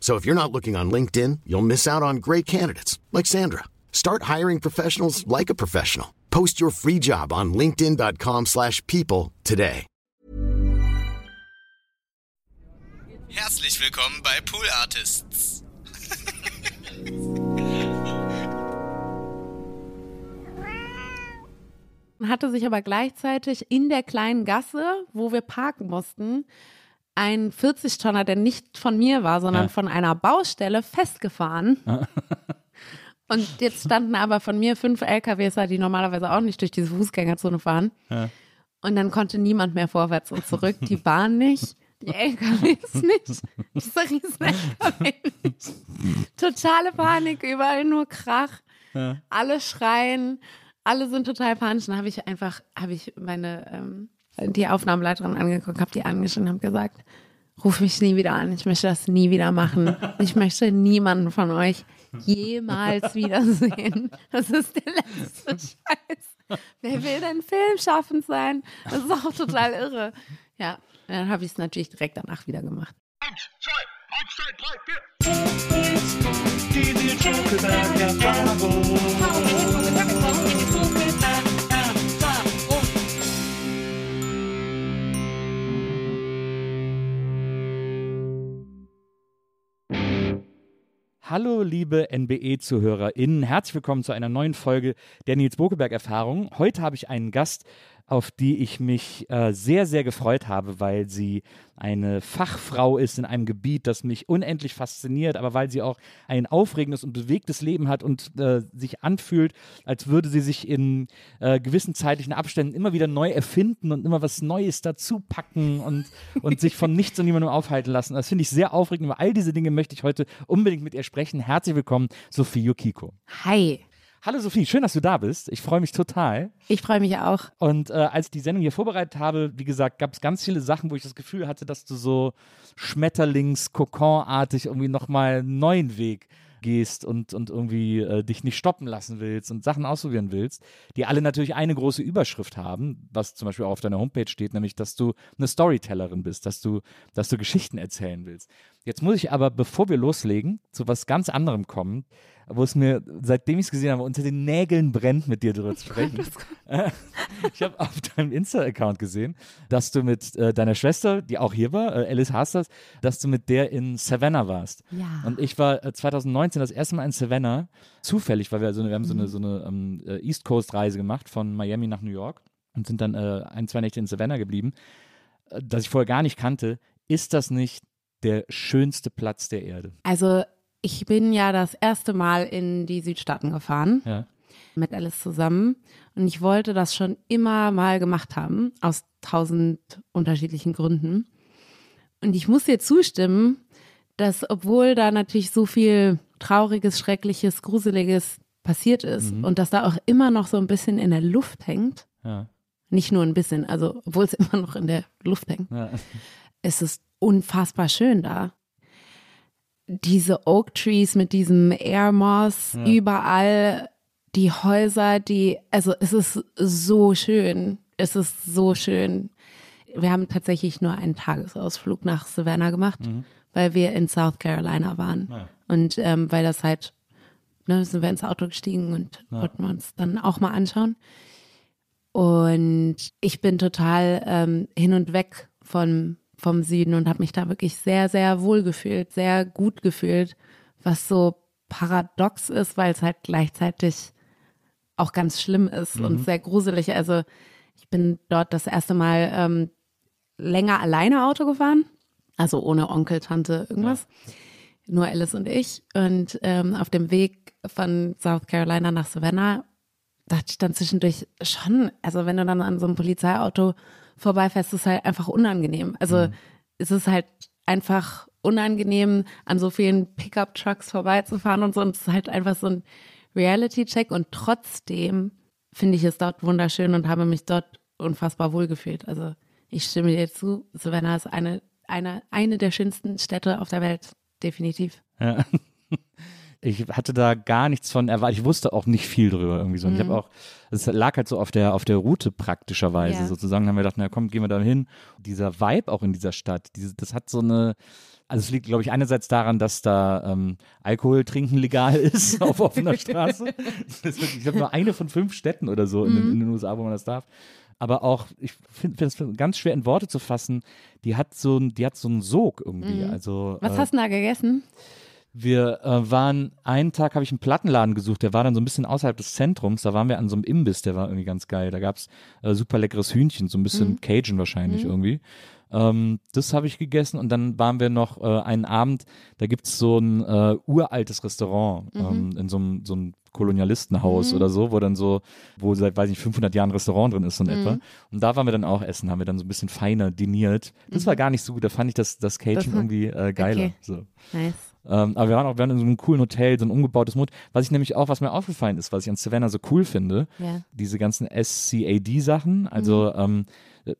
So if you're not looking on LinkedIn, you'll miss out on great candidates like Sandra. Start hiring professionals like a professional. Post your free job on linkedin.com/people slash people today. Herzlich willkommen bei Pool Artists. hatte sich aber gleichzeitig in der kleinen Gasse, wo wir parken mussten, ein 40-Tonner, der nicht von mir war, sondern Ja. von einer Baustelle festgefahren. Und jetzt standen aber von mir fünf LKWs da, die normalerweise auch nicht durch diese Fußgängerzone fahren. Ja. Und dann konnte niemand mehr vorwärts und zurück. Die Bahn nicht, die LKWs nicht, dieser riesen LKW nicht. Totale Panik, überall nur Krach. Alle schreien, alle sind total panisch. Dann habe ich einfach, habe ich meine, ähm, die Aufnahmeleiterin angeguckt, habe die angeschrieben und habe gesagt, ruf mich nie wieder an, ich möchte das nie wieder machen. Ich möchte niemanden von euch jemals wiedersehen. Das ist der letzte Scheiß. Wer will denn filmschaffend sein? Das ist auch total irre. Ja, dann habe ich es natürlich direkt danach wieder gemacht. Hallo, liebe NBE-ZuhörerInnen. Herzlich willkommen zu einer neuen Folge der Nils Bokeberg-Erfahrung. Heute habe ich einen Gast, auf die ich mich äh, sehr, sehr gefreut habe, weil sie eine Fachfrau ist in einem Gebiet, das mich unendlich fasziniert, aber weil sie auch ein aufregendes und bewegtes Leben hat und äh, sich anfühlt, als würde sie sich in äh, gewissen zeitlichen Abständen immer wieder neu erfinden und immer was Neues dazu packen und, und sich von nichts und niemandem aufhalten lassen. Das finde ich sehr aufregend. Über all diese Dinge möchte ich heute unbedingt mit ihr sprechen. Herzlich willkommen, Sophie Yukiko. Hi, Hallo Sophie, schön, dass du da bist. Ich freue mich total. ich freue mich auch. Und äh, als ich die Sendung hier vorbereitet habe, wie gesagt, gab es ganz viele Sachen, wo ich das Gefühl hatte, dass du so Schmetterlings-Kokon-artig irgendwie nochmal einen neuen Weg gehst und, und irgendwie äh, dich nicht stoppen lassen willst und Sachen ausprobieren willst, die alle natürlich eine große Überschrift haben, was zum Beispiel auch auf deiner Homepage steht, nämlich, dass du eine Storytellerin bist, dass du, dass du Geschichten erzählen willst. Jetzt muss ich aber, bevor wir loslegen, zu was ganz anderem kommen, wo es mir, seitdem ich es gesehen habe, unter den Nägeln brennt, mit dir darüber zu sprechen. Ich habe auf deinem Insta-Account gesehen, dass du mit äh, deiner Schwester, die auch hier war, äh, Alice Hasters, dass du mit der in Savannah warst. Ja. Und ich war äh, 2019 das erste Mal in Savannah, zufällig, weil wir, so eine, wir haben so eine, so eine ähm, äh, East Coast-Reise gemacht von Miami nach New York und sind dann äh, ein, zwei Nächte in Savannah geblieben, äh, das ich vorher gar nicht kannte. Ist das nicht der schönste Platz der Erde? Also ich bin ja das erste Mal in die Südstaaten gefahren. Ja. mit Alice zusammen. Und ich wollte das schon immer mal gemacht haben, aus tausend unterschiedlichen Gründen. Und ich muss dir zustimmen, dass obwohl da natürlich so viel Trauriges, Schreckliches, Gruseliges passiert ist und dass da auch immer noch so ein bisschen in der Luft hängt, Ja. nicht nur ein bisschen, also obwohl es immer noch in der Luft hängt, Ja. es ist unfassbar schön da. Diese Oak Trees mit diesem Air Moss Ja. überall, die Häuser, die, also es ist so schön. Es ist so schön. Wir haben tatsächlich nur einen Tagesausflug nach Savannah gemacht, weil wir in South Carolina waren. Ja. Und ähm, weil das halt, ne, sind wir ins Auto gestiegen und wollten wir uns dann auch mal anschauen. Und ich bin total ähm, hin und weg von, vom Süden und habe mich da wirklich sehr, sehr wohl gefühlt, sehr gut gefühlt, was so paradox ist, weil es halt gleichzeitig auch ganz schlimm ist und sehr gruselig. Also Ich bin dort das erste Mal ähm, länger alleine Auto gefahren. Also ohne Onkel, Tante, irgendwas. Ja. Nur Alice und ich. Und ähm, auf dem Weg von South Carolina nach Savannah dachte ich dann zwischendurch schon, also wenn du dann an so einem Polizeiauto vorbeifährst, ist halt einfach unangenehm. Also mhm. es ist halt einfach unangenehm, an so vielen Pickup-Trucks vorbeizufahren und so. Und es ist halt einfach so ein Reality-Check. Und trotzdem finde ich es dort wunderschön und habe mich dort unfassbar wohl gefühlt. Also ich stimme dir zu, Savannah ist eine, eine, eine der schönsten Städte auf der Welt, definitiv. Ja. Ich hatte da gar nichts von erwartet. Ich wusste auch nicht viel drüber irgendwie so. Und mhm. ich habe auch, es lag halt so auf der, auf der Route praktischerweise ja. sozusagen. Haben wir gedacht, na komm, gehen wir da hin. Dieser Vibe auch in dieser Stadt, diese, das hat so eine, also es liegt, glaube ich, einerseits daran, dass da ähm, Alkohol trinken legal ist auf offener Straße. Wirklich, ich glaube nur eine von fünf Städten oder so in, mhm. in, den USA, wo man das darf. Aber auch, ich finde das ganz schwer in Worte zu fassen. Die hat so, die hat so einen Sog irgendwie. Mhm. Also, Was äh, hast du da gegessen? Wir äh, waren, einen Tag habe ich einen Plattenladen gesucht, der war dann so ein bisschen außerhalb des Zentrums. Da waren wir an so einem Imbiss, der war irgendwie ganz geil. Da gab es äh, super leckeres Hühnchen, so ein bisschen mhm. Cajun wahrscheinlich mhm. irgendwie. Ähm, das habe ich gegessen und dann waren wir noch äh, einen Abend, da gibt es so ein äh, uraltes Restaurant mhm. ähm, in so einem so Kolonialistenhaus mhm. oder so, wo dann so, wo seit, weiß ich nicht, 500 Jahren Restaurant drin ist so in mhm. etwa. Und da waren wir dann auch essen, haben wir dann so ein bisschen feiner diniert. Das war mhm. gar nicht so gut, da fand ich das, das Cajun das irgendwie äh, geiler. Okay. So. Nice. Ähm, aber wir waren auch, wir waren in so einem coolen Hotel, so ein umgebautes Mut. Was ich nämlich auch, was mir aufgefallen ist, was ich an Savannah so cool finde, ja. diese ganzen SCAD-Sachen, also mhm. ähm,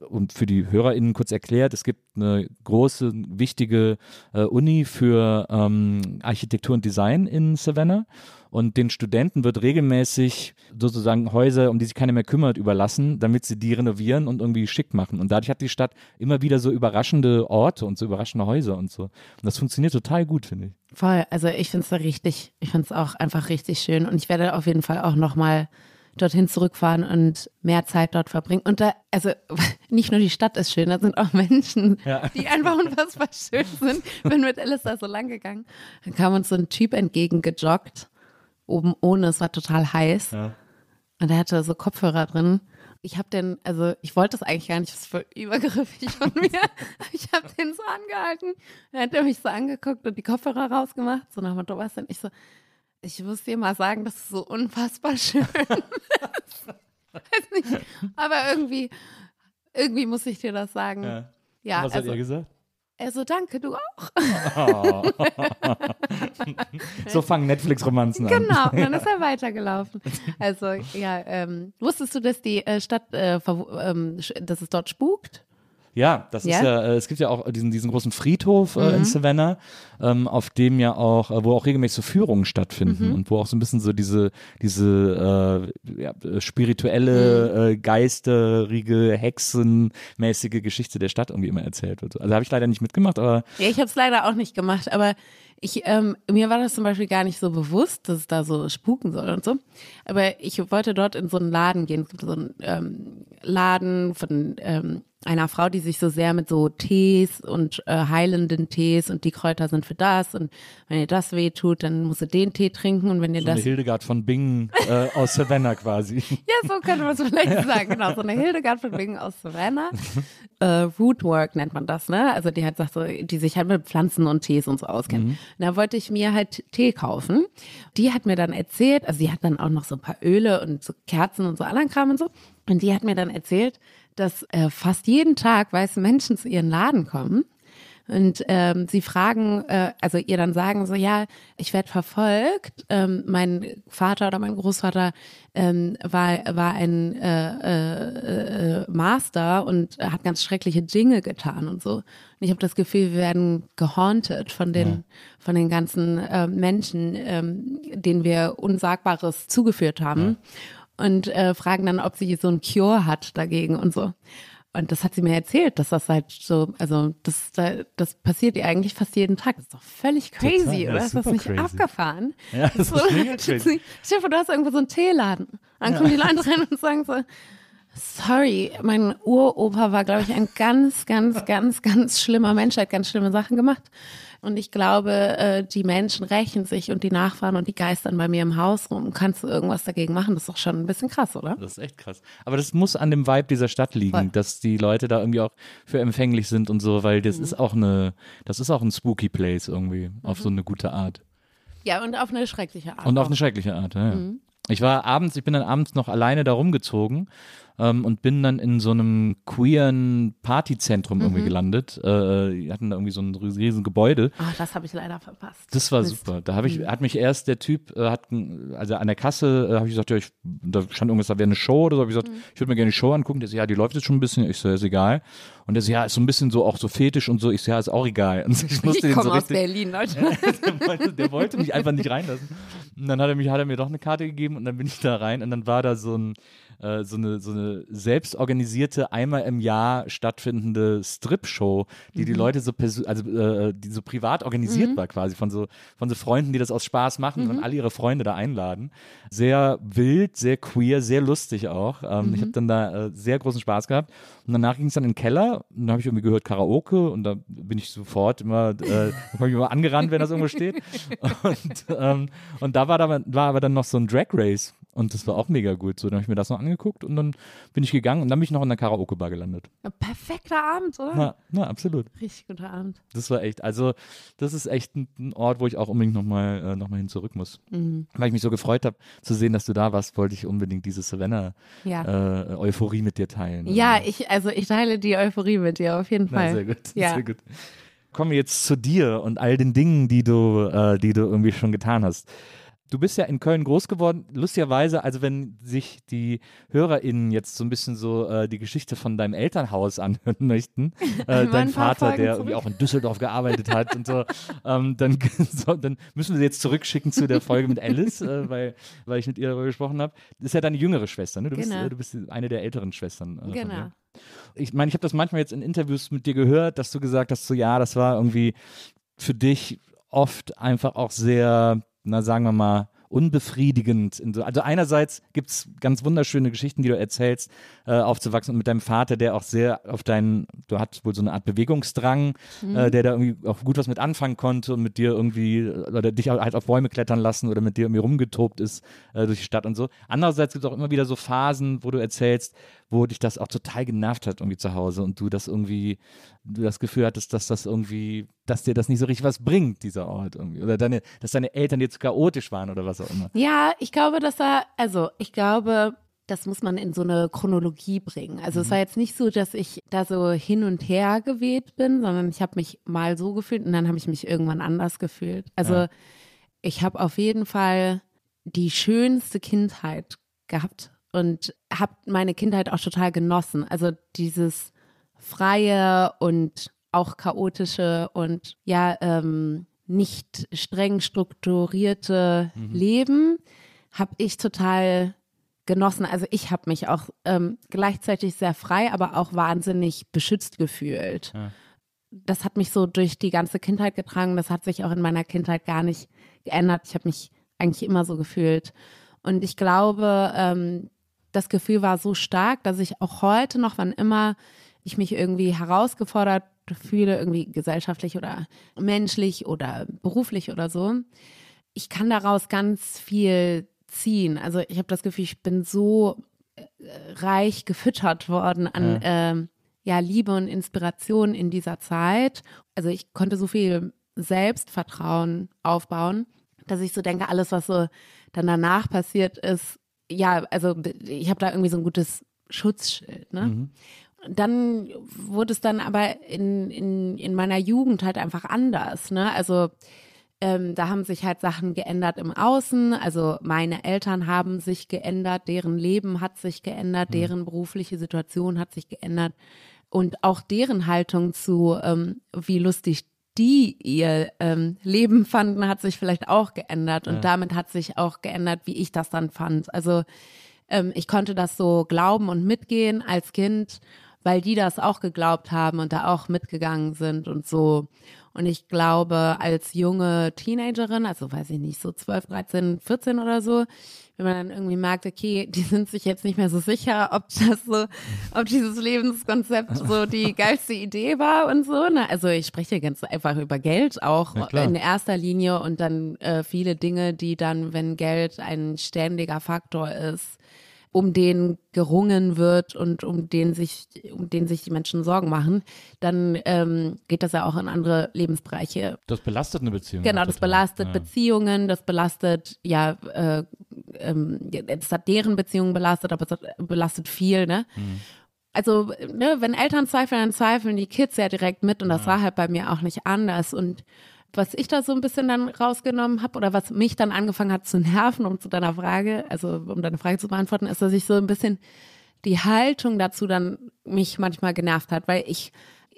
und für die HörerInnen kurz erklärt, es gibt eine große, wichtige äh, Uni für ähm, Architektur und Design in Savannah. Und den Studenten wird regelmäßig sozusagen Häuser, um die sich keiner mehr kümmert, überlassen, damit sie die renovieren und irgendwie schick machen. Und dadurch hat die Stadt immer wieder so überraschende Orte und so überraschende Häuser und so. Und das funktioniert total gut, finde ich. Voll. Also ich finde es da richtig, ich finde es auch einfach richtig schön. Und ich werde auf jeden Fall auch nochmal dorthin zurückfahren und mehr Zeit dort verbringen. Und da, also nicht nur die Stadt ist schön, da sind auch Menschen, ja. die einfach unfassbar schön sind. Bin mit Alice da so lang gegangen. Dann kam uns so ein Typ entgegengejoggt, oben ohne, es war total heiß. Ja. Und er hatte so Kopfhörer drin. Ich habe den, also ich wollte das eigentlich gar nicht, das ist voll übergriffig von mir. ich habe den so angehalten. Dann hat er mich so angeguckt und die Kopfhörer rausgemacht. So nach Motto, was denn? Ich so, ich muss dir mal sagen, das ist so unfassbar schön. Weiß nicht, aber irgendwie, irgendwie muss ich dir das sagen. Ja. ja was also, hat er gesagt? Er so, danke, du auch. Oh. so fangen Netflix-Romanzen an. Genau, dann ist er weitergelaufen. Also, ja, ähm, wusstest du, dass die äh, Stadt, äh, ähm, dass es dort spukt? Ja, das ja? ist ja, äh, es gibt ja auch diesen, diesen großen Friedhof äh, mhm. in Savannah, ähm, auf dem ja auch, äh, wo auch regelmäßig so Führungen stattfinden mhm. und wo auch so ein bisschen so diese, diese äh, ja, spirituelle, mhm. äh, geisterige, hexenmäßige Geschichte der Stadt irgendwie immer erzählt wird. Also habe ich leider nicht mitgemacht, aber. Ja, ich habe es leider auch nicht gemacht, aber ich, ähm, mir war das zum Beispiel gar nicht so bewusst, dass es da so spuken soll und so. Aber ich wollte dort in so einen Laden gehen. So einen ähm, Laden von ähm, einer Frau, die sich so sehr mit so Tees und äh, heilenden Tees und die Kräuter sind für das und wenn ihr das weh tut, dann musst du den Tee trinken und wenn ihr so das eine Hildegard von Bingen äh, aus Savannah quasi. ja, so könnte man es vielleicht ja. sagen, genau, so eine Hildegard von Bingen aus Savannah. äh, Rootwork nennt man das, ne? Also die halt sagt so, die sich halt mit Pflanzen und Tees und so auskennt. Mhm. da wollte ich mir halt Tee kaufen. Die hat mir dann erzählt, also die hat dann auch noch so ein paar Öle und so Kerzen und so anderen Kram und so. Und die hat mir dann erzählt, dass äh, fast jeden Tag weiße Menschen zu ihren Laden kommen und ähm, sie fragen, äh, also ihr dann sagen so, ja, ich werde verfolgt. Ähm, mein Vater oder mein Großvater ähm, war, war ein äh, äh, äh, Master und hat ganz schreckliche Dinge getan und so. Und ich habe das Gefühl, wir werden gehaunted von den, ja. von den ganzen äh, Menschen, ähm, denen wir Unsagbares zugeführt haben. Ja und äh, fragen dann, ob sie so ein Cure hat dagegen und so. Und das hat sie mir erzählt, dass das halt so, also das, das passiert ihr eigentlich fast jeden Tag. Das ist doch völlig crazy, Total, oder? Ist das nicht crazy. abgefahren? Ja, das, das ist so, mega crazy. Stell dir vor, du hast irgendwo so einen Teeladen. Dann kommen ja. die Leute rein und sagen so, Sorry, mein Uropa war, glaube ich, ein ganz, ganz, ganz, ganz schlimmer Mensch, hat ganz schlimme Sachen gemacht. Und ich glaube, äh, die Menschen rächen sich und die Nachfahren und die geistern bei mir im Haus rum. Kannst du irgendwas dagegen machen? Das ist doch schon ein bisschen krass, oder? Das ist echt krass. Aber das muss an dem Vibe dieser Stadt liegen, Voll. dass die Leute da irgendwie auch für empfänglich sind und so, weil das Mhm. ist auch eine, das ist auch ein spooky Place irgendwie, auf Mhm. so eine gute Art. Ja, und auf eine schreckliche Art. Und auf eine schreckliche Art, ja. ja. Mhm. Ich war abends, ich bin dann abends noch alleine da rumgezogen ähm, und bin dann in so einem queeren Partyzentrum Mhm. irgendwie gelandet. Äh, die hatten da irgendwie so ein riesen Gebäude. Ach, das habe ich leider verpasst. Das war Mist. super. Da habe ich, Mhm. hat mich erst der Typ, äh, hat, also an der Kasse, äh, habe ich gesagt, ja, ich, da stand irgendwas, da wäre eine Show oder so. Habe ich Mhm. gesagt, ich würde mir gerne die Show angucken. Der so, ja, die läuft jetzt schon ein bisschen. Ich so, ist egal. Und der so, ja, ist so ein bisschen so auch so fetisch und so. Ich so, ja, ist auch egal. Und ich musste Ich komme so aus Berlin, Leute. der, wollte, der wollte mich einfach nicht reinlassen. Und dann hat er, mich, hat er mir doch eine Karte gegeben und dann bin ich da rein und dann war da so, ein, äh, so, eine, so eine selbstorganisierte, einmal im Jahr stattfindende Strip-Show, die die Leute so, also, äh, die so privat organisiert war quasi von so, von so Freunden, die das aus Spaß machen und alle ihre Freunde da einladen. Sehr wild, sehr queer, sehr lustig auch. Ähm, Ich habe dann da äh, sehr großen Spaß gehabt. Und danach ging es dann in den Keller und da habe ich irgendwie gehört Karaoke und da bin ich sofort immer, äh, habe ich immer angerannt, wenn das irgendwo steht. Und, ähm, und da war, da war aber dann noch so ein Drag Race und das war auch mega gut. So, dann habe ich mir das noch angeguckt und dann bin ich gegangen und dann bin ich noch in der Karaoke-Bar gelandet. Perfekter Abend, oder? Na, na, absolut. Richtig guter Abend. Das war echt, also das ist echt ein, Ort, wo ich auch unbedingt nochmal äh, noch mal hin zurück muss. Mhm. Weil ich mich so gefreut habe zu sehen, dass du da warst, wollte ich unbedingt diese Savannah-Euphorie Ja. äh, Euphorie mit dir teilen. Ja, ich, also ich teile die Euphorie mit dir auf jeden Na, Fall. sehr gut, Ja. sehr gut. Kommen wir jetzt zu dir und all den Dingen, die du, äh, die du irgendwie schon getan hast. Du bist ja in Köln groß geworden. Lustigerweise, also wenn sich die HörerInnen jetzt so ein bisschen so äh, die Geschichte von deinem Elternhaus anhören möchten, äh, dein Vater, der irgendwie auch in Düsseldorf gearbeitet hat und so, ähm, dann, so, dann müssen wir sie jetzt zurückschicken zu der Folge mit Alice, äh, weil, weil ich mit ihr darüber gesprochen habe. Das ist ja deine jüngere Schwester, ne? Du, bist, Genau. äh, du bist eine der älteren Schwestern. Äh, Genau. Ich meine, ich habe das manchmal jetzt in Interviews mit dir gehört, dass du gesagt hast, so ja, das war irgendwie für dich oft einfach auch sehr, na sagen wir mal, unbefriedigend. Also einerseits gibt es ganz wunderschöne Geschichten, die du erzählst, äh, aufzuwachsen und mit deinem Vater, der auch sehr auf deinen, du hattest wohl so eine Art Bewegungsdrang, äh, der da irgendwie auch gut was mit anfangen konnte und mit dir irgendwie, äh, oder dich halt auf Bäume klettern lassen oder mit dir irgendwie rumgetobt ist äh, durch die Stadt und so. Andererseits gibt es auch immer wieder so Phasen, wo du erzählst, wo dich das auch total genervt hat irgendwie zu Hause und du das irgendwie, du das Gefühl hattest, dass das irgendwie, dass dir das nicht so richtig was bringt, dieser Ort irgendwie. Oder deine, dass deine Eltern dir zu chaotisch waren oder was auch immer. Ja, ich glaube, dass da, also ich glaube, das muss man in so eine Chronologie bringen. Also es war jetzt nicht so, dass ich da so hin und her geweht bin, sondern ich habe mich mal so gefühlt und dann habe ich mich irgendwann anders gefühlt. Also Ja. ich habe auf jeden Fall die schönste Kindheit gehabt und habe meine Kindheit auch total genossen. Also dieses freie und auch chaotische und ja ähm, nicht streng strukturierte Leben habe ich total genossen. Also ich habe mich auch ähm, gleichzeitig sehr frei, aber auch wahnsinnig beschützt gefühlt. Ja. Das hat mich so durch die ganze Kindheit getragen. Das hat sich auch in meiner Kindheit gar nicht geändert. Ich habe mich eigentlich immer so gefühlt. Und ich glaube, ähm, das Gefühl war so stark, dass ich auch heute noch, wann immer ich mich irgendwie herausgefordert fühle, irgendwie gesellschaftlich oder menschlich oder beruflich oder so, ich kann daraus ganz viel ziehen. Also ich habe das Gefühl, ich bin so äh, reich gefüttert worden an ähm, ja, Liebe und Inspiration in dieser Zeit. Also ich konnte so viel Selbstvertrauen aufbauen, dass ich so denke, alles, was so dann danach passiert ist, ja, also ich habe da irgendwie so ein gutes Schutzschild. Ne? Dann wurde es dann aber in, in, in meiner Jugend halt einfach anders. Ne? Also ähm, da haben sich halt Sachen geändert im Außen. Also meine Eltern haben sich geändert, deren Leben hat sich geändert, deren berufliche Situation hat sich geändert. Und auch deren Haltung zu, ähm, wie lustig die ihr ähm, Leben fanden, hat sich vielleicht auch geändert. Und damit hat sich auch geändert, wie ich das dann fand. Also ähm, ich konnte das so glauben und mitgehen als Kind. weil die das auch geglaubt haben und da auch mitgegangen sind und so. Und ich glaube, als junge Teenagerin, also weiß ich nicht, so 12, 13, 14 oder so, wenn man dann irgendwie merkt, okay, die sind sich jetzt nicht mehr so sicher, ob das so, ob dieses Lebenskonzept so die geilste Idee war und so. Ne? Also ich spreche ganz einfach über Geld auch in erster Linie und dann äh, viele Dinge, die dann, wenn Geld ein ständiger Faktor ist, um den gerungen wird und um den sich, um den sich die Menschen Sorgen machen, dann ähm, geht das ja auch in andere Lebensbereiche. Das belastet eine Beziehung. Genau, das belastet ja. Beziehungen, das belastet, ja, äh, ähm, das hat deren Beziehungen belastet, aber es belastet viel, ne? Mhm. Also, ne, wenn Eltern zweifeln, dann zweifeln die Kids ja direkt mit und das ja. war halt bei mir auch nicht anders und was ich da so ein bisschen dann rausgenommen habe oder was mich dann angefangen hat zu nerven, um zu deiner Frage, also um deine Frage zu beantworten, ist, dass ich so ein bisschen die Haltung dazu dann mich manchmal genervt hat, weil ich,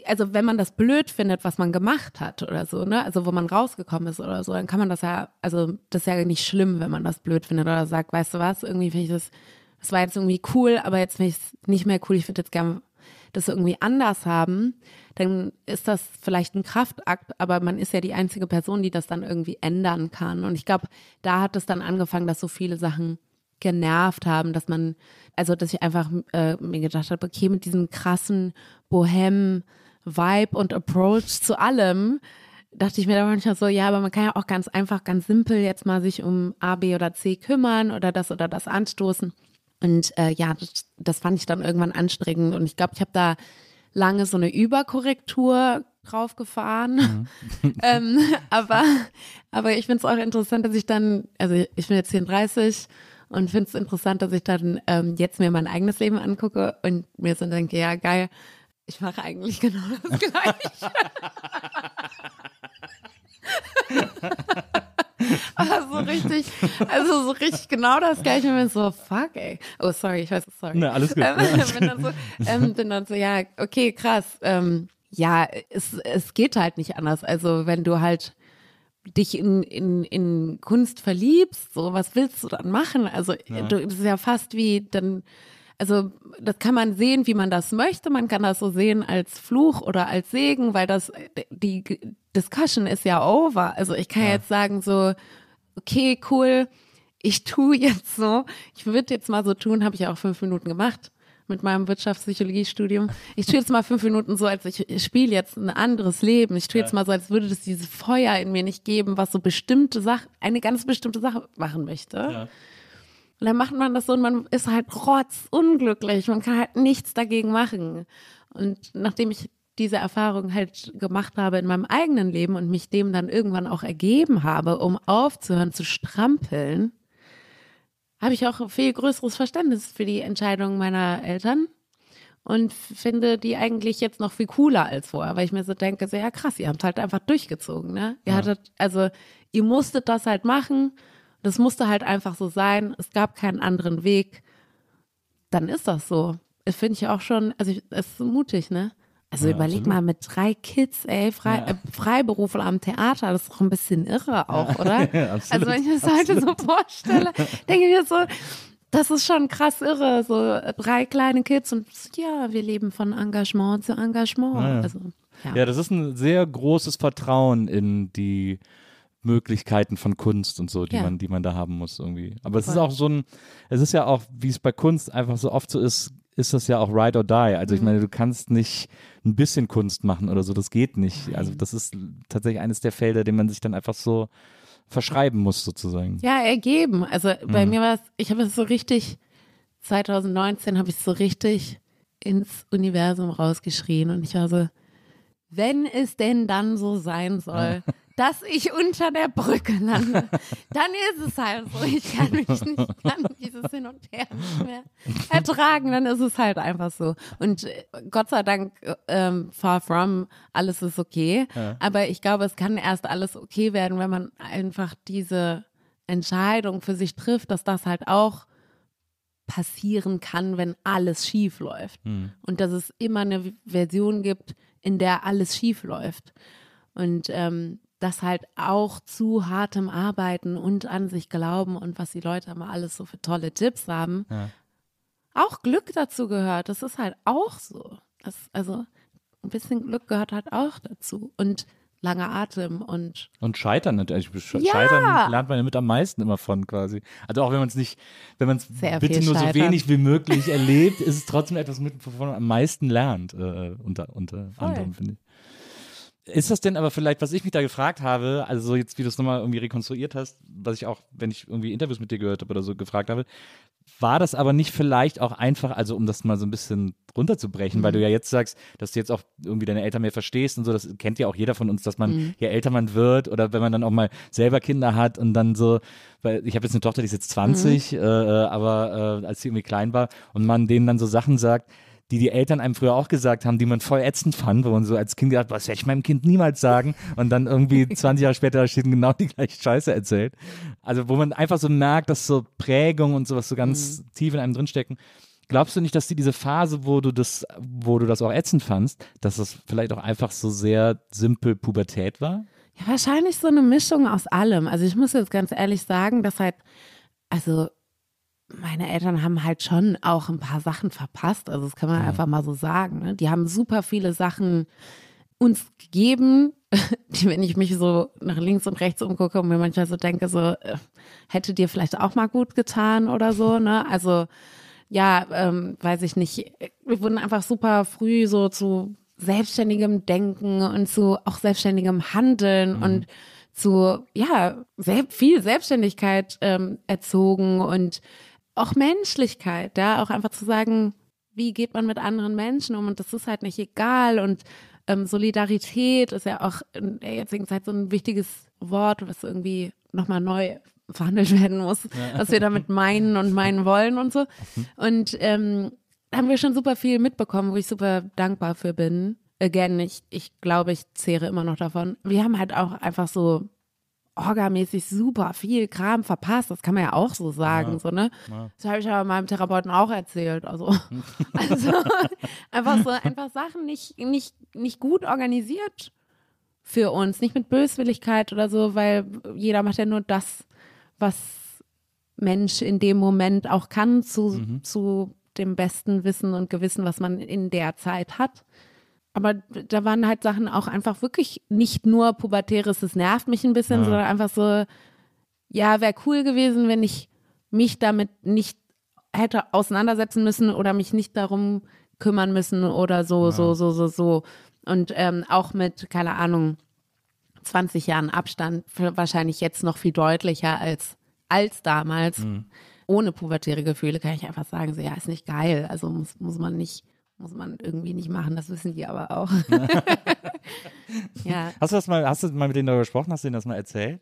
also wenn man das blöd findet, was man gemacht hat oder so, ne, also wo man rausgekommen ist oder so, dann kann man das ja, also das ist ja nicht schlimm, wenn man das blöd findet oder sagt, weißt du was, irgendwie finde ich das, das war jetzt irgendwie cool, aber jetzt finde ich es nicht mehr cool, ich würde jetzt gerne das irgendwie anders haben, dann ist das vielleicht ein Kraftakt, aber man ist ja die einzige Person, die das dann irgendwie ändern kann. Und ich glaube, da hat es dann angefangen, dass so viele Sachen genervt haben, dass man, also dass ich einfach äh, mir gedacht habe, okay, mit diesem krassen Bohem-Vibe und Approach zu allem, dachte ich mir da manchmal so, ja, aber man kann ja auch ganz einfach, ganz simpel jetzt mal sich um A, B oder C kümmern oder das oder das anstoßen. Und äh, ja, das, das fand ich dann irgendwann anstrengend. Und ich glaube, ich habe da lange so eine Überkorrektur drauf gefahren. Mhm. ähm, aber, aber ich finde es auch interessant, dass ich dann, also ich bin jetzt 34 und finde es interessant, dass ich dann ähm, jetzt mir mein eigenes Leben angucke und mir so denke, ja geil, ich mache eigentlich genau das Gleiche. Aber so richtig, also so richtig genau das gleiche. Und bin so, fuck, ey. Oh, sorry, ich weiß, sorry. Na, alles gut. Ähm, bin, dann so, ähm, bin dann so, ja, okay, krass. Ähm, ja, es, es geht halt nicht anders. Also, wenn du halt dich in, in, in Kunst verliebst, so, was willst du dann machen? Also, ja. du, das ist ja fast wie dann, also das kann man sehen, wie man das möchte. Man kann das so sehen als Fluch oder als Segen, weil das die Discussion ist ja over. Also ich kann ja. jetzt sagen so, okay, cool, ich tue jetzt so, ich würde jetzt mal so tun, habe ich auch fünf Minuten gemacht mit meinem Wirtschaftspsychologiestudium. Ich tue jetzt mal fünf Minuten so, als ich, ich spiele jetzt ein anderes Leben. Ich tue jetzt mal so, als würde es dieses Feuer in mir nicht geben, was so bestimmte Sachen, eine ganz bestimmte Sache machen möchte. Ja. Und dann macht man das so und man ist halt rotzunglücklich. Man kann halt nichts dagegen machen. Und nachdem ich diese Erfahrung halt gemacht habe in meinem eigenen Leben und mich dem dann irgendwann auch ergeben habe, um aufzuhören zu strampeln, habe ich auch viel größeres Verständnis für die Entscheidungen meiner Eltern und finde die eigentlich jetzt noch viel cooler als vorher, weil ich mir so denke, so ja krass, ihr habt halt einfach durchgezogen, ne? Ihr ja. hattet, also ihr musstet das halt machen das musste halt einfach so sein. Es gab keinen anderen Weg. Dann ist das so. Das finde ich auch schon, also es ist mutig, ne? Also ja, überleg absolut. mal mit drei Kids, ey, Frei, ja. äh, Freiberufler am Theater, das ist doch ein bisschen irre auch, oder? Ja, also wenn ich das heute so vorstelle, denke ich mir so, das ist schon krass irre, so drei kleine Kids und ja, wir leben von Engagement zu Engagement. Also, ja. das ist ein sehr großes Vertrauen in die Möglichkeiten von Kunst und so, die ja. man, die man da haben muss irgendwie. Aber es ist auch so ein, es ist ja auch, wie es bei Kunst einfach so oft so ist, ist das ja auch ride or die. Also ich mhm. meine, du kannst nicht ein bisschen Kunst machen oder so, das geht nicht. Also das ist tatsächlich eines der Felder, dem man sich dann einfach so verschreiben muss sozusagen. Ja, ergeben. Also bei mhm. mir war es, ich habe es so richtig, 2019 habe ich es so richtig ins Universum rausgeschrien und ich war so, wenn es denn dann so sein soll, dass ich unter der Brücke lande, dann ist es halt so. Ich kann mich nicht, kann dieses Hin und Her nicht mehr ertragen, dann ist es halt einfach so. Und äh, Gott sei Dank, ähm, far from, alles ist okay. Ja. Aber ich glaube, es kann erst alles okay werden, wenn man einfach diese Entscheidung für sich trifft, dass das halt auch passieren kann, wenn alles schief läuft. Mhm. Und dass es immer eine Version gibt, in der alles schief läuft. Und ähm, das halt auch zu hartem Arbeiten und an sich glauben und was die Leute immer alles so für tolle Tipps haben, ja. auch Glück dazu gehört. Das ist halt auch so. Das, also ein bisschen Glück gehört halt auch dazu. Und langer Atem und. Und Scheitern natürlich. Ja. Scheitern lernt man ja mit am meisten immer von quasi. Also auch wenn man es nicht, wenn man es bitte nur so scheitern. wenig wie möglich erlebt, ist es trotzdem etwas, mit, wovon man am meisten lernt, äh, unter, unter Voll. anderem, finde ich. Ist das denn aber vielleicht, was ich mich da gefragt habe, also so jetzt, wie du es nochmal irgendwie rekonstruiert hast, was ich auch, wenn ich irgendwie Interviews mit dir gehört habe oder so, gefragt habe, war das aber nicht vielleicht auch einfach, also um das mal so ein bisschen runterzubrechen, weil du ja jetzt sagst, dass du jetzt auch irgendwie deine Eltern mehr verstehst und so, das kennt ja auch jeder von uns, dass man, je älter man wird oder wenn man dann auch mal selber Kinder hat und dann so, weil ich habe jetzt eine Tochter, die ist jetzt 20, äh, äh, aber äh, als sie irgendwie klein war und man denen dann so Sachen sagt, die die Eltern einem früher auch gesagt haben, die man voll ätzend fand, wo man so als Kind gedacht, was werde ich meinem Kind niemals sagen und dann irgendwie 20 Jahre später steht genau die gleiche Scheiße erzählt. Also wo man einfach so merkt, dass so Prägung und sowas so ganz tief in einem drinstecken. Glaubst du nicht, dass die diese Phase, wo du das, wo du das auch ätzend fandst, dass das vielleicht auch einfach so sehr simpel Pubertät war? Ja, wahrscheinlich so eine Mischung aus allem. Also ich muss jetzt ganz ehrlich sagen, dass halt, also meine Eltern haben halt schon auch ein paar Sachen verpasst. Also das kann man einfach mal so sagen. Ne? Die haben super viele Sachen uns gegeben, die, wenn ich mich so nach links und rechts umgucke und mir manchmal so denke, so äh, hätte dir vielleicht auch mal gut getan oder so. Ne? Also ja, ähm, weiß ich nicht. Wir wurden einfach super früh so zu selbstständigem Denken und zu auch selbstständigem Handeln und zu, ja, sehr viel Selbstständigkeit ähm, erzogen und auch Menschlichkeit, ja, auch einfach zu sagen, wie geht man mit anderen Menschen um und das ist halt nicht egal und ähm, Solidarität ist ja auch in der jetzigen Zeit so ein wichtiges Wort, was irgendwie nochmal neu verhandelt werden muss, was wir damit meinen und meinen wollen und so. Und ähm, da haben wir schon super viel mitbekommen, wo ich super dankbar für bin. Again, ich, ich glaube, ich zehre immer noch davon. Wir haben halt auch einfach so orgamäßig super viel Kram verpasst. Das kann man ja auch so sagen, so, ne? Das habe ich aber meinem Therapeuten auch erzählt. Also, also einfach so, einfach Sachen nicht, nicht, nicht gut organisiert für uns, nicht mit Böswilligkeit oder so, weil jeder macht ja nur das, was Mensch in dem Moment auch kann, zu, zu dem besten Wissen und Gewissen, was man in der Zeit hat. Aber da waren halt Sachen auch einfach wirklich nicht nur pubertäres, das nervt mich ein bisschen, sondern einfach so, ja, wäre cool gewesen, wenn ich mich damit nicht hätte auseinandersetzen müssen oder mich nicht darum kümmern müssen oder so, so, so, so, so. Und ähm, auch mit, keine Ahnung, 20 Jahren Abstand, wahrscheinlich jetzt noch viel deutlicher als, als damals. Ohne pubertäre Gefühle kann ich einfach sagen, so, ja, ist nicht geil. Also muss, muss man nicht, muss man irgendwie nicht machen, das wissen die aber auch. ja. Hast du das mal, hast du mal mit denen darüber gesprochen? Hast du denen das mal erzählt?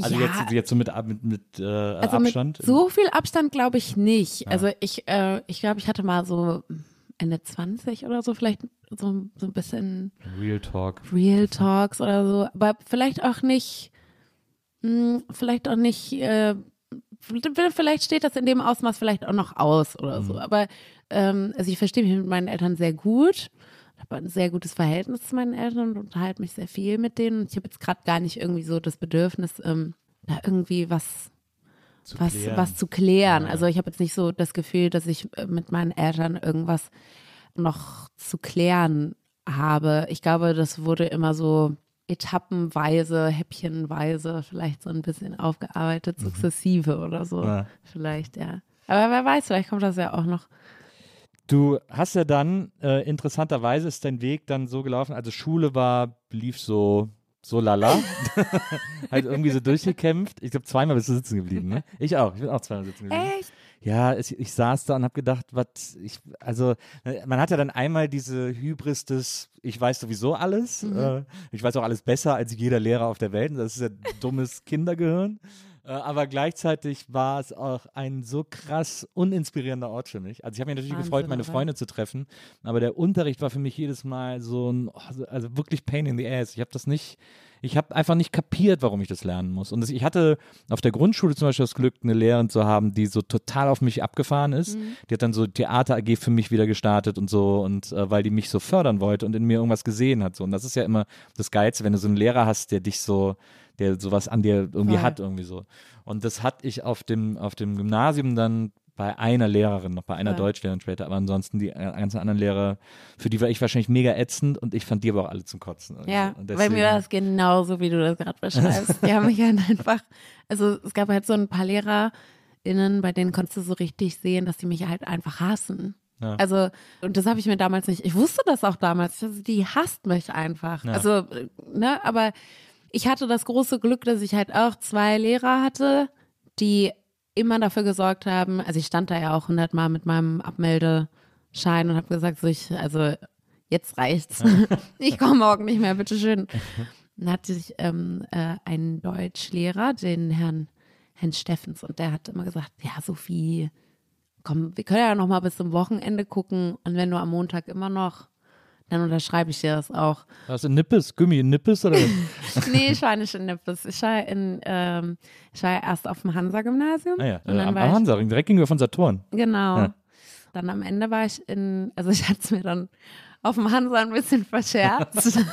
Also ja, jetzt, jetzt so mit, mit, mit äh, also Abstand? Mit so viel Abstand glaube ich nicht. Also ich, äh, ich glaube, ich hatte mal so Ende 20 oder so, vielleicht so, so ein bisschen Real Talk. Real Talks oder so, aber vielleicht auch nicht, mh, vielleicht auch nicht, äh, vielleicht steht das in dem Ausmaß vielleicht auch noch aus oder so. Aber ähm, also ich verstehe mich mit meinen Eltern sehr gut, habe ein sehr gutes Verhältnis zu meinen Eltern und unterhalte mich sehr viel mit denen. Ich habe jetzt gerade gar nicht irgendwie so das Bedürfnis, ähm, da irgendwie was was, klären. was zu klären. Also ich habe jetzt nicht so das Gefühl, dass ich äh, mit meinen Eltern irgendwas noch zu klären habe. Ich glaube, das wurde immer so etappenweise, häppchenweise vielleicht so ein bisschen aufgearbeitet, sukzessive oder so. Ja. Vielleicht, ja. Aber wer weiß, vielleicht kommt das ja auch noch. Du hast ja dann, äh, interessanterweise ist dein Weg dann so gelaufen, also Schule war, lief so, so lala. halt irgendwie so durchgekämpft. Ich glaube, zweimal bist du sitzen geblieben, ne? Ich auch, ich bin auch zweimal sitzen geblieben. Echt? Ja, es, ich saß da und habe gedacht, was ich, also äh, man hat ja dann einmal diese Hybris des, ich weiß sowieso alles, äh, ich weiß auch alles besser als jeder Lehrer auf der Welt, das ist ja dummes Kindergehirn. Äh, aber gleichzeitig war es auch ein so krass uninspirierender Ort für mich. Also ich habe mich natürlich Wahnsinn, gefreut, meine? Freunde zu treffen, aber der Unterricht war für mich jedes Mal so ein, oh, so- also wirklich Pain in the Ass. Ich habe das nicht, ich habe einfach nicht kapiert, warum ich das lernen muss. Und das, ich hatte auf der Grundschule zum Beispiel das Glück, eine Lehrerin zu haben, die so total auf mich abgefahren ist. Die hat dann so Theater AG für mich wieder gestartet und so und äh, weil die mich so fördern wollte und in mir irgendwas gesehen hat. So. Und das ist ja immer das Geilste, wenn du so einen Lehrer hast, der dich so, der sowas an dir irgendwie Voll. hat, irgendwie so. Und das hatte ich auf dem, auf dem Gymnasium dann bei einer Lehrerin, noch bei einer Ja. Deutschlehrerin später, aber ansonsten die äh, ganzen anderen Lehrer, für die war ich wahrscheinlich mega ätzend und ich fand die aber auch alle zum Kotzen. Ja, Und bei deswegen- mir war es genauso, wie du das gerade beschreibst. Die haben mich halt einfach, also es gab halt so ein paar LehrerInnen, bei denen konntest du so richtig sehen, dass die mich halt einfach hassen. Ja. Also, und das habe ich mir damals nicht, ich wusste das auch damals, also die hasst mich einfach. Ja. Also, äh, ne, aber ich hatte das große Glück, dass ich halt auch zwei Lehrer hatte, die immer dafür gesorgt haben, also ich stand da ja auch hundertmal mit meinem Abmeldeschein und habe gesagt, so ich, also jetzt reicht's. ich komme morgen nicht mehr, bitteschön. Dann hatte ich ähm, äh, einen Deutschlehrer, den Herrn, Herrn Steffens, und der hat immer gesagt, ja, Sophie, komm, wir können ja noch mal bis zum Wochenende gucken und wenn du am Montag immer noch, dann unterschreibe ich dir das auch. Hast du Nippes, Gummi, Nippes oder? nee, ich war nicht in Nippes. Ich war, in, ähm, ich war ja erst auf dem Hansa-Gymnasium. Naja, und äh, am, am Hansaring, direkt gegenüber von Saturn. Genau. Ja. Dann am Ende war ich in, also ich hatte es mir dann auf dem Hansa ein bisschen verscherzt.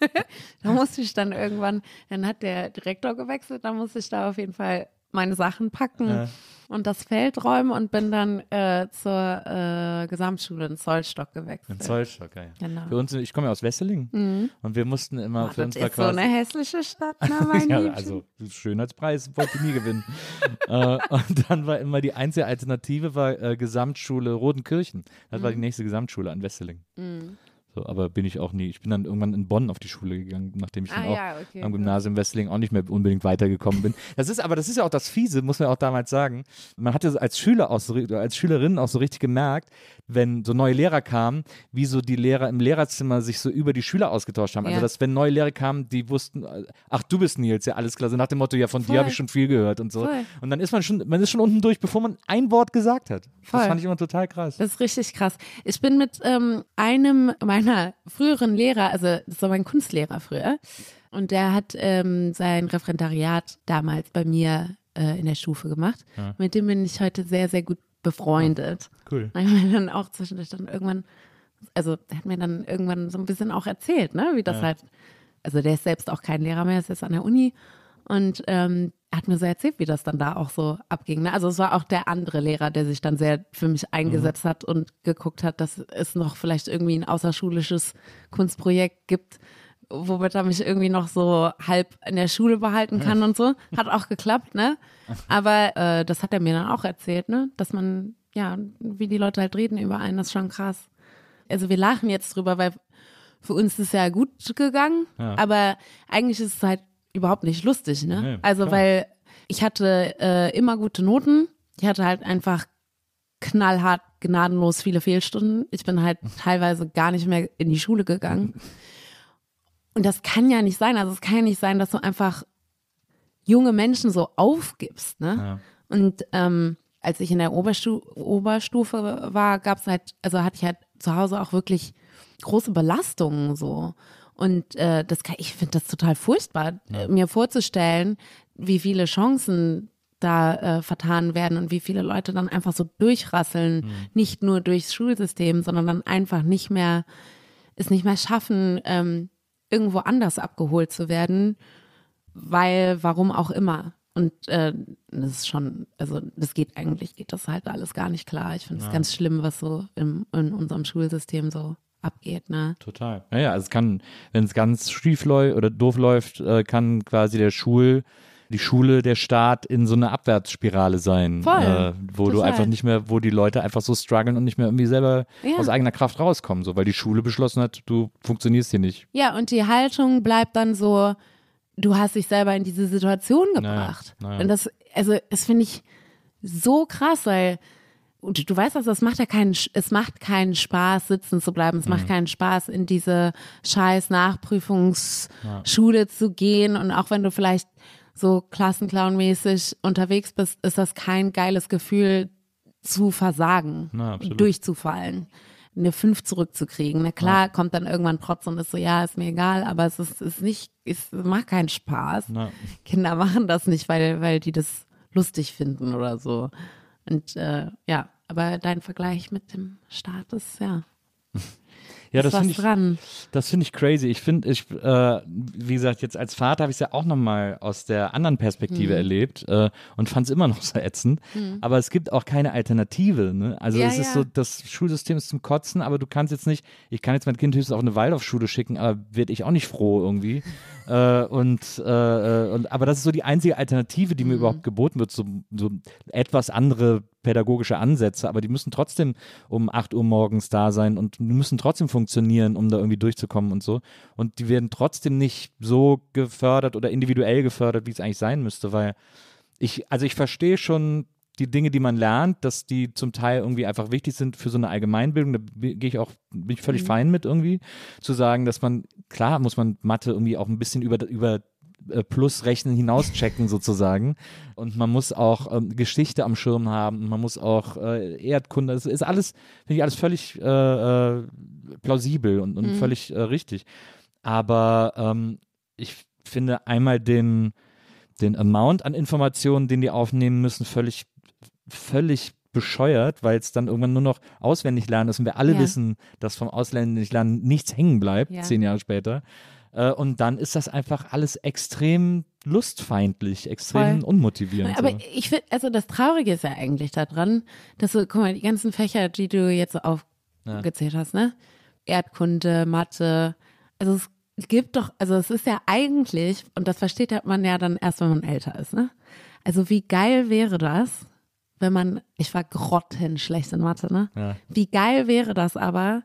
da musste ich dann irgendwann, dann hat der Direktor gewechselt, da musste ich da auf jeden Fall meine Sachen packen Ja. und das Feld räumen und bin dann äh, zur äh, Gesamtschule in Zollstock gewechselt. In Zollstock, ja. Genau. Für uns, ich komme ja aus Wesseling und wir mussten immer, Boah, für uns war ist so quasi. eine hässliche Stadt, ne, mein ja, also Schönheitspreis wollte ich nie gewinnen. äh, und dann war immer die einzige Alternative war äh, Gesamtschule Rodenkirchen. Das Mhm. war die nächste Gesamtschule an Wesseling. So, aber bin ich auch nie. Ich bin dann irgendwann in Bonn auf die Schule gegangen, nachdem ich dann Ah, auch ja, okay, am. Gymnasium Wesseling auch nicht mehr unbedingt weitergekommen bin. Das ist aber, das ist ja auch das Fiese, muss man auch damals sagen. Man hat ja als Schüler auch so, als Schülerin auch so richtig gemerkt, wenn so neue Lehrer kamen, wie so die Lehrer im Lehrerzimmer sich so über die Schüler ausgetauscht haben. Also, Ja. dass wenn neue Lehrer kamen, die wussten, äh, ach, du bist Nils, ja, alles klar. So nach dem Motto, ja, von Voll. dir habe ich schon viel gehört und so. Voll. Und dann ist man schon, man ist schon unten durch, bevor man ein Wort gesagt hat. Voll. Das fand ich immer total krass. Das ist richtig krass. Ich bin mit ähm, einem meiner früheren Lehrer, also das war mein Kunstlehrer früher, und der hat ähm, sein Referendariat damals bei mir äh, in der Stufe gemacht. Mit dem bin ich heute sehr, sehr gut befreundet. Cool. Da haben wir dann auch zwischendurch dann irgendwann, also der hat mir dann irgendwann so ein bisschen auch erzählt, ne, wie das halt, also der ist selbst auch kein Lehrer mehr, ist jetzt an der Uni und ähm, hat mir so erzählt, wie das dann da auch so abging. Ne? Also es war auch der andere Lehrer, der sich dann sehr für mich eingesetzt hat und geguckt hat, dass es noch vielleicht irgendwie ein außerschulisches Kunstprojekt gibt, womit er mich irgendwie noch so halb in der Schule behalten kann und so. Hat auch geklappt, ne? Aber äh, das hat er mir dann auch erzählt, ne? Dass man, ja, wie die Leute halt reden über einen, das ist schon krass. Also wir lachen jetzt drüber, weil für uns ist es ja gut gegangen, aber eigentlich ist es halt überhaupt nicht lustig, ne? Nee, also klar. weil ich hatte äh, immer gute Noten. Ich hatte halt einfach knallhart, gnadenlos viele Fehlstunden. Ich bin halt teilweise gar nicht mehr in die Schule gegangen. Und das kann ja nicht sein. Also es kann ja nicht sein, dass du einfach junge Menschen so aufgibst, ne? Ja. Und ähm, als ich in der Oberstu Oberstufe war, gab's halt, also hatte ich halt zu Hause auch wirklich große Belastungen so. Und äh, das kann, ich finde das total furchtbar, äh, mir vorzustellen, wie viele Chancen da äh, vertan werden und wie viele Leute dann einfach so durchrasseln, nicht nur durchs Schulsystem, sondern dann einfach nicht mehr, es nicht mehr schaffen, ähm, irgendwo anders abgeholt zu werden, weil, warum auch immer. Und äh, das ist schon, also das geht eigentlich, geht das halt alles gar nicht klar. Ich finde es ganz schlimm, was so im, in unserem Schulsystem so abgeht, ne? Total. Naja, also es kann, wenn es ganz schief läuft oder doof läuft, äh, kann quasi der Schul, die Schule, der Staat in so eine Abwärtsspirale sein, Voll. äh, wo du Total. einfach nicht mehr, wo die Leute einfach so strugglen und nicht mehr irgendwie selber Ja. aus eigener Kraft rauskommen, so weil die Schule beschlossen hat, du funktionierst hier nicht. Ja, und die Haltung bleibt dann so, du hast dich selber in diese Situation gebracht. naja. Und das, also, das finde ich so krass, weil und du weißt das, es macht ja keinen, es macht keinen Spaß, sitzen zu bleiben. Es macht Mhm. keinen Spaß, in diese scheiß Nachprüfungsschule zu gehen. Und auch wenn du vielleicht so Klassenclown-mäßig unterwegs bist, ist das kein geiles Gefühl zu versagen, Na, durchzufallen, eine 5 zurückzukriegen. Na klar, kommt dann irgendwann Trotz und ist so, ja, ist mir egal, aber es ist, ist nicht, es macht keinen Spaß. Na. Kinder machen das nicht, weil, weil die das lustig finden oder so. Und äh, ja, aber dein Vergleich mit dem Staat ist ja. Ja, das finde ich, dran. das finde ich crazy. Ich finde, ich, äh, wie gesagt, jetzt als Vater habe ich es ja auch nochmal aus der anderen Perspektive Mhm. erlebt äh, und fand es immer noch so ätzend. Aber es gibt auch keine Alternative. Ne? Also Ja, es ist ja. so, das Schulsystem ist zum Kotzen, aber du kannst jetzt nicht, ich kann jetzt mein Kind höchstens auf eine Waldorfschule schicken, aber werde ich auch nicht froh irgendwie. äh, und, äh, äh, und, aber das ist so die einzige Alternative, die mir Mhm. überhaupt geboten wird, so, so etwas andere pädagogische Ansätze, aber die müssen trotzdem um 8 Uhr morgens da sein und die müssen trotzdem funktionieren, um da irgendwie durchzukommen und so. Und die werden trotzdem nicht so gefördert oder individuell gefördert, wie es eigentlich sein müsste, weil ich, also ich verstehe schon die Dinge, die man lernt, dass die zum Teil irgendwie einfach wichtig sind für so eine Allgemeinbildung. Da gehe ich auch, bin ich völlig fein mit irgendwie, zu sagen, dass man, klar muss man Mathe irgendwie auch ein bisschen über, über äh, Plusrechnen hinauschecken sozusagen. Und man muss auch ähm, Geschichte am Schirm haben, man muss auch äh, Erdkunde, das ist alles, finde ich alles völlig äh, äh, plausibel und, und völlig äh, richtig. Aber ähm, ich finde einmal den, den Amount an Informationen, den die aufnehmen müssen, völlig, völlig bescheuert, weil es dann irgendwann nur noch auswendig lernen ist und wir alle Ja. wissen, dass vom auswendig lernen nichts hängen bleibt, Ja. zehn Jahre später. Äh, und dann ist das einfach alles extrem lustfeindlich, extrem Voll. unmotivierend. Aber so. ich finde, also das Traurige ist ja eigentlich daran, dass du, guck mal, die ganzen Fächer, die du jetzt so aufgezählt hast, ne? Erdkunde, Mathe, also es gibt doch, also es ist ja eigentlich, und das versteht ja man ja dann erst, wenn man älter ist, ne? Also wie geil wäre das, wenn man, ich war grottenschlecht in Mathe, ne? Ja. Wie geil wäre das aber,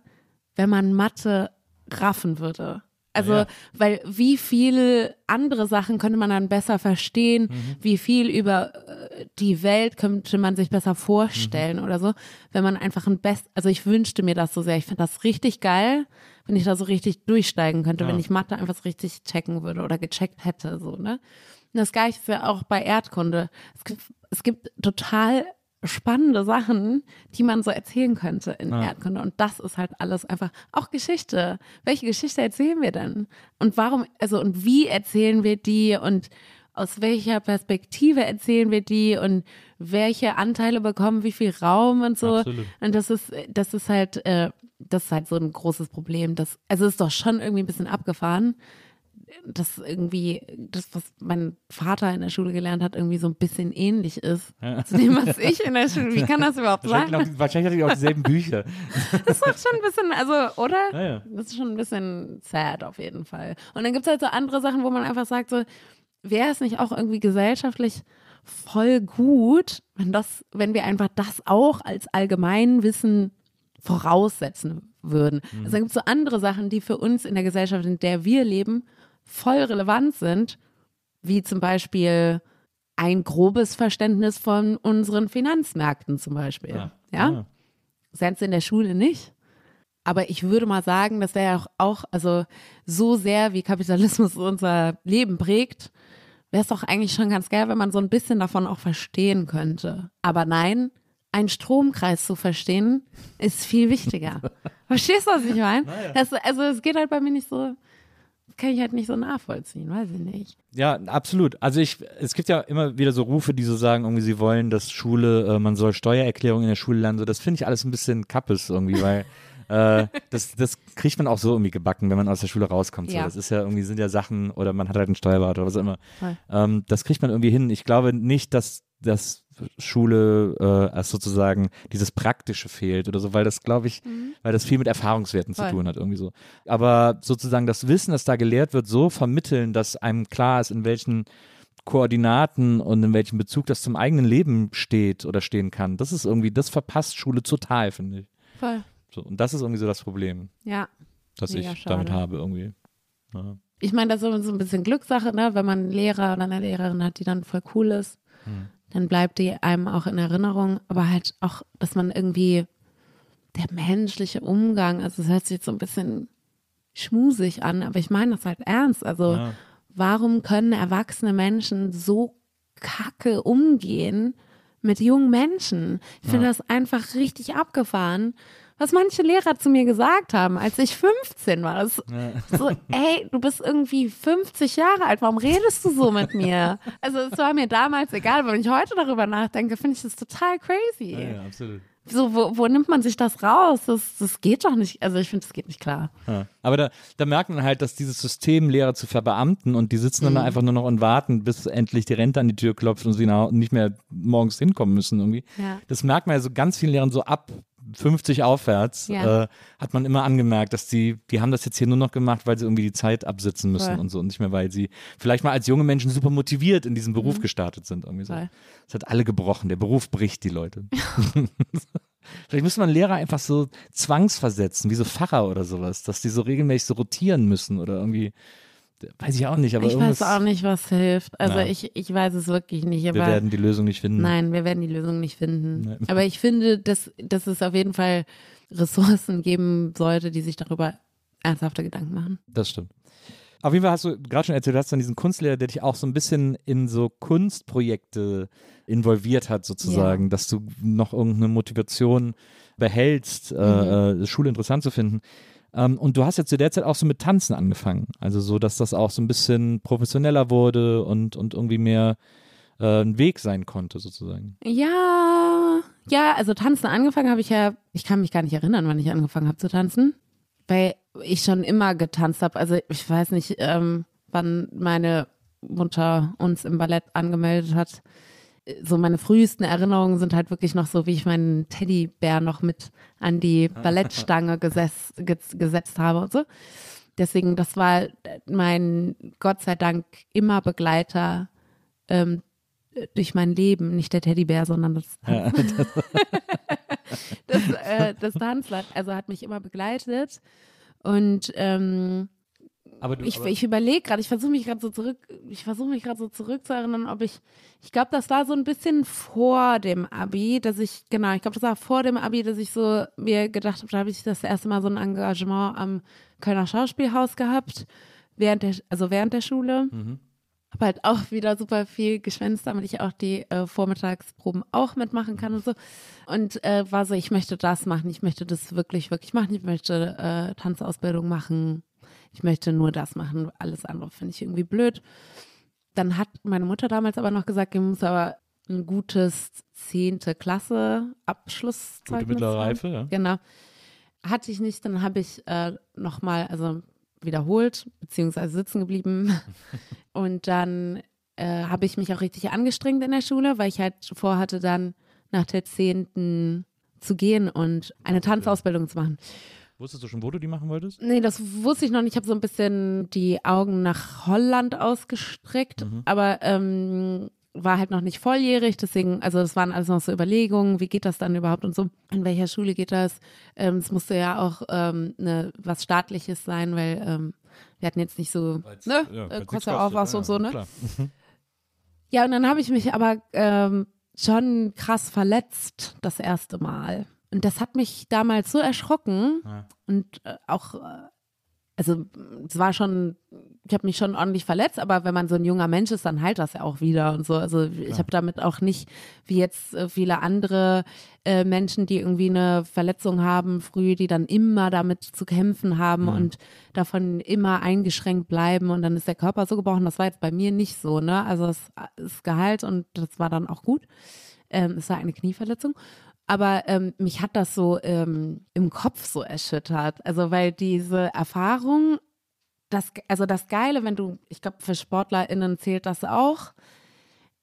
wenn man Mathe raffen würde. Also, Ja. weil wie viele andere Sachen könnte man dann besser verstehen, Mhm. wie viel über äh, die Welt könnte man sich besser vorstellen Mhm. oder so, wenn man einfach ein Best, also ich wünschte mir das so sehr. Ich finde das richtig geil, wenn ich da so richtig durchsteigen könnte, wenn ich Mathe einfach so richtig checken würde oder gecheckt hätte, so, ne? Und das Gleiche ist ja auch bei Erdkunde. Es gibt, es gibt total spannende Sachen, die man so erzählen könnte in Erdkunde. Und das ist halt alles einfach auch Geschichte. Welche Geschichte erzählen wir denn? Und warum, also und wie erzählen wir die und aus welcher Perspektive erzählen wir die und welche Anteile bekommen wie viel Raum und so. Absolut. Und das ist, das ist halt, äh, das ist halt so ein großes Problem. Das, also es ist doch schon irgendwie ein bisschen abgefahren, dass irgendwie das, was mein Vater in der Schule gelernt hat, irgendwie so ein bisschen ähnlich ist zu dem, was ich in der Schule. Wie kann das überhaupt Wahrscheinlich, sein? auch, wahrscheinlich hatte ich auch dieselben Bücher. Das ist doch schon ein bisschen, also, oder? Ja, ja. Das ist schon ein bisschen sad auf jeden Fall. Und dann gibt es halt so andere Sachen, wo man einfach sagt, so, wäre es nicht auch irgendwie gesellschaftlich voll gut, wenn das, wenn wir einfach das auch als Allgemeinwissen voraussetzen würden. Also dann gibt es so andere Sachen, die für uns in der Gesellschaft, in der wir leben, voll relevant sind, wie zum Beispiel ein grobes Verständnis von unseren Finanzmärkten zum Beispiel. Ja. ja? Ja. Selbst in der Schule nicht. Aber ich würde mal sagen, das wäre auch, auch, also so sehr wie Kapitalismus unser Leben prägt, wäre es doch eigentlich schon ganz geil, wenn man so ein bisschen davon auch verstehen könnte. Aber nein, einen Stromkreis zu verstehen, ist viel wichtiger. Verstehst du, was ich meine? Das, also es geht halt bei mir nicht so, kann ich halt nicht so nachvollziehen, weiß ich nicht. Ja, absolut. Also ich, es gibt ja immer wieder so Rufe, die so sagen, irgendwie sie wollen, dass Schule, äh, man soll Steuererklärung in der Schule lernen. So, das finde ich alles ein bisschen kappes irgendwie, weil äh, das, das kriegt man auch so irgendwie gebacken, wenn man aus der Schule rauskommt. So. Ja. Das ist ja irgendwie, sind ja Sachen, oder man hat halt einen Steuerberater oder was auch immer. Ähm, das kriegt man irgendwie hin. Ich glaube nicht, dass dass Schule äh, als sozusagen dieses Praktische fehlt oder so, weil das glaube ich, weil das viel mit Erfahrungswerten zu Voll. tun hat irgendwie so. Aber sozusagen das Wissen, das da gelehrt wird, so vermitteln, dass einem klar ist, in welchen Koordinaten und in welchem Bezug das zum eigenen Leben steht oder stehen kann. Das ist irgendwie, das verpasst Schule total, finde ich. Voll. So, und das ist irgendwie so das Problem, Ja. das ich damit schade. habe irgendwie. Ja. Ich meine, das ist so ein bisschen Glückssache, ne? wenn man einen Lehrer oder eine Lehrerin hat, die dann voll cool ist, Hm. Dann bleibt die einem auch in Erinnerung, aber halt auch, dass man irgendwie der menschliche Umgang, also es hört sich jetzt so ein bisschen schmusig an, aber ich meine das halt ernst. Also Ja. warum können erwachsene Menschen so kacke umgehen mit jungen Menschen? Ich finde das einfach richtig abgefahren. Was manche Lehrer zu mir gesagt haben, als ich 15 war. Das, So, ey, du bist irgendwie 50 Jahre alt, warum redest du so mit mir? Also es war mir damals egal, aber wenn ich heute darüber nachdenke, finde ich das total crazy. Ja, absolut. So, wo, wo nimmt man sich das raus? Das, das geht doch nicht. Also ich finde, das geht nicht klar. Ja. Aber da, da merkt man halt, dass dieses System, Lehrer zu verbeamten und die sitzen dann Mhm. einfach nur noch und warten, bis endlich die Rente an die Tür klopft und sie nicht mehr morgens hinkommen müssen irgendwie. Ja. Das merkt man ja so ganz vielen Lehrern so ab 50 aufwärts, Ja. äh, hat man immer angemerkt, dass die, die haben das jetzt hier nur noch gemacht, weil sie irgendwie die Zeit absitzen müssen Voll. und so und nicht mehr, weil sie vielleicht mal als junge Menschen super motiviert in diesen Beruf gestartet sind irgendwie so. Mhm. Voll. Das hat alle gebrochen. Der Beruf bricht die Leute. Vielleicht müsste man Lehrer einfach so zwangsversetzen, wie so Pfarrer oder sowas, dass die so regelmäßig so rotieren müssen oder irgendwie, weiß ich auch nicht, aber ich weiß auch nicht, was hilft. Also Ja. ich, ich weiß es wirklich nicht. Wir werden die Lösung nicht finden. Nein, wir werden die Lösung nicht finden. Nee. Aber ich finde, dass, dass es auf jeden Fall Ressourcen geben sollte, die sich darüber ernsthafte Gedanken machen. Das stimmt. Auf jeden Fall hast du gerade schon erzählt, du hast dann diesen Kunstlehrer, der dich auch so ein bisschen in so Kunstprojekte involviert hat, sozusagen, dass du noch irgendeine Motivation behältst, äh, äh, Schule interessant zu finden. Ähm, und du hast ja zu der Zeit auch so mit Tanzen angefangen. Also so, dass das auch so ein bisschen professioneller wurde und, und irgendwie mehr äh, ein Weg sein konnte, sozusagen. Ja, ja, also tanzen angefangen habe ich ja, ich kann mich gar nicht erinnern, wann ich angefangen habe zu tanzen, weil ich schon immer getanzt habe. Also ich weiß nicht, ähm, wann meine Mutter uns im Ballett angemeldet hat. So meine frühesten Erinnerungen sind halt wirklich noch so, wie ich meinen Teddybär noch mit an die Ballettstange gesetz, ge- gesetzt habe und so. Deswegen, das war mein Gott sei Dank immer Begleiter ähm, durch mein Leben, nicht der Teddybär, sondern das, das, äh, das Tanzland. Also hat mich immer begleitet. Und ähm, Aber du, ich, aber, ich überlege gerade, ich versuche mich gerade so zurück, ich versuche mich gerade so zurückzuerinnern, ob ich, ich glaube, das war so ein bisschen vor dem Abi, dass ich, genau, ich glaube, das war vor dem Abi, dass ich so mir gedacht habe, da habe ich das erste Mal so ein Engagement am Kölner Schauspielhaus gehabt, während der, also während der Schule. Habe halt auch wieder super viel geschwänzt, damit ich auch die äh, Vormittagsproben auch mitmachen kann und so. Und äh, war so, ich möchte das machen, ich möchte das wirklich, wirklich machen, ich möchte äh, Tanzausbildung machen, ich möchte nur das machen, alles andere finde ich irgendwie blöd. Dann hat meine Mutter damals aber noch gesagt, ich muss aber ein gutes zehnte Klasse Abschlusszeugnis Gute mittlere. Reife, ja. Genau. Hatte ich nicht, dann habe ich äh, nochmal, also wiederholt, beziehungsweise sitzen geblieben. Und dann äh, habe ich mich auch richtig angestrengt in der Schule, weil ich halt vorhatte, dann nach der zehnten zu gehen und eine Tanzausbildung zu machen. Wusstest du schon, wo du die machen wolltest? Nee, das wusste ich noch nicht. Ich habe so ein bisschen die Augen nach Holland ausgestreckt, aber ähm, war halt noch nicht volljährig, deswegen, also das waren alles noch so Überlegungen, wie geht das dann überhaupt und so, in welcher Schule geht das? Ähm, es musste ja auch ähm, ne, was Staatliches sein, weil ähm, wir hatten jetzt nicht so, ne, äh, kostet ja auch was und so, ne? Klar. Ja, und dann habe ich mich aber ähm, schon krass verletzt das erste Mal. Und das hat mich damals so erschrocken Ja. und äh, auch, äh, also es war schon, ich habe mich schon ordentlich verletzt, aber wenn man so ein junger Mensch ist, dann heilt das ja auch wieder und so. Also ich habe damit auch nicht, wie jetzt äh, viele andere äh, Menschen, die irgendwie eine Verletzung haben, früh, die dann immer damit zu kämpfen haben und davon immer eingeschränkt bleiben und dann ist der Körper so gebrochen. Das war jetzt bei mir nicht so, ne? Also es ist geheilt und das war dann auch gut. Ähm, es war eine Knieverletzung. Aber ähm, mich hat das so ähm, im Kopf so erschüttert. Also weil diese Erfahrung, das, also das Geile, wenn du, ich glaube, für SportlerInnen zählt das auch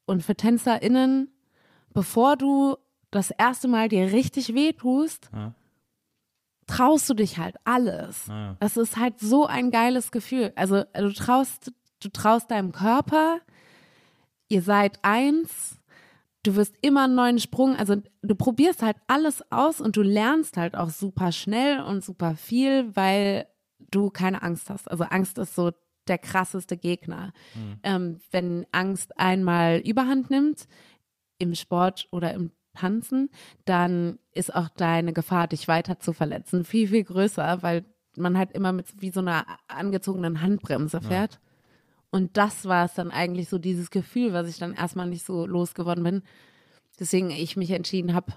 und für TänzerInnen, bevor du das erste Mal dir richtig wehtust, Ja. traust du dich halt alles. Ja. Das ist halt so ein geiles Gefühl. Also du traust, du traust deinem Körper, ihr seid eins, du wirst immer einen neuen Sprung, also du probierst halt alles aus und du lernst halt auch super schnell und super viel, weil du keine Angst hast. Also Angst ist so der krasseste Gegner. Ähm, wenn Angst einmal Überhand nimmt, im Sport oder im Tanzen, dann ist auch deine Gefahr, dich weiter zu verletzen, viel, viel größer, weil man halt immer mit wie so einer angezogenen Handbremse fährt. Und das war es dann eigentlich so dieses Gefühl, was ich dann erstmal nicht so losgeworden bin. Deswegen ich mich entschieden habe,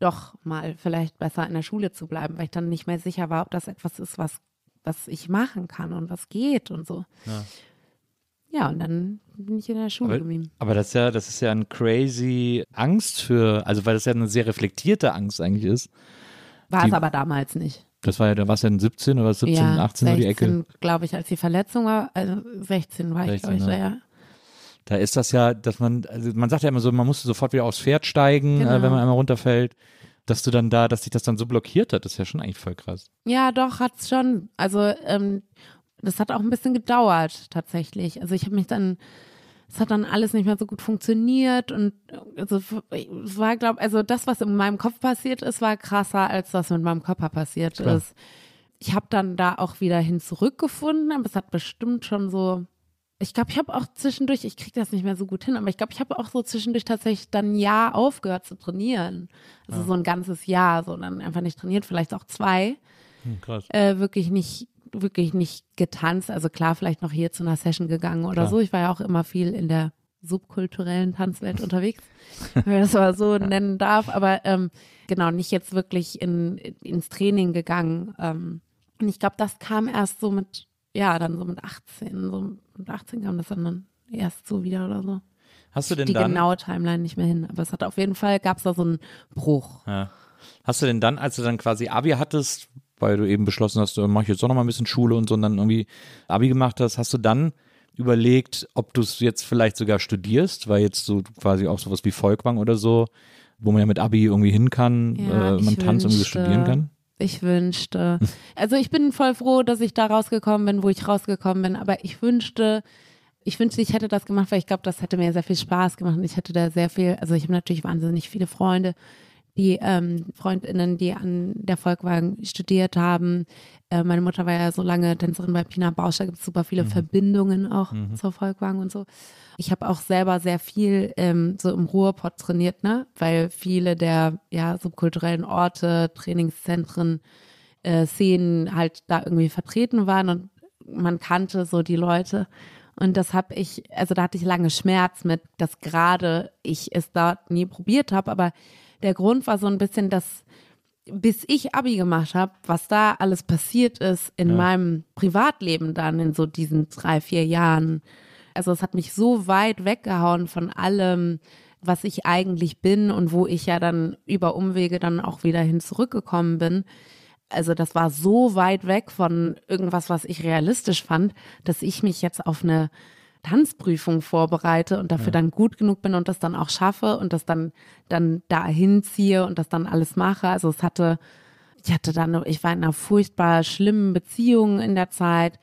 doch mal vielleicht besser in der Schule zu bleiben, weil ich dann nicht mehr sicher war, ob das etwas ist, was, was ich machen kann und was geht und so. Ja. Ja, und dann bin ich in der Schule Aber, geblieben. aber das ist ja, das ist ja ein crazy Angst für, also weil das ja eine sehr reflektierte Angst eigentlich ist. War die- es aber damals nicht. Das war ja, da warst du ja 17 oder 17, ja, 18 so die Ecke. 16, glaube ich, als die Verletzung war. Also 16 war ich, 16, glaube ich, ja. ja. Da ist das ja, dass man, also man sagt ja immer so, man musste sofort wieder aufs Pferd steigen, Genau. äh, wenn man einmal runterfällt. Dass du dann da, dass sich das dann so blockiert hat, ist ja schon eigentlich voll krass. Ja, doch, hat's schon. Also, ähm, das hat auch ein bisschen gedauert, tatsächlich. Also, ich habe mich dann, es hat dann alles nicht mehr so gut funktioniert und also, es war, glaube also das, was in meinem Kopf passiert ist, war krasser als das mit meinem Körper passiert Klar. ist. Ich habe dann da auch wieder hin zurückgefunden, aber es hat bestimmt schon so, ich glaube, ich habe auch zwischendurch, ich kriege das nicht mehr so gut hin, aber ich glaube, ich habe auch so zwischendurch tatsächlich dann ein Jahr aufgehört zu trainieren. Also so ein ganzes Jahr, so dann einfach nicht trainiert, vielleicht auch zwei krass. äh, wirklich nicht wirklich nicht getanzt. Also klar, vielleicht noch hier zu einer Session gegangen oder Klar. so. Ich war ja auch immer viel in der subkulturellen Tanzwelt unterwegs, wenn man das aber so nennen darf. Aber ähm, genau, nicht jetzt wirklich in, ins Training gegangen. Ähm, und ich glaube, das kam erst so mit, ja, dann so mit 18. So mit 18 kam das dann, dann erst so wieder oder so. Hast du denn Die dann, genaue Timeline nicht mehr hin. Aber es hat auf jeden Fall, gab es da so einen Bruch. ja. hast du denn dann, als du dann quasi Abi hattest, weil du eben beschlossen hast, du mach ich jetzt doch noch mal ein bisschen Schule und so und dann irgendwie Abi gemacht hast, hast du dann überlegt, ob du es jetzt vielleicht sogar studierst, weil jetzt so quasi auch sowas wie Volkwang oder so, wo man ja mit Abi irgendwie hin kann, Ja, äh, man Tanz irgendwie studieren kann? Ich wünschte. Also ich bin voll froh, dass ich da rausgekommen bin, wo ich rausgekommen bin. Aber ich wünschte, ich wünschte, ich hätte das gemacht, weil ich glaube, das hätte mir sehr viel Spaß gemacht. Und ich hätte da sehr viel, also ich habe natürlich wahnsinnig viele Freunde, die ähm, Freundinnen, die an der Volkwang studiert haben. Äh, meine Mutter war ja so lange Tänzerin bei Pina Bausch, da gibt es super viele Verbindungen auch zur Volkwang und so. Ich habe auch selber sehr viel ähm, so im Ruhrpott trainiert, ne? Weil viele der ja subkulturellen Orte, Trainingszentren, äh, Szenen halt da irgendwie vertreten waren und man kannte so die Leute. Und das habe ich, also da hatte ich lange Schmerz mit, dass gerade ich es dort nie probiert habe. Aber der Grund war so ein bisschen, dass bis ich Abi gemacht habe, was da alles passiert ist in meinem Privatleben dann in so diesen drei, vier Jahren. Also es hat mich so weit weggehauen von allem, was ich eigentlich bin und wo ich ja dann über Umwege dann auch wieder hin zurückgekommen bin. Also das war so weit weg von irgendwas, was ich realistisch fand, dass ich mich jetzt auf eine Tanzprüfung vorbereite und dafür dann gut genug bin und das dann auch schaffe und das dann dann dahin ziehe und das dann alles mache. Also es hatte, ich hatte dann, ich war in einer furchtbar schlimmen Beziehung in der Zeit,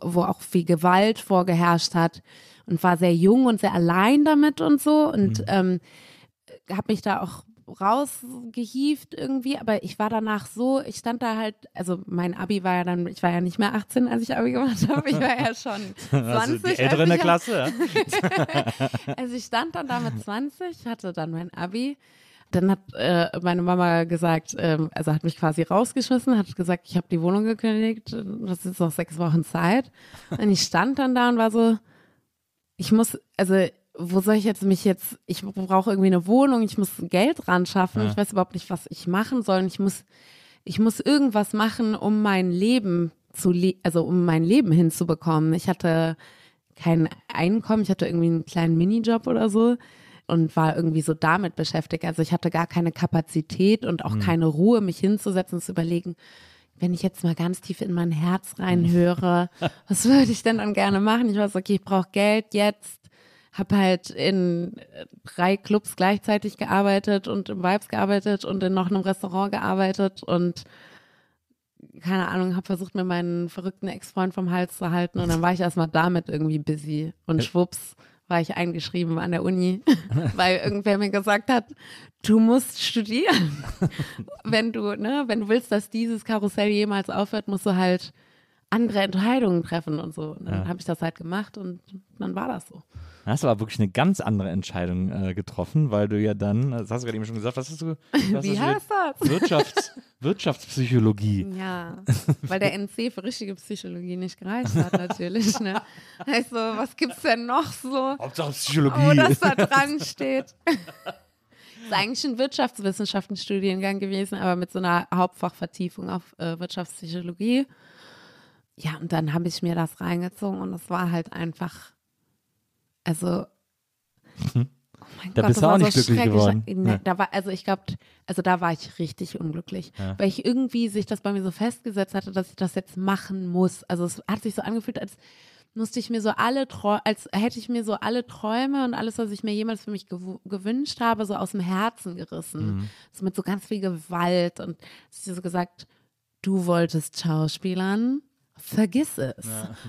wo auch viel Gewalt vorgeherrscht hat und war sehr jung und sehr allein damit und so. Und ähm, habe mich da auch rausgehieft irgendwie, aber ich war danach so, ich stand da halt, also mein Abi war ja dann, ich war ja nicht mehr 18, als ich Abi gemacht habe, ich war ja schon 20. Also die Ältere in der Klasse, also ich stand dann da mit 20, hatte dann mein Abi. Dann hat äh, meine Mama gesagt, ähm, also hat mich quasi rausgeschmissen, hat gesagt, ich habe die Wohnung gekündigt, das ist noch sechs Wochen Zeit. Und ich stand dann da und war so, ich muss, also wo soll ich jetzt mich jetzt, ich brauche irgendwie eine Wohnung, ich muss Geld ran schaffen, Ja. ich weiß überhaupt nicht, was ich machen soll. Und ich muss, ich muss irgendwas machen, um mein Leben zu, le also um mein Leben hinzubekommen. Ich hatte kein Einkommen, ich hatte irgendwie einen kleinen Minijob oder so und war irgendwie so damit beschäftigt. Also ich hatte gar keine Kapazität und auch keine Ruhe, mich hinzusetzen und zu überlegen, wenn ich jetzt mal ganz tief in mein Herz reinhöre, was würde ich denn dann gerne machen? Ich war so, okay, ich brauche Geld jetzt. Hab halt in äh, drei Clubs gleichzeitig gearbeitet und im Vibes gearbeitet und in noch einem Restaurant gearbeitet und keine Ahnung, habe versucht, mir meinen verrückten Ex-Freund vom Hals zu halten und dann war ich erstmal damit irgendwie busy und schwupps war ich eingeschrieben an der Uni, weil irgendwer mir gesagt hat, du musst studieren. wenn du, ne, wenn du willst, dass dieses Karussell jemals aufhört, musst du halt andere Entscheidungen treffen und so. Und dann Ja. habe ich das halt gemacht und dann war das so. Da hast du aber wirklich eine ganz andere Entscheidung äh, getroffen, weil du ja dann, das hast du gerade eben schon gesagt, was hast du? Was Wie heißt das? Wirtschafts, Wirtschaftspsychologie. Ja, weil der NC für richtige Psychologie nicht gereicht hat, natürlich. Ne? Also, was gibt's denn noch so, Hauptsache Psychologie. wo das da dran steht? ist eigentlich ein Wirtschaftswissenschaftenstudiengang gewesen, aber mit so einer Hauptfachvertiefung auf äh, Wirtschaftspsychologie. Ja, und dann habe ich mir das reingezogen und es war halt einfach also Oh mein Da Gott, bist das du auch war nicht so glücklich geworden. Nee, Ja. da war, also ich glaube, also da war ich richtig unglücklich, Ja. weil ich irgendwie sich das bei mir so festgesetzt hatte, dass ich das jetzt machen muss. Also es hat sich so angefühlt, als musste ich mir so alle Träume, als hätte ich mir so alle Träume und alles, was ich mir jemals für mich gew gewünscht habe, so aus dem Herzen gerissen. Mhm. So mit so ganz viel Gewalt und ist so gesagt, du wolltest Schauspielern, vergiss es.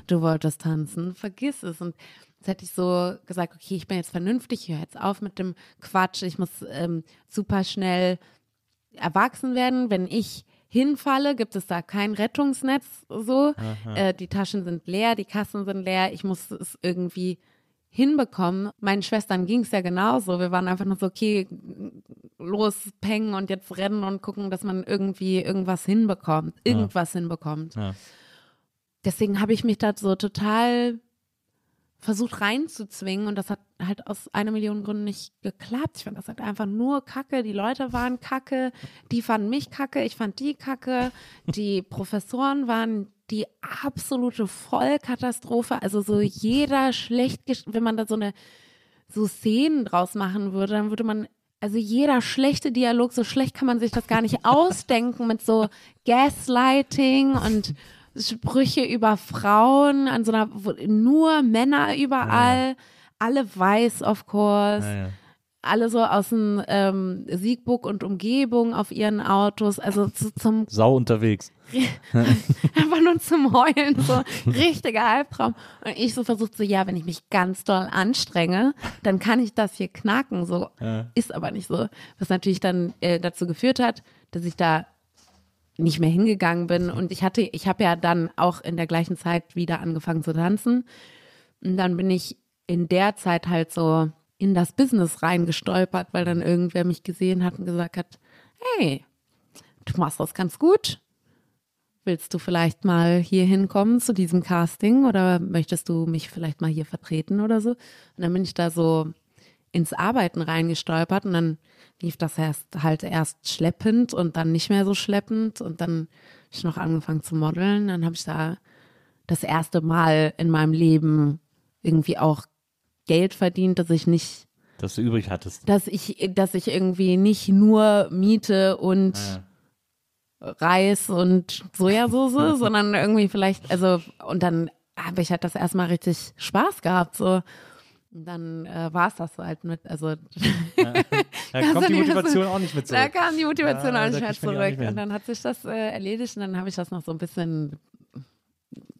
Du wolltest tanzen, vergiss es. Und jetzt hätte ich so gesagt, okay, ich bin jetzt vernünftig, ich höre jetzt auf mit dem Quatsch, ich muss ähm, super schnell erwachsen werden. Wenn ich hinfalle, gibt es da kein Rettungsnetz so. Äh, die Taschen sind leer, die Kassen sind leer, ich muss es irgendwie hinbekommen. Meinen Schwestern ging es ja genauso. Wir waren einfach nur so, okay, los, peng und jetzt rennen und gucken, dass man irgendwie irgendwas hinbekommt, irgendwas hinbekommt. Ja. Deswegen habe ich mich da so total versucht reinzuzwingen und das hat halt aus einer Million Gründen nicht geklappt. Ich fand das halt einfach nur Kacke. Die Leute waren Kacke, die fanden mich Kacke, ich fand die Kacke. Die Professoren waren die absolute Vollkatastrophe. Also so jeder schlecht, wenn man da so eine so Szenen draus machen würde, dann würde man also jeder schlechte Dialog, so schlecht kann man sich das gar nicht ausdenken mit so Gaslighting und Sprüche über Frauen an so einer, nur Männer überall, alle weiß, of course, Ja, ja. alle so aus dem ähm, Siegburg und Umgebung auf ihren Autos, also zu, zum Sau unterwegs. einfach nur zum Heulen, so richtiger Albtraum. Und ich so versucht so, ja, wenn ich mich ganz doll anstrenge, dann kann ich das hier knacken. So ist aber nicht so. Was natürlich dann äh, dazu geführt hat, dass ich da nicht mehr hingegangen bin. Und ich hatte, ich habe ja dann auch in der gleichen Zeit wieder angefangen zu tanzen. Und dann bin ich in der Zeit halt so in das Business reingestolpert, weil dann irgendwer mich gesehen hat und gesagt hat, hey, du machst das ganz gut. Willst du vielleicht mal hier hinkommen zu diesem Casting oder möchtest du mich vielleicht mal hier vertreten oder so? Und dann bin ich da so ins Arbeiten reingestolpert und dann lief das erst halt erst schleppend und dann nicht mehr so schleppend und dann habe ich noch angefangen zu modeln. Dann habe ich da das erste Mal in meinem Leben irgendwie auch Geld verdient, dass ich nicht Dass du übrig hattest. dass ich, dass ich irgendwie nicht nur Miete und Reis und Sojasauce, sondern irgendwie vielleicht, also, und dann habe ich halt das erstmal richtig Spaß gehabt, so. Dann äh, war es das halt mit, also Da kommt die so- Motivation auch nicht mit da zurück. kam die Motivation Ja, auch nicht da mehr zurück. nicht Und dann hat sich das äh, erledigt und dann habe ich das noch so ein bisschen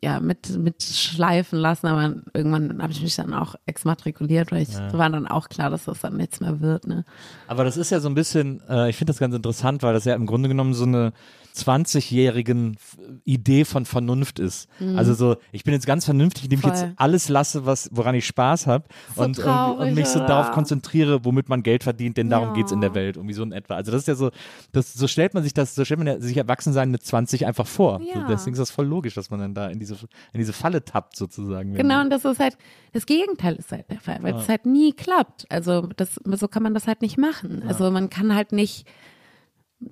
ja, mit, mit schleifen lassen, aber irgendwann habe ich mich dann auch exmatrikuliert, weil ich war dann auch klar, dass das dann nichts mehr wird. Ne? Aber das ist ja so ein bisschen, äh, ich finde das ganz interessant, weil das ja im Grunde genommen so eine 20-jährigen F- Idee von Vernunft ist. Also so, ich bin jetzt ganz vernünftig, indem ich Mhm. Voll. jetzt alles lasse, was, woran ich Spaß habe So und, traurig, und mich so oder? darauf konzentriere, womit man Geld verdient, denn darum Ja. geht's in der Welt, irgendwie so in etwa. Also das ist ja so, das, so stellt man sich das, so stellt man ja sich Erwachsensein mit 20 einfach vor. So, Ja. deswegen ist das voll logisch, dass man dann da in diese, in diese Falle tappt sozusagen. Genau, und das ist halt, das Gegenteil ist halt der Fall, weil es halt nie klappt. Also das, so kann man das halt nicht machen. Also man kann halt nicht,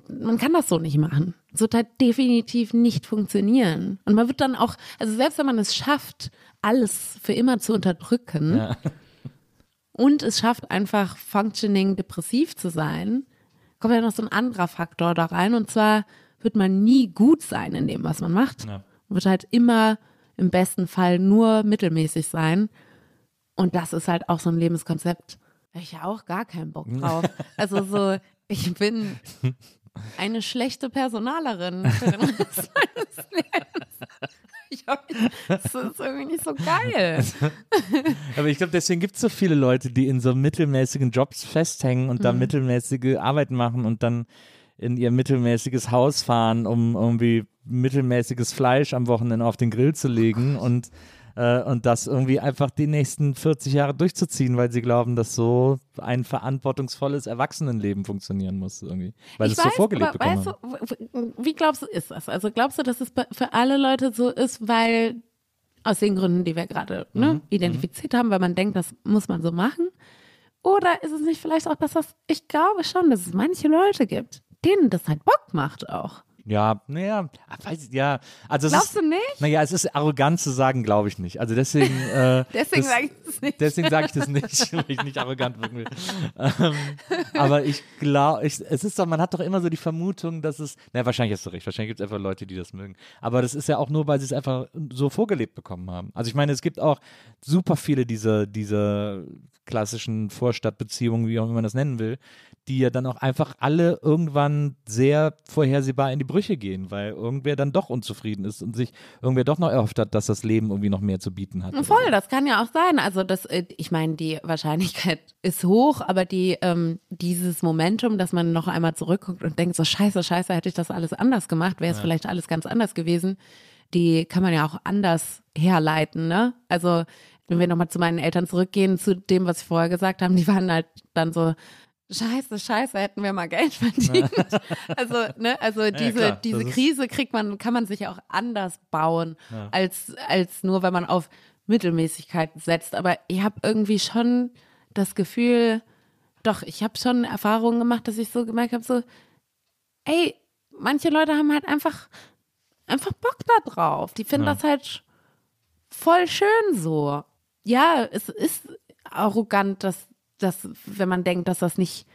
man kann das so nicht machen. Es wird halt definitiv nicht funktionieren. Und man wird dann auch, also selbst wenn man es schafft, alles für immer zu unterdrücken Ja. und es schafft einfach functioning depressiv zu sein, kommt ja noch so ein anderer Faktor da rein und zwar wird man nie gut sein in dem, was man macht. Ja. Man wird halt immer im besten Fall nur mittelmäßig sein. Und das ist halt auch so ein Lebenskonzept. Da hab ich ja auch gar keinen Bock drauf. Also so, ich bin eine schlechte Personalerin für den Rest meines Lebens. Ich hab, das ist irgendwie nicht so geil. Aber ich glaube, deswegen gibt es so viele Leute, die in so mittelmäßigen Jobs festhängen und Mhm. da mittelmäßige Arbeit machen und dann in ihr mittelmäßiges Haus fahren, um irgendwie mittelmäßiges Fleisch am Wochenende auf den Grill zu legen und, äh, und das irgendwie einfach die nächsten 40 Jahre durchzuziehen, weil sie glauben, dass so ein verantwortungsvolles Erwachsenenleben funktionieren muss irgendwie. Weil es so weiß, vorgelebt aber bekommen weißt du, wie glaubst du, ist das? Also glaubst du, dass es für alle Leute so ist, weil aus den Gründen, die wir gerade Mhm. ne, identifiziert haben, weil man denkt, das muss man so machen? Oder ist es nicht vielleicht auch, dass das, ich glaube schon, dass es manche Leute gibt, denen das halt Bock macht auch. Ja, naja, weiß ich, ja. Also es Glaubst ist, du nicht? Naja, es ist arrogant zu sagen, glaube ich nicht. Also deswegen. Äh, Deswegen sage ich das nicht. Deswegen sage ich das nicht, weil ich nicht arrogant wirken will. Ähm, aber ich glaube, es ist doch, man hat doch immer so die Vermutung, dass es, na wahrscheinlich hast du recht, wahrscheinlich gibt es einfach Leute, die das mögen. Aber das ist ja auch nur, weil sie es einfach so vorgelebt bekommen haben. Also ich meine, es gibt auch super viele dieser, dieser klassischen Vorstadtbeziehungen, wie auch immer man das nennen will, die ja dann auch einfach alle irgendwann sehr vorhersehbar in die Brüche gehen, weil irgendwer dann doch unzufrieden ist und sich irgendwer doch noch erhofft hat, dass das Leben irgendwie noch mehr zu bieten hat. Voll, das kann ja auch sein. Also das, äh, ich meine, die Wahrscheinlichkeit ist hoch, aber die, ähm, dieses Momentum, dass man noch einmal zurückguckt und denkt, so scheiße, scheiße, hätte ich das alles anders gemacht, wäre es vielleicht alles ganz anders gewesen, die kann man ja auch anders herleiten, ne? Also wenn wir nochmal zu meinen Eltern zurückgehen, zu dem, was sie vorher gesagt haben, die waren halt dann so, Scheiße, scheiße, hätten wir mal Geld verdient. also, ne, also diese, klar, das diese Krise kriegt man, kann man sich auch anders bauen, als, als nur, wenn man auf Mittelmäßigkeit setzt. Aber ich habe irgendwie schon das Gefühl, doch, ich habe schon Erfahrungen gemacht, dass ich so gemerkt habe, so, ey, manche Leute haben halt einfach, einfach Bock da drauf. Die finden Ja. das halt voll schön so. Ja, es ist arrogant, dass, dass, wenn man denkt, dass das nicht,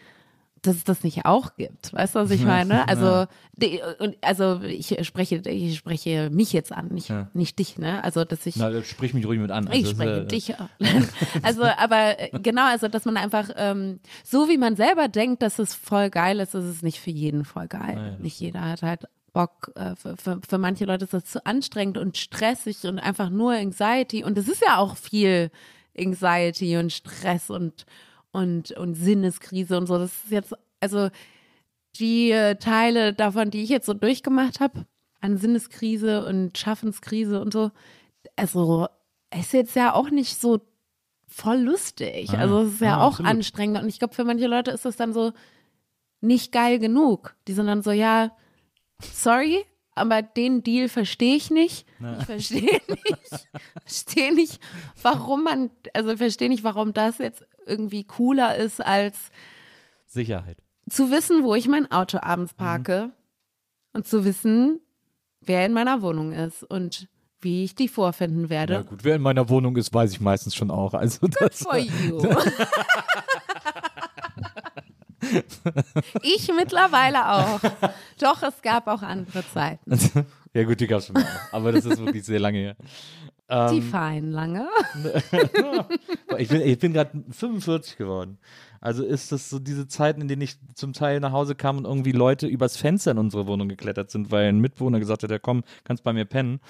dass es das nicht auch gibt. Weißt du, was ich meine? Also, die, und, also ich spreche, ich spreche mich jetzt an, nicht, Ja. nicht dich, ne? Also, dass ich. Na, sprich mich ruhig mit an. Ich Also, spreche das, äh, dich. an. Also, aber äh, genau, also, dass man einfach, ähm, so wie man selber denkt, dass es voll geil ist, ist es nicht für jeden voll geil. Nicht jeder hat halt Bock. Äh, für, für, für manche Leute ist das zu anstrengend und stressig und einfach nur Anxiety. Und es ist ja auch viel Anxiety und Stress und, und, und Sinneskrise und so. Das ist jetzt, also, die äh, Teile davon, die ich jetzt so durchgemacht habe, an Sinneskrise und Schaffenskrise und so, also ist jetzt ja auch nicht so voll lustig. Ah, also es ist ja ja, auch absolut. anstrengend und ich glaube, für manche Leute ist das dann so nicht geil genug. Die sind dann so, ja, sorry, aber den Deal verstehe ich nicht. Ich verstehe nicht, verstehe nicht, warum man, also verstehe nicht, warum das jetzt irgendwie cooler ist als Sicherheit. zu wissen, wo ich mein Auto abends parke und zu wissen, wer in meiner Wohnung ist und wie ich die vorfinden Ja werde. gut, wer in meiner Wohnung ist, weiß ich meistens schon auch. Also das, For you. ich mittlerweile auch. Doch, es gab auch andere Zeiten. ja gut, die gab es schon mal. Aber das ist wirklich sehr lange her. Die Ähm, feinen lange. ich bin, ich bin gerade 45 geworden. Also ist das so diese Zeiten, in denen ich zum Teil nach Hause kam und irgendwie Leute übers Fenster in unsere Wohnung geklettert sind, weil ein Mitbewohner gesagt hat, ja komm, kannst bei mir pennen.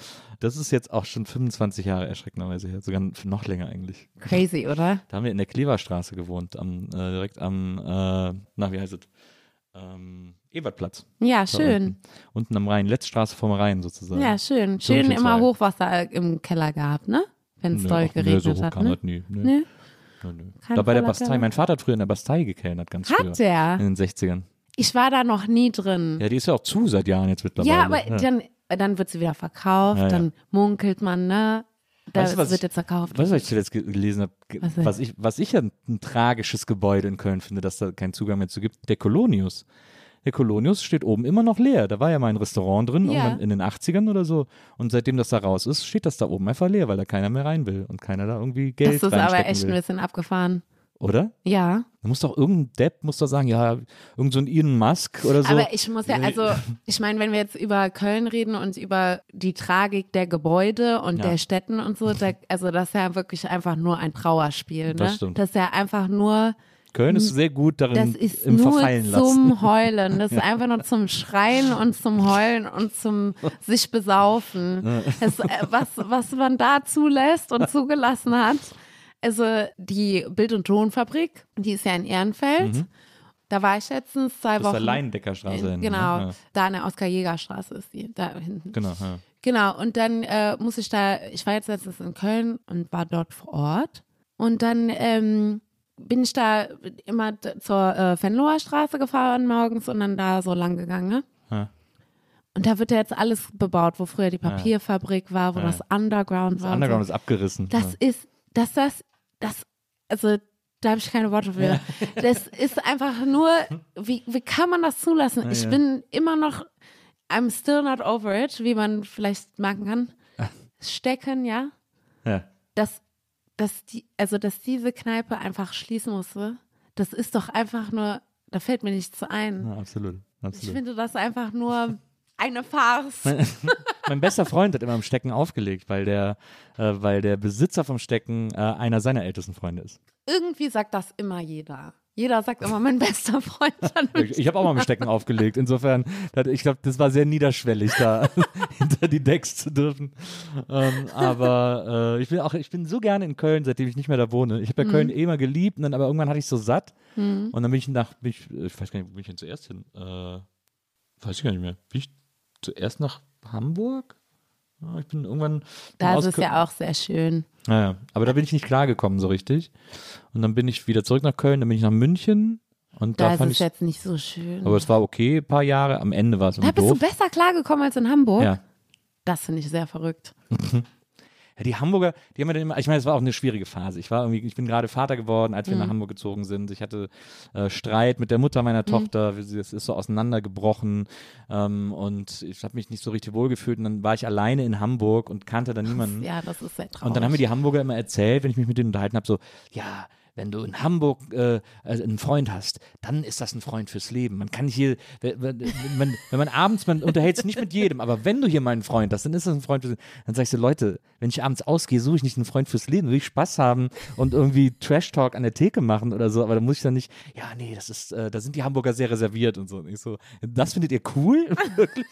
Das ist jetzt auch schon 25 Jahre erschreckenderweise her, sogar noch länger eigentlich. Crazy, oder? Da haben wir in der Kleverstraße gewohnt, am, äh, direkt am, äh, na wie heißt es, ähm, Ebertplatz. Ja, schön. Unten, unten am Rhein, Letztstraße vom Rhein sozusagen. Ja, schön. So Schön immer. Hochwasser im Keller gehabt, ne? Wenn es doll nö, geregnet so hoch hat. Ne? das nie. Nö. Nö. Nö, nö. Da bei der Bastei, mein Vater hat früher in der Bastei gekellnert, ganz früher. Hat der? In den 60ern. Ich war da noch nie drin. Ja, die ist ja auch zu seit Jahren jetzt mittlerweile. Ja, aber dann, dann wird sie wieder verkauft, Ja, ja. dann munkelt man, ne? Da Weißt was wird ich- jetzt verkauft. Weißt du, was ich zuletzt ge- gelesen habe? Was? Was ich, was ich ja ein, ein tragisches Gebäude in Köln finde, dass da keinen Zugang mehr zu gibt, der Kolonius. Der Kolonius steht oben immer noch leer. Da war ja mal ein Restaurant drin, Ja. in den 80ern oder so. Und seitdem das da raus ist, steht das da oben einfach leer, weil da keiner mehr rein will und keiner da irgendwie Geld das ist aber echt ein bisschen abgefahren. Oder? Ja. Da muss doch irgendein Depp, muss doch sagen, ja, irgend so ein Elon Musk oder so. Aber ich muss ja, also, ich meine, wenn wir jetzt über Köln reden und über die Tragik der Gebäude und Ja. der Städten und so, da, also das ist ja wirklich einfach nur ein Trauerspiel. Ne? Das stimmt. Das ist ja einfach nur, Köln ist sehr gut darin das ist im nur Verfallen lassen. zum Heulen. Das ist einfach nur zum Schreien und zum Heulen und zum sich besaufen. Das, äh, was, was man da zulässt und zugelassen hat. Also die Bild- und Tonfabrik, die ist ja in Ehrenfeld. Da war ich letztens zwei Mhm. Das ist Wochen. der Leindeckerstraße. In, hinten, genau, Ne? Ja, da an der Oskar-Jäger-Straße ist die, da hinten. genau. Ja. Genau, und dann äh, muss ich da, ich war jetzt letztens in Köln und war dort vor Ort. Und dann ähm, bin ich da immer zur äh, Venloer Straße gefahren morgens und dann da so lang gegangen. Ne? Ja. Und da wird ja jetzt alles bebaut, wo früher die Papierfabrik war, wo Ja. das Underground Das war. und Underground so. ist abgerissen. Das ja. ist, dass das, das, also da habe ich keine Worte für. Das ist einfach nur, wie, wie kann man das zulassen? Ich bin immer noch I'm still not over it, wie man vielleicht merken kann. Stecken, ja. Ja. Dass, dass die, also dass diese Kneipe einfach schließen musste, das ist doch einfach nur, da fällt mir nichts zu ein. ja absolut. Ich absolut. finde das einfach nur eine Farce. Mein bester Freund hat immer am Stecken aufgelegt, weil der, äh, weil der Besitzer vom Stecken äh, einer seiner ältesten Freunde ist. Irgendwie sagt das immer jeder. Jeder sagt immer, mein bester Freund Ich, ich habe auch mal am Stecken aufgelegt. Insofern, ich glaube, das war sehr niederschwellig, da hinter die Decks zu dürfen. Ähm, aber äh, ich bin auch, ich bin so gerne in Köln, seitdem ich nicht mehr da wohne. Ich habe ja Köln eh immer geliebt, und dann, aber irgendwann hatte ich so satt. Und dann bin ich nach, bin ich, ich weiß gar nicht, wo bin ich denn zuerst hin? Äh, weiß ich gar nicht mehr. Bin ich zuerst nach Hamburg? Ich bin irgendwann. Da ist es Köln- ja auch sehr schön. Naja, aber da bin ich nicht klargekommen so richtig. Und dann bin ich wieder zurück nach Köln, dann bin ich nach München. Und Da da, ist fand es ich, jetzt nicht so schön. aber es war okay, ein paar Jahre. Am Ende war es da bist du doof. besser klargekommen als in Hamburg. Ja. Das finde ich sehr verrückt. ja, die Hamburger, die haben ja dann immer, ich meine, es war auch eine schwierige Phase. Ich war irgendwie, ich bin gerade Vater geworden, als wir Mhm. nach Hamburg gezogen sind. Ich hatte äh, Streit mit der Mutter meiner Tochter, es ist so auseinandergebrochen ähm, und ich habe mich nicht so richtig wohlgefühlt. Und dann war ich alleine in Hamburg und kannte da niemanden. Ja, das ist sehr traurig. Und dann haben mir die Hamburger immer erzählt, wenn ich mich mit denen unterhalten habe, so, ja, wenn du in Hamburg äh, also einen Freund hast, dann ist das ein Freund fürs Leben. Man kann hier, wenn, wenn, man, wenn man abends, man unterhält sich nicht mit jedem, aber wenn du hier mal einen Freund hast, dann ist das ein Freund fürs Leben. Dann sag ich so, Leute, wenn ich abends ausgehe, suche ich nicht einen Freund fürs Leben, will ich Spaß haben und irgendwie Trash-Talk an der Theke machen oder so, aber da muss ich dann nicht, ja, nee, das ist, äh, da sind die Hamburger sehr reserviert und so. Und ich so, das findet ihr cool? Wirklich?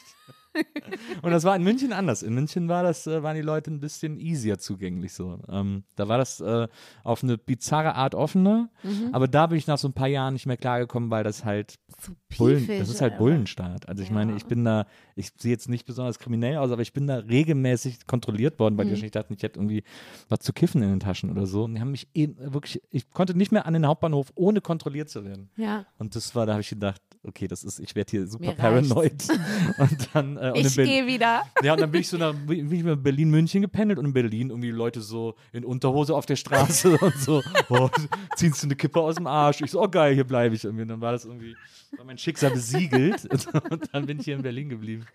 Und das war in München anders. In München war das, äh, waren die Leute ein bisschen easier zugänglich so. Ähm, da war das äh, auf eine bizarre Art offener, Mhm. aber da bin ich nach so ein paar Jahren nicht mehr klargekommen, weil das halt Zu Bullen, das ist halt Alter. Bullenstaat. Also ich meine, Ja. ich bin da, ich sehe jetzt nicht besonders kriminell aus, aber ich bin da regelmäßig kontrolliert worden, weil die Mhm. wahrscheinlich dachten, ich hätte irgendwie was zu kiffen in den Taschen oder so. Und die haben mich eben wirklich, ich konnte nicht mehr an den Hauptbahnhof, ohne kontrolliert zu werden. Ja. Und das war, da habe ich gedacht, okay, das ist, ich werde hier super paranoid. Und dann, äh, und Ich Berlin- gehe wieder. ja, und dann bin ich so nach bin ich nach Berlin-München gependelt und in Berlin irgendwie Leute so in Unterhose auf der Straße und so, oh, ziehst du eine Kippe aus dem Arsch. Ich so, oh geil, hier bleibe ich irgendwie. Und dann war das irgendwie, war mein Schicksal besiegelt und dann bin ich hier in Berlin geblieben.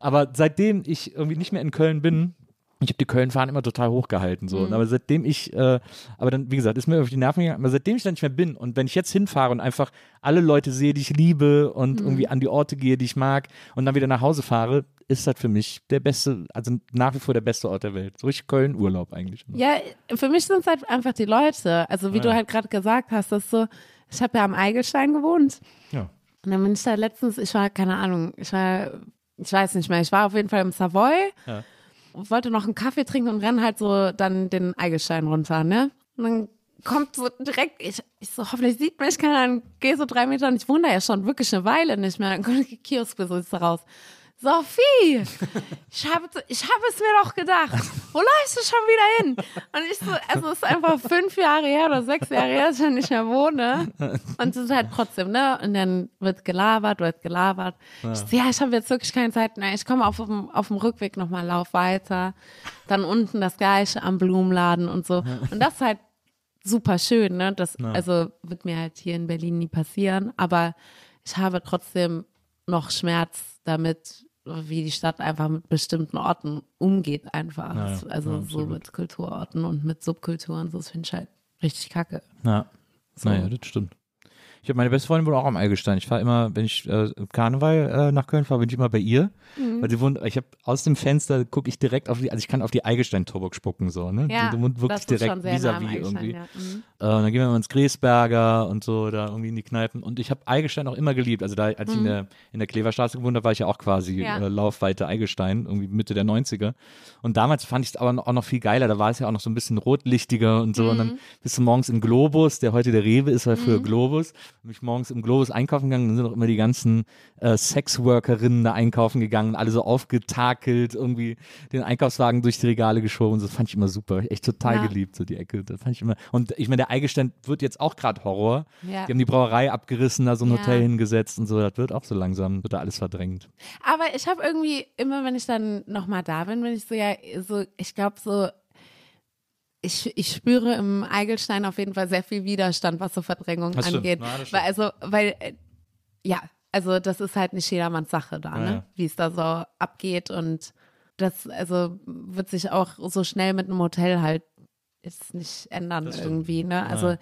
Aber seitdem ich irgendwie nicht mehr in Köln bin, ich habe die Köln-Fahren immer total hochgehalten. So. Aber seitdem ich, äh, aber dann, wie gesagt, ist mir auf die Nerven gegangen, aber seitdem ich dann nicht mehr bin und wenn ich jetzt hinfahre und einfach alle Leute sehe, die ich liebe und irgendwie an die Orte gehe, die ich mag und dann wieder nach Hause fahre, ist das für mich der beste, also nach wie vor der beste Ort der Welt. So richtig Köln-Urlaub eigentlich. Ja, für mich sind es halt einfach die Leute. Also wie Ja. du halt gerade gesagt hast, das ist so, ich habe ja am Eigelstein gewohnt. Ja. Und dann bin ich da letztens, ich war, keine Ahnung, ich war, ich weiß nicht mehr, ich war auf jeden Fall im Savoy Ja. und wollte noch einen Kaffee trinken und renn halt so dann den Eigelstein runter, ne? Und dann kommt so direkt, ich, ich so, hoffentlich sieht mich keiner, dann gehe so drei Meter und ich wundere ja schon wirklich eine Weile nicht mehr. Dann kommt die Kioskbesitzer raus. Sophie, ich habe, ich habe es mir doch gedacht. Wo läufst du schon wieder hin? Und ich so, also es ist einfach fünf Jahre her oder sechs Jahre her, dass ich nicht mehr wohne. Und es ist halt trotzdem, ne? Und dann wird gelabert, wird gelabert. Ich so, ja, ich habe jetzt wirklich keine Zeit mehr. Ich komme auf dem, auf dem Rückweg nochmal, lauf weiter. Dann unten das Gleiche am Blumenladen und so. Und das ist halt super schön, ne? Das, also wird mir halt hier in Berlin nie passieren. Aber ich habe trotzdem noch Schmerz damit, wie die Stadt einfach mit bestimmten Orten umgeht einfach. Ja, also ja, so mit Kulturorten und mit Subkulturen, so finde ich halt richtig kacke. Ja. Naja, das stimmt. Ich habe meine beste Freundin wohnt auch am Eigelstein. Ich fahre immer, wenn ich äh, im Karneval äh, nach Köln fahre, bin ich immer bei ihr. Mhm. Weil sie wohnt, ich habe aus dem Fenster gucke ich direkt auf die, also ich kann auf die Eigelstein-Turburg spucken so, ne? Ja, die wohnt wirklich das ist direkt vis-à-vis Eigelstein, irgendwie. ja. Mhm. Äh, und dann gehen wir mal ins Gräsberger und so, da irgendwie in die Kneipen. Und ich habe Eigelstein auch immer geliebt. Also da, als ich in der, in der Kleverstraße gewohnt habe, war ich ja auch quasi Mhm. Ja. äh, Laufweite Eigelstein, irgendwie Mitte der 90er. Und damals fand ich es aber auch noch viel geiler. Da war es ja auch noch so ein bisschen rotlichtiger und so. Und Mhm. dann bist du morgens im Globus, der heute der Rewe ist, war früher Globus. Bin ich morgens im Globus einkaufen gegangen. Dann sind auch immer die ganzen äh, Sexworkerinnen da einkaufen gegangen, alle so aufgetakelt, irgendwie den Einkaufswagen durch die Regale geschoben. Das fand ich immer super. Echt total Ja. geliebt, so die Ecke. Das fand ich immer. Und ich meine, der Eigelstein wird jetzt auch gerade Horror. Ja. Die haben die Brauerei abgerissen, da so ein Ja. Hotel hingesetzt und so. Das wird auch so langsam, wird da alles verdrängt. Aber ich habe irgendwie, immer wenn ich dann nochmal da bin, bin ich so, ja, so, ich glaube so, ich, ich spüre im Eigelstein auf jeden Fall sehr viel Widerstand, was so Verdrängung Das angeht. Ja, stimmt. weil, also, weil, äh, ja, Also das ist halt nicht jedermanns Sache da, ne? ja. wie es da so abgeht und das also wird sich auch so schnell mit einem Hotel halt jetzt nicht ändern irgendwie, ne? Also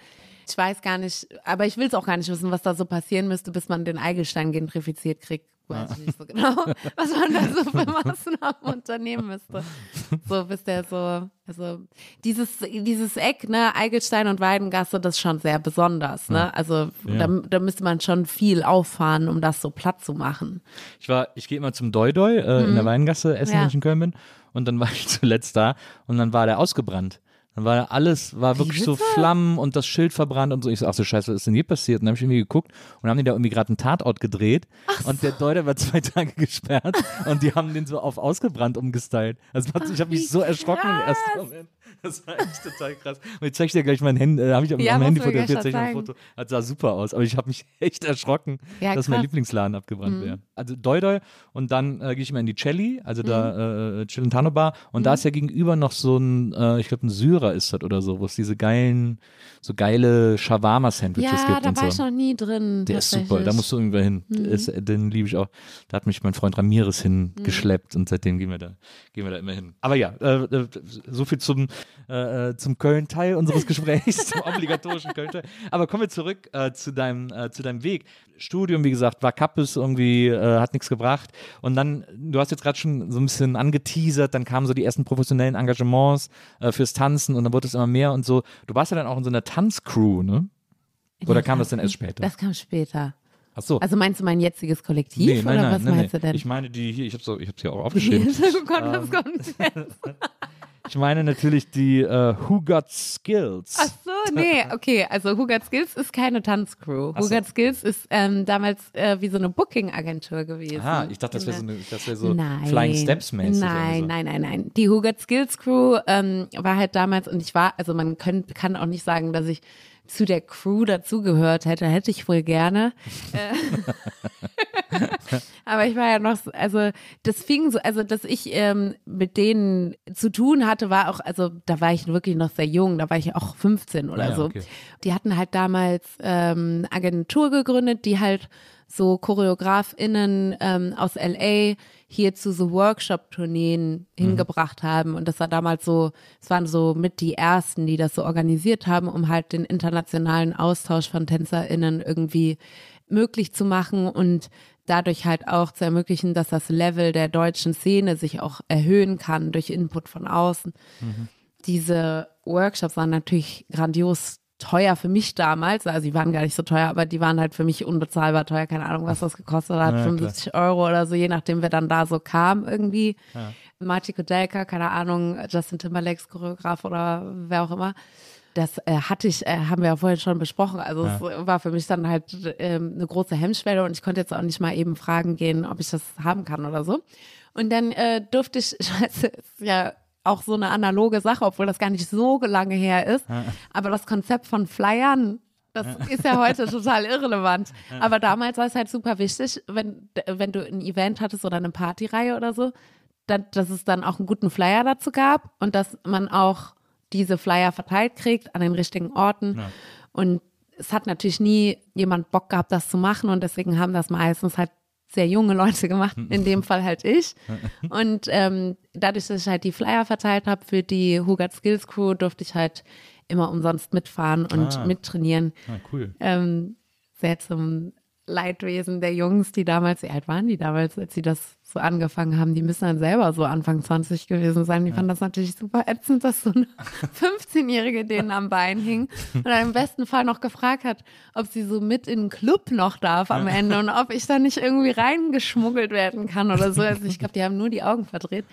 ich weiß gar nicht, aber ich will es auch gar nicht wissen, was da so passieren müsste, bis man den Eigelstein gentrifiziert kriegt. Weiß ich nicht so genau, was man da so für Maßnahmen unternehmen müsste. So bis der so, also dieses, dieses Eck, ne, Eigelstein und Weidengasse, das ist schon sehr besonders, ne? Also Ja. da, da müsste man schon viel auffahren, um das so platt zu machen. Ich war, ich gehe immer zum Doi Doi äh, in der Weingasse essen, Mhm. Ja. wenn ich in Köln bin. Und dann war ich zuletzt da und dann war der ausgebrannt. Dann war alles, war wirklich so? Flammen und das Schild verbrannt und so. Ich so, ach so scheiße, was ist denn hier passiert? Und dann habe ich irgendwie geguckt und haben die da irgendwie gerade einen Tatort gedreht. Und der Doi, der war zwei Tage gesperrt und die haben den so auf ausgebrannt umgestylt. Also ich habe mich so erschrocken im ersten. Moment. Das war echt total krass. Und ich zeig dir gleich mein Handy, äh, habe ich am, Ja, am Handy fotografiert, gleich zeig ich ein Foto. Das sah super aus, aber ich habe mich echt erschrocken, Ja, dass mein krass. Lieblingsladen abgebrannt wäre. Also Doi Doi und dann äh, gehe ich immer in die Celli, also Mhm. da äh, Chilentano Bar und da ist ja gegenüber noch so ein, äh, ich glaube ein Syrer ist das oder so, wo es diese geilen, so geile Shawarma-Sandwiches Ja, gibt da und war ich noch nie drin. Der ist super, da musst du irgendwann hin. Der Ist, den liebe ich auch. Da hat mich mein Freund Ramirez hingeschleppt und seitdem gehen wir da, gehen wir da immer hin. Aber ja, äh, äh, so viel zum, äh, äh, zum Köln-Teil unseres Gesprächs, zum obligatorischen Köln-Teil. Aber kommen wir zurück äh, zu, deinem, äh, zu deinem Weg. Studium, wie gesagt, war Kappes irgendwie, äh, hat nichts gebracht. Und dann, du hast jetzt gerade schon so ein bisschen angeteasert, dann kamen so die ersten professionellen Engagements fürs Tanzen und dann wurde es immer mehr und so. Du warst ja dann auch in so einer Tanzcrew, ne? Oder kam das dann erst später? Das kam später. Ach so. Also meinst du mein jetziges Kollektiv Nee, nein, oder nein, was nein, meinst du denn? Ich meine die hier, ich habe ich hab's hier auch aufgeschrieben. oh Gott, was kommt jetzt? ich meine natürlich die äh, Who Got Skills. Ach so, nee, okay. Also Who Got Skills ist keine Tanzcrew. Who so. Got Skills ist ähm, damals äh, wie so eine Booking-Agentur gewesen. Aha, ich dachte, das wäre so, eine, das wär so nein. Flying Steps mäßig. Nein, also. nein, nein, nein. Die Who Got Skills Crew ähm, war halt damals und ich war, also man könnt, kann auch nicht sagen, dass ich zu der Crew dazugehört hätte, hätte ich wohl gerne. Äh, Aber ich war ja noch, so- also das fing so, also dass ich ähm, mit denen zu tun hatte, war auch, also da war ich wirklich noch sehr jung, da war ich auch 15 oder ja, so. okay. Die hatten halt damals ähm, eine Agentur gegründet, die halt so ChoreografInnen ähm, aus LA hier zu so Workshop-Tourneen hingebracht haben. Und das war damals so, es waren so mit die ersten, die das so organisiert haben, um halt den internationalen Austausch von TänzerInnen irgendwie möglich zu machen und dadurch halt auch zu ermöglichen, dass das Level der deutschen Szene sich auch erhöhen kann durch Input von außen. Diese Workshops waren natürlich grandios teuer für mich damals. Also die waren gar nicht so teuer, aber die waren halt für mich unbezahlbar teuer. Keine Ahnung, was das gekostet hat. Ja, klar. 75 Euro oder so, je nachdem, wer dann da so kam irgendwie. Marty Kudelka, keine Ahnung, Justin Timberlakes Choreograf oder wer auch immer. Das äh, hatte ich, äh, haben wir ja vorhin schon besprochen. Also es war für mich dann halt ähm, eine große Hemmschwelle und ich konnte jetzt auch nicht mal eben fragen gehen, ob ich das haben kann oder so. Und dann äh, durfte ich, ich weiß, es ist ja auch so eine analoge Sache, obwohl das gar nicht so lange her ist. Aber das Konzept von Flyern, das ist ja heute total irrelevant. Aber damals war es halt super wichtig, wenn, wenn du ein Event hattest oder eine Partyreihe oder so, dann, dass es dann auch einen guten Flyer dazu gab und dass man auch diese Flyer verteilt kriegt an den richtigen Orten. Und es hat natürlich nie jemand Bock gehabt, das zu machen und deswegen haben das meistens halt sehr junge Leute gemacht, in dem Fall halt ich. Und ähm, dadurch, dass ich halt die Flyer verteilt habe für die Hugat Skills Crew, durfte ich halt immer umsonst mitfahren und Ah. mittrainieren. Ah, cool. Ähm, sehr zum Leidwesen der Jungs, die damals, wie alt waren die damals, als sie das so angefangen haben? Die müssen dann selber so Anfang 20 gewesen sein. Die fanden das natürlich super ätzend, dass so eine 15-Jährige denen am Bein hing und dann im besten Fall noch gefragt hat, ob sie so mit in den Club noch darf am Ende und ob ich da nicht irgendwie reingeschmuggelt werden kann oder so. Also ich glaube, die haben nur die Augen verdreht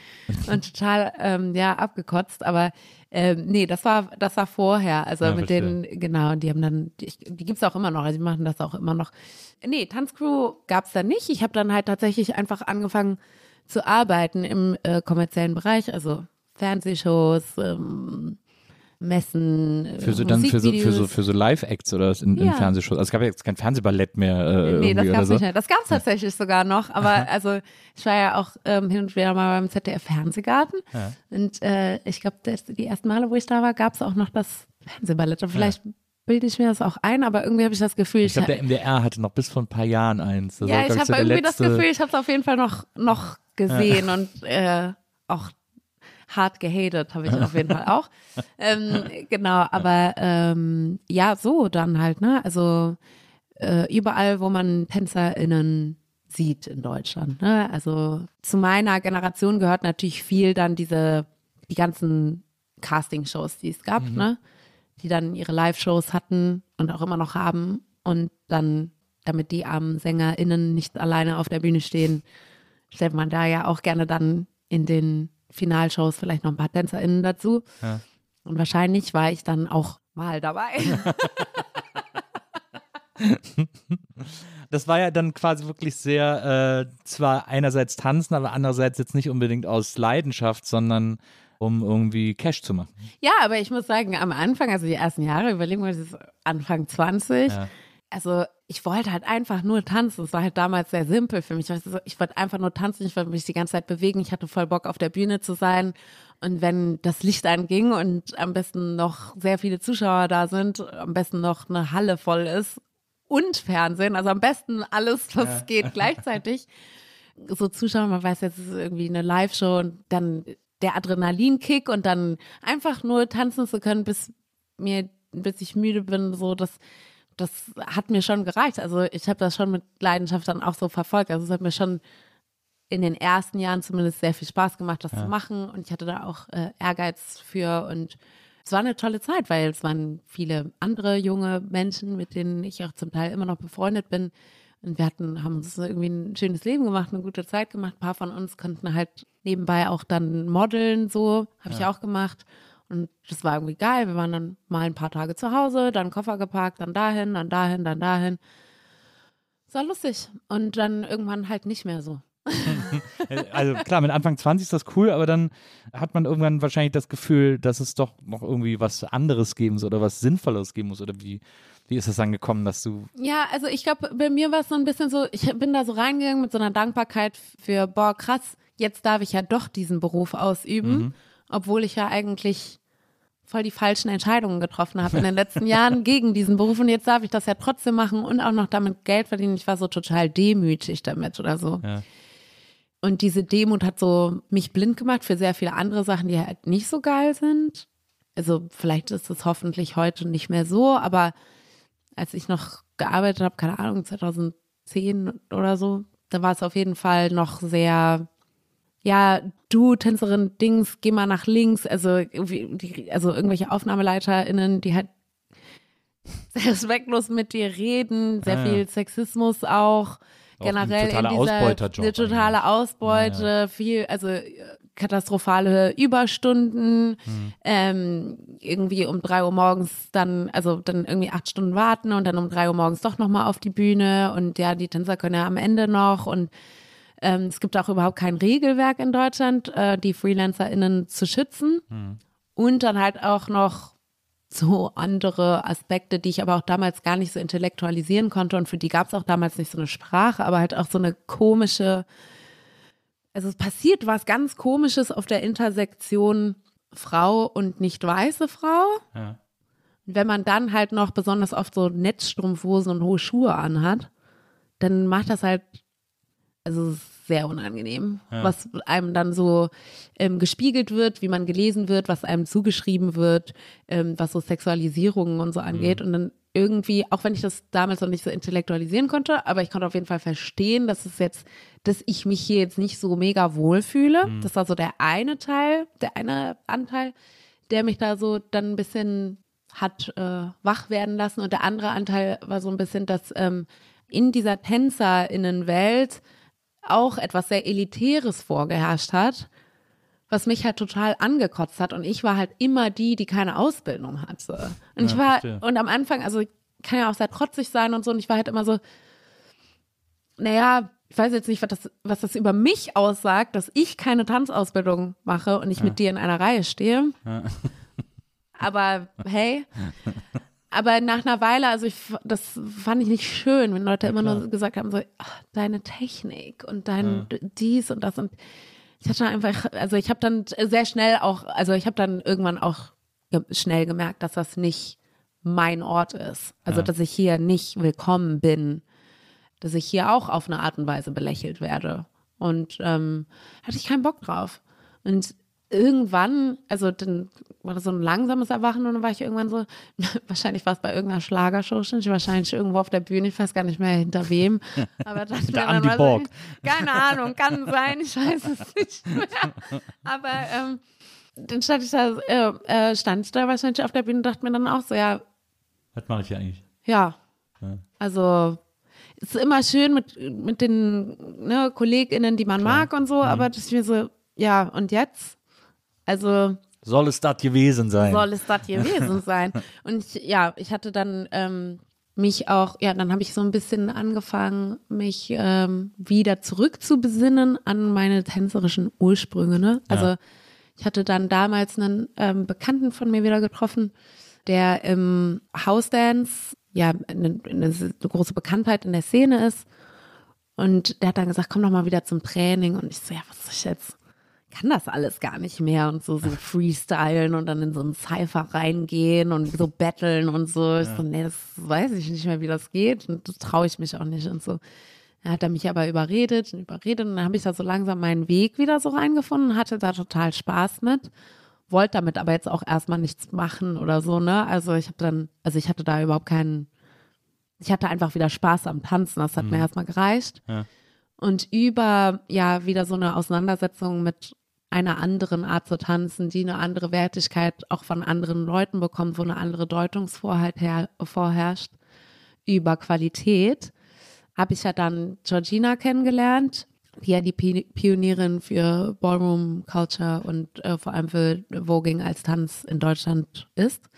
und total, ähm, ja, abgekotzt. Aber ähm, nee, das war, das war vorher. Also Ja, mit verstehe. den, genau, die haben dann, die, die gibt's auch immer noch, also die machen das auch immer noch. Nee, Tanzcrew gab's da nicht. Ich habe dann halt tatsächlich einfach angefangen zu arbeiten im äh, kommerziellen Bereich, also Fernsehshows, ähm, Messen, äh, Für so, dann für so, für so, für so Live-Acts oder was in, in Ja. Fernsehshows. Also es gab ja jetzt kein Fernsehballett mehr äh, Nee, das oder gab's so. nicht mehr. Das gab's tatsächlich sogar noch. Aber also ich war ja auch ähm, hin und wieder mal beim ZDF Fernsehgarten. Und äh, ich glaube, die ersten Male, wo ich da war, gab's auch noch das Fernsehballett. Und vielleicht bilde ich mir das auch ein, aber irgendwie habe ich das Gefühl, Ich glaube, der MDR hatte noch bis vor ein paar Jahren eins. Das ja, war, ich habe irgendwie letzte, das Gefühl, ich habe es auf jeden Fall noch, noch gesehen und äh, auch hart gehatet habe ich auf jeden Fall auch. Ähm, genau, aber ähm, ja, so dann halt, ne? Also äh, überall, wo man TänzerInnen sieht in Deutschland. Ne? Also zu meiner Generation gehört natürlich viel dann diese, die ganzen Casting-Shows, die es gab, ne? Die dann ihre Live-Shows hatten und auch immer noch haben und dann, damit die armen SängerInnen nicht alleine auf der Bühne stehen, stellt man da ja auch gerne dann in den Finalshows vielleicht noch ein paar TänzerInnen dazu. Ja. Und wahrscheinlich war ich dann auch mal dabei. Das war ja dann quasi wirklich sehr, äh, zwar einerseits tanzen, aber andererseits jetzt nicht unbedingt aus Leidenschaft, sondern um irgendwie Cash zu machen. Ja, aber ich muss sagen, am Anfang, also die ersten Jahre, überlegen wir, das ist Anfang 20. Ja. Also ich wollte halt einfach nur tanzen. Es war halt damals sehr simpel für mich. Ich wollte einfach nur tanzen, ich wollte mich die ganze Zeit bewegen. Ich hatte voll Bock auf der Bühne zu sein. Und wenn das Licht anging und am besten noch sehr viele Zuschauer da sind, am besten noch eine Halle voll ist und Fernsehen, also am besten alles, was geht gleichzeitig. So zuschauen, man weiß jetzt, es ist irgendwie eine Live-Show und dann der Adrenalinkick und dann einfach nur tanzen zu können, bis mir, bis ich müde bin, so das, das hat mir schon gereicht. Also ich habe das schon mit Leidenschaft dann auch so verfolgt. Also es hat mir schon in den ersten Jahren zumindest sehr viel Spaß gemacht, das zu machen und ich hatte da auch äh, Ehrgeiz für und es war eine tolle Zeit, weil es waren viele andere junge Menschen, mit denen ich auch zum Teil immer noch befreundet bin. Und wir hatten, haben uns irgendwie ein schönes Leben gemacht, eine gute Zeit gemacht. Ein paar von uns konnten halt nebenbei auch dann modeln, so habe ich auch gemacht. Und das war irgendwie geil. Wir waren dann mal ein paar Tage zu Hause, dann Koffer gepackt, dann dahin, dann dahin, dann dahin. Es war lustig. Und dann irgendwann halt nicht mehr so. Also klar, mit Anfang 20 ist das cool, aber dann hat man irgendwann wahrscheinlich das Gefühl, dass es doch noch irgendwie was anderes geben muss oder was Sinnvolleres geben muss. Oder wie, wie ist es dann gekommen, dass du. Ja, also ich glaube, bei mir war es so ein bisschen so, ich bin da so reingegangen mit so einer Dankbarkeit für, boah, krass, jetzt darf ich ja doch diesen Beruf ausüben, obwohl ich ja eigentlich voll die falschen Entscheidungen getroffen habe in den letzten Jahren gegen diesen Beruf und jetzt darf ich das ja trotzdem machen und auch noch damit Geld verdienen. Ich war so total demütig damit oder so. Ja. Und diese Demut hat so mich blind gemacht für sehr viele andere Sachen, die halt nicht so geil sind. Also vielleicht ist es hoffentlich heute nicht mehr so, aber als ich noch gearbeitet habe, keine Ahnung, 2010 oder so, da war es auf jeden Fall noch sehr, ja, du Tänzerin Dings, geh mal nach links, also die, also irgendwelche AufnahmeleiterInnen, die halt sehr respektlos mit dir reden, sehr Ah, ja. viel Sexismus auch, Auch generell in dieser Ausbeuterjob eine totale. Ausbeute, viel, also katastrophale Überstunden, Hm. ähm, irgendwie um drei Uhr morgens dann, also dann irgendwie acht Stunden warten und dann um drei Uhr morgens doch nochmal auf die Bühne und ja, die Tänzer können ja am Ende noch und ähm, es gibt auch überhaupt kein Regelwerk in Deutschland, äh, die FreelancerInnen zu schützen und dann halt auch noch so andere Aspekte, die ich aber auch damals gar nicht so intellektualisieren konnte und für die gab es auch damals nicht so eine Sprache, aber halt auch so eine komische, also es passiert was ganz Komisches auf der Intersektion Frau und nicht weiße Frau. Ja. Und wenn man dann halt noch besonders oft so Netzstrumpfhosen und hohe Schuhe anhat, dann macht das halt, also sehr unangenehm, was einem dann so ähm, gespiegelt wird, wie man gelesen wird, was einem zugeschrieben wird, ähm, was so Sexualisierungen und so angeht. Und dann irgendwie, auch wenn ich das damals noch nicht so intellektualisieren konnte, aber ich konnte auf jeden Fall verstehen, dass es jetzt, dass ich mich hier jetzt nicht so mega wohlfühle. Das war so der eine Teil, der eine Anteil, der mich da so dann ein bisschen hat äh, wach werden lassen. Und der andere Anteil war so ein bisschen, dass ähm, in dieser TänzerInnenwelt auch etwas sehr Elitäres vorgeherrscht hat, was mich halt total angekotzt hat. Und ich war halt immer die, die keine Ausbildung hatte. Und ich Ja, war, verstehe. und am Anfang, also kann ja auch sehr trotzig sein und so, und ich war halt immer so, naja, ich weiß jetzt nicht, was das, was das über mich aussagt, dass ich keine Tanzausbildung mache und ich mit dir in einer Reihe stehe. Aber hey, aber nach einer Weile, also ich, das fand ich nicht schön, wenn Leute immer nur gesagt haben, so, ach, deine Technik und dein dies und das und ich hatte einfach, also ich habe dann sehr schnell auch, also ich habe dann irgendwann auch schnell gemerkt, dass das nicht mein Ort ist. Also, Ja. dass ich hier nicht willkommen bin, dass ich hier auch auf eine Art und Weise belächelt werde. Und ähm, hatte ich keinen Bock drauf. Und irgendwann, also dann war das so ein langsames Erwachen und dann war ich irgendwann so, wahrscheinlich war es bei irgendeiner Schlagershow, stand ich wahrscheinlich irgendwo auf der Bühne, ich weiß gar nicht mehr hinter wem. Aber dachte mir dann mal. So, keine Ahnung, kann sein, ich weiß es nicht mehr. Aber ähm, dann stand ich da, äh, äh, stand ich da wahrscheinlich auf der Bühne und dachte mir dann auch so, ja, Was mache ich hier eigentlich? ja. Ja. Also es ist immer schön mit, mit den ne, KollegInnen, die man mag und Mhm. so, aber das ist mir so, ja, und jetzt? Also Soll es das gewesen sein? soll es das gewesen sein? Und ich, ja, ich hatte dann ähm, mich auch, ja, dann habe ich so ein bisschen angefangen, mich ähm, wieder zurückzubesinnen an meine tänzerischen Ursprünge. Ne? Also Ja. ich hatte dann damals einen ähm, Bekannten von mir wieder getroffen, der im House-Dance ja eine, eine große Bekanntheit in der Szene ist. Und der hat dann gesagt, komm doch mal wieder zum Training. Und ich so, ja, was soll ich jetzt? Kann das alles gar nicht mehr und so, so freestylen und dann in so einen Cypher reingehen und so battlen und so. Ich so, nee, das weiß ich nicht mehr, wie das geht und das traue ich mich auch nicht und so. Dann hat er mich aber überredet und überredet und dann habe ich da so langsam meinen Weg wieder so reingefunden, hatte da total Spaß mit, wollte damit aber jetzt auch erstmal nichts machen oder so, ne? Also ich habe dann, also ich hatte da überhaupt keinen, ich hatte einfach wieder Spaß am Tanzen, das hat mir erstmal gereicht. Ja. Und über ja wieder so eine Auseinandersetzung mit einer anderen Art zu tanzen, die eine andere Wertigkeit auch von anderen Leuten bekommt, wo eine andere Deutungsvorheit her vorherrscht über Qualität, habe ich ja dann Georgina kennengelernt, die ja die Pi- Pionierin für Ballroom Culture und äh, vor allem für Voging als Tanz in Deutschland ist.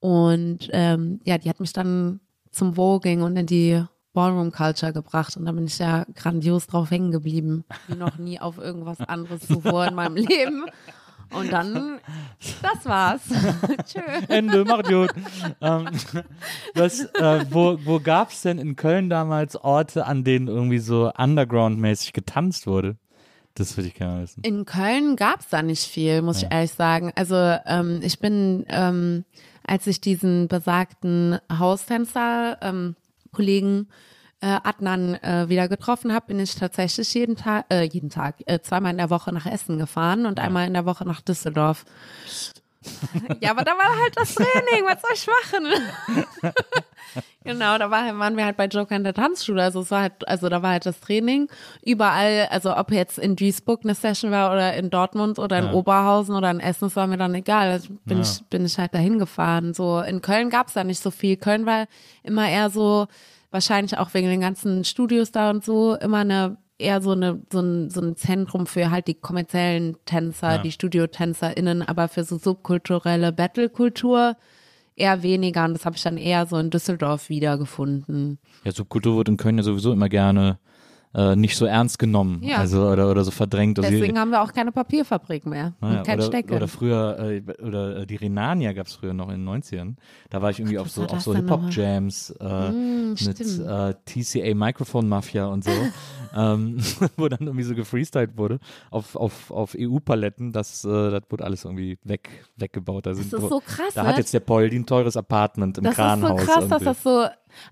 Und ähm, ja, die hat mich dann zum Voging und in die Ballroom Culture gebracht und da bin ich ja grandios drauf hängen geblieben, wie noch nie auf irgendwas anderes zuvor in meinem Leben. Und dann, das war's. Tschö. Ende, macht gut. ähm, das, äh, wo wo gab es denn in Köln damals Orte, an denen irgendwie so underground-mäßig getanzt wurde? Das würde ich gerne wissen. In Köln gab's da nicht viel, muss ich ehrlich sagen. Also ähm, ich bin, ähm, als ich diesen besagten Haustänzer ähm, Kollegen äh, Adnan äh, wieder getroffen habe, bin ich tatsächlich jeden Tag, äh, jeden Tag, äh, zweimal in der Woche nach Essen gefahren und einmal in der Woche nach Düsseldorf. ja, aber da war halt das Training, was soll ich machen? genau, da war, waren wir halt bei Joker in der Tanzschule, also es war halt, also da war halt das Training überall, also ob jetzt in Duisburg eine Session war oder in Dortmund oder in Ja. Oberhausen oder in Essen, das war mir dann egal, also bin Ja. ich, bin ich halt dahin gefahren. So, in Köln gab's da nicht so viel. Köln war immer eher so, wahrscheinlich auch wegen den ganzen Studios da und so, immer eine eher so eine so ein, so ein Zentrum für halt die kommerziellen Tänzer, Ja. die StudiotänzerInnen, aber für so subkulturelle Battle-Kultur eher weniger und das habe ich dann eher so in Düsseldorf wiedergefunden. Ja, Subkultur wird in Köln ja sowieso immer gerne äh, nicht so ernst genommen. Ja. Also oder, oder so verdrängt. Also Deswegen haben wir auch keine Papierfabrik mehr Naja, und kein oder, Steckel. oder früher, äh, oder äh, die Renania gab es früher noch in den 90ern. Da war ich irgendwie auf was so, auf das so? Hip-Hop-Jams äh, Mm, mit stimmt. äh, TCA Microphone Mafia und so, ähm, wo dann irgendwie so gefreestylt wurde auf, auf, auf EU-Paletten. Das, äh, das wurde alles irgendwie weg, weggebaut. Da das sind, ist so krass, da ne? hat jetzt der Poldi ein teures Apartment im Das ist so Kranhaus. krass, dass irgendwie. das so,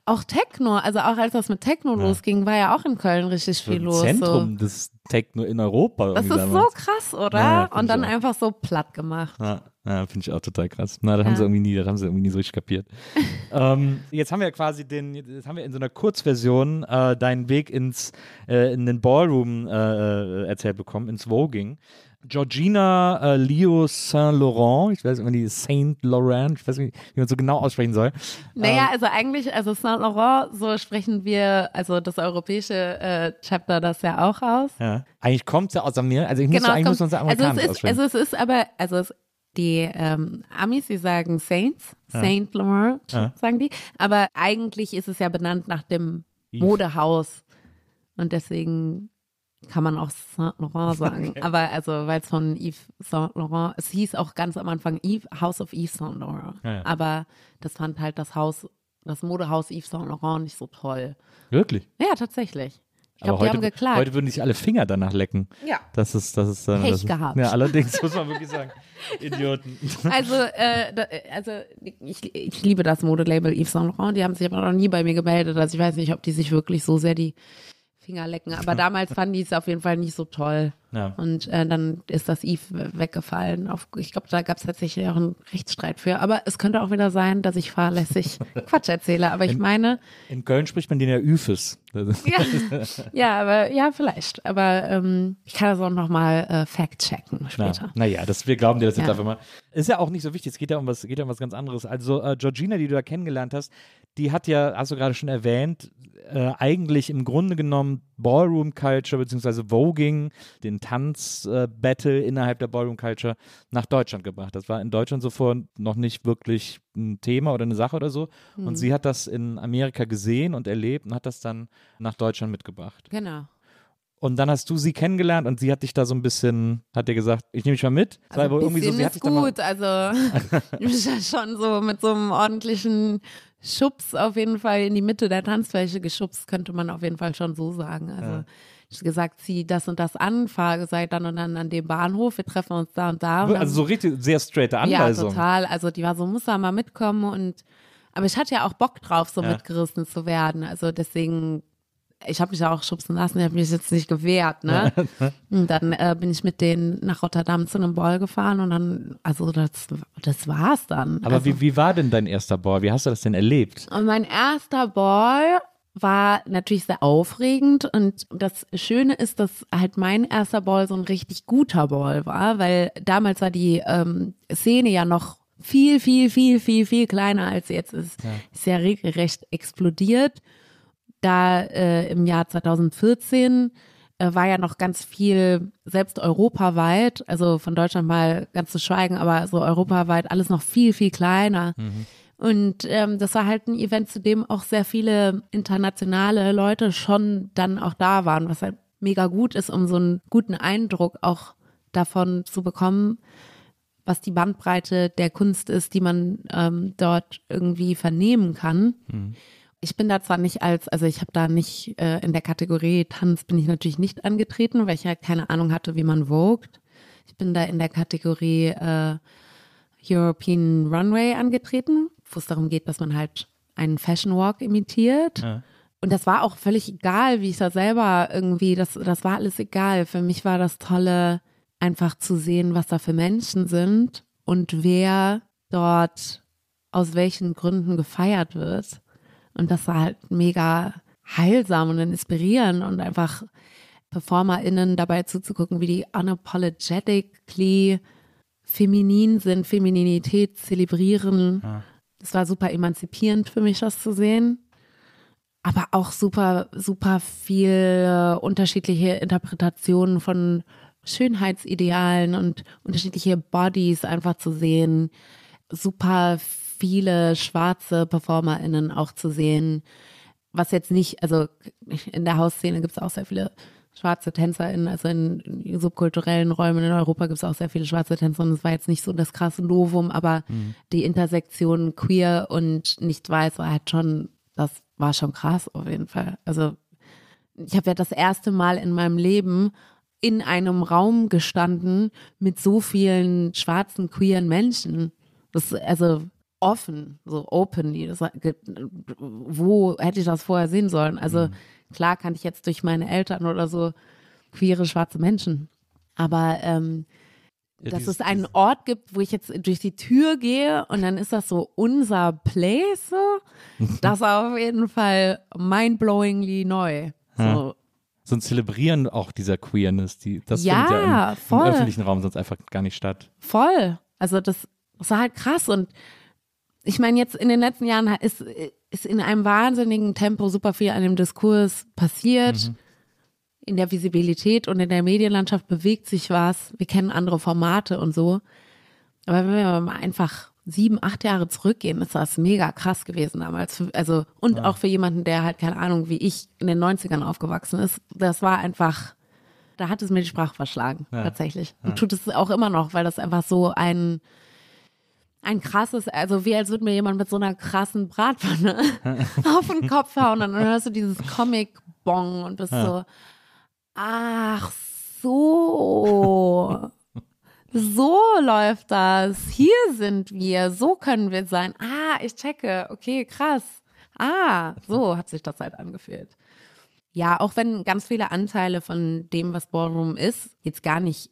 auch Techno, also auch als das mit Techno losging, war ja auch in Köln richtig viel ein los. Zentrum So. des Techno in Europa. Das ist irgendwie so damals. krass, oder? Ja, Und dann einfach so platt gemacht. Ja, ja finde ich auch total krass. Na, das haben Ja. sie irgendwie nie, das haben sie irgendwie nie so richtig kapiert. ähm, jetzt haben wir quasi den, jetzt haben wir in so einer Kurzversion äh, deinen Weg ins, äh, in den Ballroom äh, äh, erzählt bekommen, ins Voging. Georgina äh, Leo Saint Laurent, ich weiß nicht, wie die Saint Laurent, ich weiß nicht, wie man so genau aussprechen soll. Naja, Ähm. also eigentlich, also Saint Laurent, so sprechen wir, also das europäische äh, Chapter das ja auch aus. Ja. Eigentlich kommt es ja aus Amerika, also ich muss, Genau, eigentlich es muss man es kommt- also amerikanisch es ist, also es ist aber, also es, die ähm, Amis, die sagen Saints, Saint Laurent, Ja. sagen die, aber eigentlich ist es ja benannt nach dem. Modehaus und deswegen kann man auch Saint Laurent sagen. Aber also, weil es von Yves Saint Laurent, es hieß auch ganz am Anfang Yves, House of Yves Saint Laurent. Ja, ja. Aber das fand halt das Haus, das Modehaus Yves Saint Laurent nicht so toll. Wirklich? Ja, tatsächlich. glaub, Aber die heute, haben geklagt. heute würden sich alle Finger danach lecken. Ja. Das ist, das ist dann. Pech das ist, gehabt. Ja, allerdings muss man wirklich sagen. Idioten. Also, äh, da, also ich, ich liebe das Modelabel Yves Saint Laurent. Die haben sich aber noch nie bei mir gemeldet. Also ich weiß nicht, ob die sich wirklich so sehr die Finger lecken. Aber damals fanden die es auf jeden Fall nicht so toll. Ja. Und äh, dann ist das Yves weggefallen. Auf, ich glaube, da gab es tatsächlich auch einen Rechtsstreit für. Aber es könnte auch wieder sein, dass ich fahrlässig Quatsch erzähle. Aber ich meine, In Köln spricht man den ja Üfes. Ja, ja, aber ja, vielleicht. Aber ähm, ich kann das auch nochmal äh, fact-checken später. Ja, naja, das, wir glauben dir das jetzt Ja. einfach mal. Ist ja auch nicht so wichtig, es geht ja um was, geht ja um was ganz anderes. Also äh, Georgina, die du da kennengelernt hast, die hat ja, hast du gerade schon erwähnt, äh, eigentlich im Grunde genommen Ballroom Culture bzw. Voging, den Tanz-Battle innerhalb der Ballroom Culture nach Deutschland gebracht. Das war in Deutschland zuvor noch nicht wirklich ein Thema oder eine Sache oder so. Mhm. Und sie hat das in Amerika gesehen und erlebt und hat das dann nach Deutschland mitgebracht. Genau. Und dann hast du sie kennengelernt und sie hat dich da so ein bisschen, hat dir gesagt, ich nehme dich mal mit. Das war Also wohl ein bisschen sie ist gut, also schon so mit so einem ordentlichen Schubs auf jeden Fall in die Mitte der Tanzfläche geschubst, könnte man auf jeden Fall schon so sagen. Also ich habe gesagt, zieh das und das an, fahre sei dann und dann an dem Bahnhof, wir treffen uns da und da. Und dann- Also so richtig sehr straighte ja, Anweisung. total. Also die war so, muss da mal mitkommen und aber ich hatte ja auch Bock drauf, so Ja. mitgerissen zu werden. Also deswegen, ich habe mich ja auch schubsen lassen, ich habe mich jetzt nicht gewehrt, ne? und dann äh, bin ich mit denen nach Rotterdam zu einem Ball gefahren und dann, also das, das war's dann. Aber also, wie, wie war denn dein erster Ball? Wie hast du das denn erlebt? mein erster Ball war natürlich sehr aufregend und das Schöne ist, dass halt mein erster Ball so ein richtig guter Ball war, weil damals war die ähm, Szene ja noch viel, viel, viel, viel, viel kleiner als sie jetzt ist. Ist ja regelrecht explodiert. Da äh, im Jahr 2014 äh, war ja noch ganz viel, selbst europaweit, also von Deutschland mal ganz zu schweigen, aber so europaweit alles noch viel, viel kleiner. Und ähm, das war halt ein Event, zu dem auch sehr viele internationale Leute schon dann auch da waren, was halt mega gut ist, um so einen guten Eindruck auch davon zu bekommen, was die Bandbreite der Kunst ist, die man ähm, dort irgendwie vernehmen kann. Ich bin da zwar nicht als, also ich habe da nicht äh, in der Kategorie Tanz bin ich natürlich nicht angetreten, weil ich ja keine Ahnung hatte, wie man wogt. Ich bin da in der Kategorie äh, European Runway angetreten, wo es darum geht, dass man halt einen Fashion Walk imitiert. Ja. Und das war auch völlig egal, wie ich da selber irgendwie, das, das war alles egal. Für mich war das Tolle, einfach zu sehen, was da für Menschen sind und wer dort aus welchen Gründen gefeiert wird. Und das war halt mega heilsam und inspirierend und einfach PerformerInnen dabei zuzugucken, wie die unapologetically feminin sind, Femininität zelebrieren. Das war super emanzipierend für mich, das zu sehen. Aber auch super, super viel unterschiedliche Interpretationen von Schönheitsidealen und unterschiedliche Bodies einfach zu sehen. Super viele schwarze PerformerInnen auch zu sehen. Was jetzt nicht, also in der Hausszene gibt es auch sehr viele schwarze TänzerInnen, also in subkulturellen Räumen in Europa gibt es auch sehr viele schwarze Tänzer und es war jetzt nicht so das krasse Novum, aber die Intersektion queer und nicht weiß war halt schon, das war schon krass auf jeden Fall. Also ich habe ja das erste Mal in meinem Leben in einem Raum gestanden mit so vielen schwarzen queeren Menschen. Das also offen, so openly. Das, wo hätte ich das vorher sehen sollen? Also klar kannte ich jetzt durch meine Eltern oder so queere schwarze Menschen. Aber ähm, Ja, dass dieses- es einen Ort gibt, wo ich jetzt durch die Tür gehe und dann ist das so unser Place, das war auf jeden Fall mindblowingly neu. So, So ein Zelebrieren auch dieser Queerness, die, das Ja, findet ja im, im öffentlichen Raum sonst einfach gar nicht statt. voll. Also das, das war halt krass und ich meine, jetzt in den letzten Jahren ist, ist in einem wahnsinnigen Tempo super viel an dem Diskurs passiert. In der Visibilität und in der Medienlandschaft bewegt sich was. Wir kennen andere Formate und so. Aber wenn wir mal einfach sieben, acht Jahre zurückgehen, ist das mega krass gewesen damals. Also, und auch für jemanden, der halt, keine Ahnung, wie ich in den 90ern aufgewachsen ist. Das war einfach, da hat es mir die Sprache verschlagen, tatsächlich. Und tut es auch immer noch, weil das einfach so ein, ein krasses, also wie als würde mir jemand mit so einer krassen Bratpfanne auf den Kopf hauen und dann hörst du dieses Comic-Bong und bist so, ach so. So läuft das. Hier sind wir. So können wir sein. Ah, ich checke. Okay, krass. Ah, so hat sich das halt angefühlt. Ja, auch wenn ganz viele Anteile von dem, was Ballroom ist, jetzt gar nicht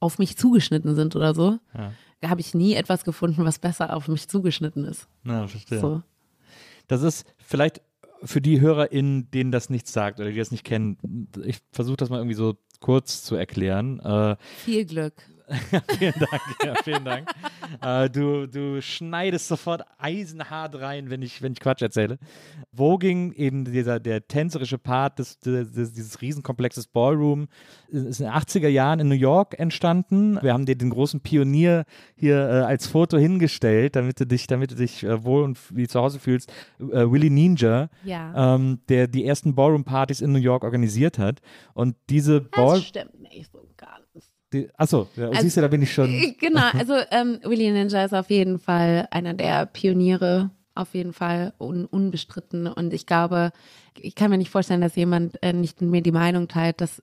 auf mich zugeschnitten sind oder so, Ja. Habe ich nie etwas gefunden, was besser auf mich zugeschnitten ist. Ja, verstehe. So. Das ist vielleicht für die HörerInnen, denen das nichts sagt oder die das nicht kennen, ich versuche das mal irgendwie so kurz zu erklären. Äh, Viel Glück. vielen Dank, ja, vielen Dank. äh, du, du schneidest sofort eisenhart rein, wenn ich, wenn ich Quatsch erzähle. Voging, eben dieser, der tänzerische Part des, des, dieses Riesenkomplexes Ballroom, ist in den 80er Jahren in New York entstanden. Wir haben dir den großen Pionier hier äh, als Foto hingestellt, damit du dich, damit du dich äh, wohl und wie zu Hause fühlst. Äh, Willie Ninja, Ja. ähm, der die ersten Ballroom-Partys in New York organisiert hat. Und diese Ball... Das stimmt nicht so ganz. Die, achso, ja, Also- siehst du, da bin ich schon. Genau, also ähm, Willy Ninja ist auf jeden Fall einer der Pioniere, auf jeden Fall un unbestritten. Und ich glaube, ich kann mir nicht vorstellen, dass jemand äh, nicht mit mir die Meinung teilt, dass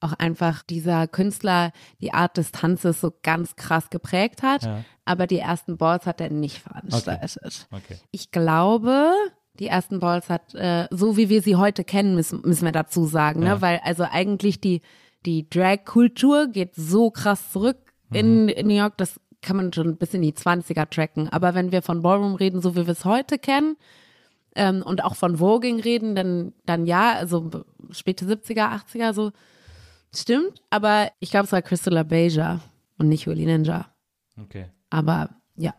auch einfach dieser Künstler die Art des Tanzes so ganz krass geprägt hat. Ja. Aber die ersten Balls hat er nicht veranstaltet. Okay. Ich glaube, die ersten Balls hat, äh, so wie wir sie heute kennen, müssen, müssen wir dazu sagen, Ja. ne? Weil also eigentlich die, die Drag-Kultur geht so krass zurück in, in New York, das kann man schon bis in die 20er tracken. Aber wenn wir von Ballroom reden, so wie wir es heute kennen, ähm, und auch von Voging reden, dann, dann ja, also späte 70er, 80er, so stimmt. Aber ich glaube, es war Crystal Beja und nicht Willy Ninja. Okay. Aber ja.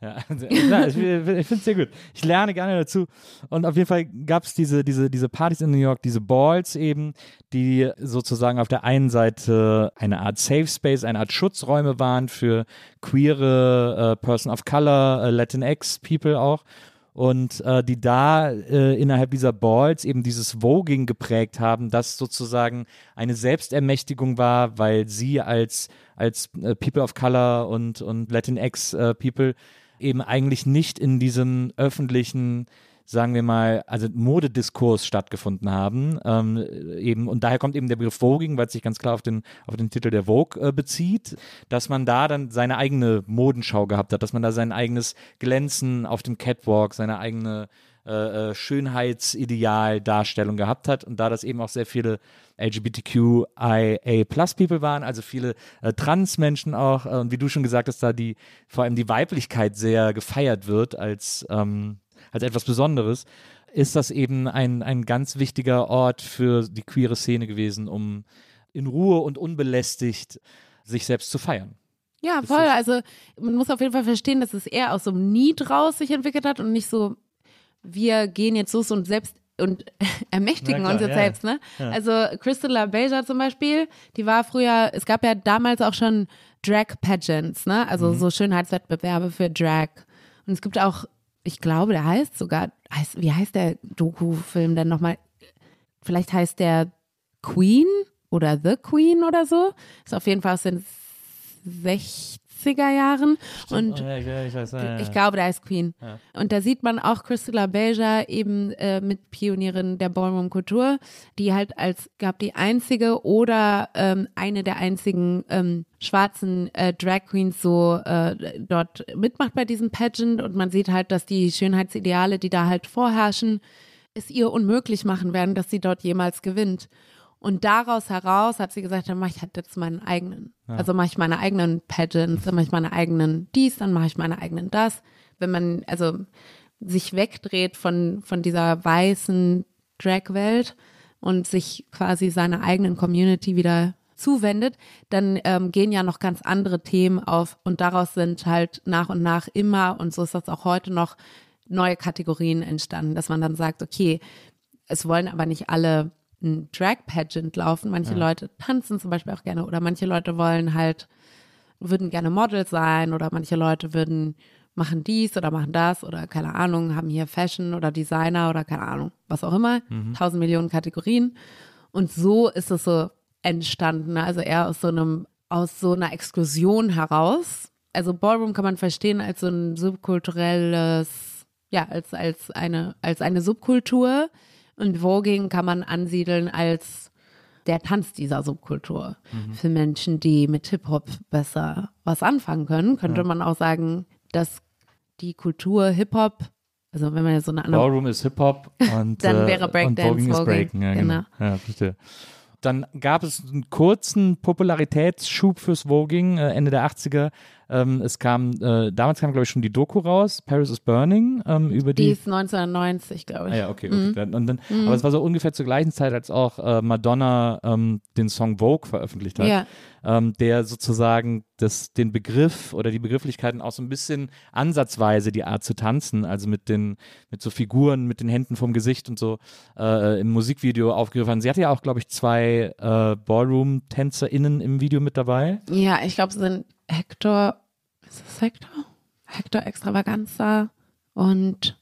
Ja, also, ja, ich, ich finde es sehr gut. Ich lerne gerne dazu. Und auf jeden Fall gab es diese, diese, diese Partys in New York, diese Balls eben, die sozusagen auf der einen Seite eine Art Safe Space, eine Art Schutzräume waren für queere äh, Person of Color, äh, Latinx People auch. Und äh, die da äh, innerhalb dieser Balls eben dieses Voging geprägt haben, das sozusagen eine Selbstermächtigung war, weil sie als, als äh, People of Color und, und Latinx äh, People eben eigentlich nicht in diesem öffentlichen, sagen wir mal, also Modediskurs stattgefunden haben. Ähm, eben, und daher kommt eben der Begriff Voging, weil es sich ganz klar auf den, auf den Titel der Vogue äh, bezieht, dass man da dann seine eigene Modenschau gehabt hat, dass man da sein eigenes Glänzen auf dem Catwalk, seine eigene äh, äh, Schönheitsidealdarstellung gehabt hat und da das eben auch sehr viele LGBTQIA Plus People waren, also viele äh, Trans-Menschen auch äh, und wie du schon gesagt hast, da die vor allem die Weiblichkeit sehr gefeiert wird als, ähm, als etwas Besonderes, ist das eben ein, ein ganz wichtiger Ort für die queere Szene gewesen, um in Ruhe und unbelästigt sich selbst zu feiern. Ja, voll. Also man muss auf jeden Fall verstehen, dass es eher aus so einem Need raus sich entwickelt hat und nicht so, wir gehen jetzt los und selbst und ermächtigen klar, uns jetzt ja, selbst, ne? Also Crystal Beja zum Beispiel, die war früher, es gab ja damals auch schon Drag Pageants, ne? Also Mhm. so Schönheitswettbewerbe für Drag. Und es gibt auch, ich glaube, der heißt sogar, heißt, wie heißt der Doku-Film denn nochmal? Vielleicht heißt der Queen oder The Queen oder so. Ist auf jeden Fall aus den 60er Jahren. Und ja, ja, ich weiß, ja, ich glaube, da ist Queen. Und da sieht man auch Crystal Beja eben äh, mit Pionierin der Ballroom-Kultur, die halt als, gab die einzige oder ähm, eine der einzigen ähm, schwarzen äh, Drag Queens so äh, dort mitmacht bei diesem Pageant und man sieht halt, dass die Schönheitsideale, die da halt vorherrschen, es ihr unmöglich machen werden, dass sie dort jemals gewinnt. Und daraus heraus hat sie gesagt, dann mache ich halt jetzt meinen eigenen. Also mache ich meine eigenen Pageants, dann mache ich meine eigenen dies, dann mache ich meine eigenen das. Wenn man also sich wegdreht von, von dieser weißen Drag-Welt und sich quasi seiner eigenen Community wieder zuwendet, dann ähm, gehen ja noch ganz andere Themen auf und daraus sind halt nach und nach immer, und so ist das auch heute noch, neue Kategorien entstanden, dass man dann sagt, okay, es wollen aber nicht alle ein Drag-Pageant laufen. Manche Leute tanzen zum Beispiel auch gerne oder manche Leute wollen halt, würden gerne Model sein oder manche Leute würden machen dies oder machen das oder keine Ahnung, haben hier Fashion oder Designer oder keine Ahnung, was auch immer. Tausend Millionen Kategorien. Und so ist es so entstanden, also eher aus so einem, aus so einer Exklusion heraus, also Ballroom kann man verstehen als so ein subkulturelles, ja, als, als eine, als eine Subkultur. Und Voging kann man ansiedeln als der Tanz dieser Subkultur. Mhm. Für Menschen, die mit Hip-Hop besser was anfangen können, könnte Ja. man auch sagen, dass die Kultur Hip-Hop, also wenn man jetzt so eine andere Ballroom ist Hip-Hop und, Dann äh, wäre und Breakdance Voguing ist Voguing. Breaken. Ja, genau. Genau. Ja, verstehe. Dann gab es einen kurzen Popularitätsschub fürs Voging äh, Ende der 80er. Ähm, es kam, äh, damals kam, glaube ich, schon die Doku raus, Paris is Burning, ähm, über Die die. ist 1990, glaube ich. Ah ja, okay. okay. Dann, und dann, Aber es war so ungefähr zur gleichen Zeit, als auch äh, Madonna ähm, den Song Vogue veröffentlicht hat, Ja. ähm, der sozusagen das, den Begriff oder die Begrifflichkeiten auch so ein bisschen ansatzweise die Art zu tanzen, also mit den mit so Figuren, mit den Händen vom Gesicht und so äh, im Musikvideo aufgegriffen. hat. Sie hatte ja auch, glaube ich, zwei äh, Ballroom-TänzerInnen im Video mit dabei. Ja, ich glaube, es sind Hector, ist es Hector? Hector Extravaganza und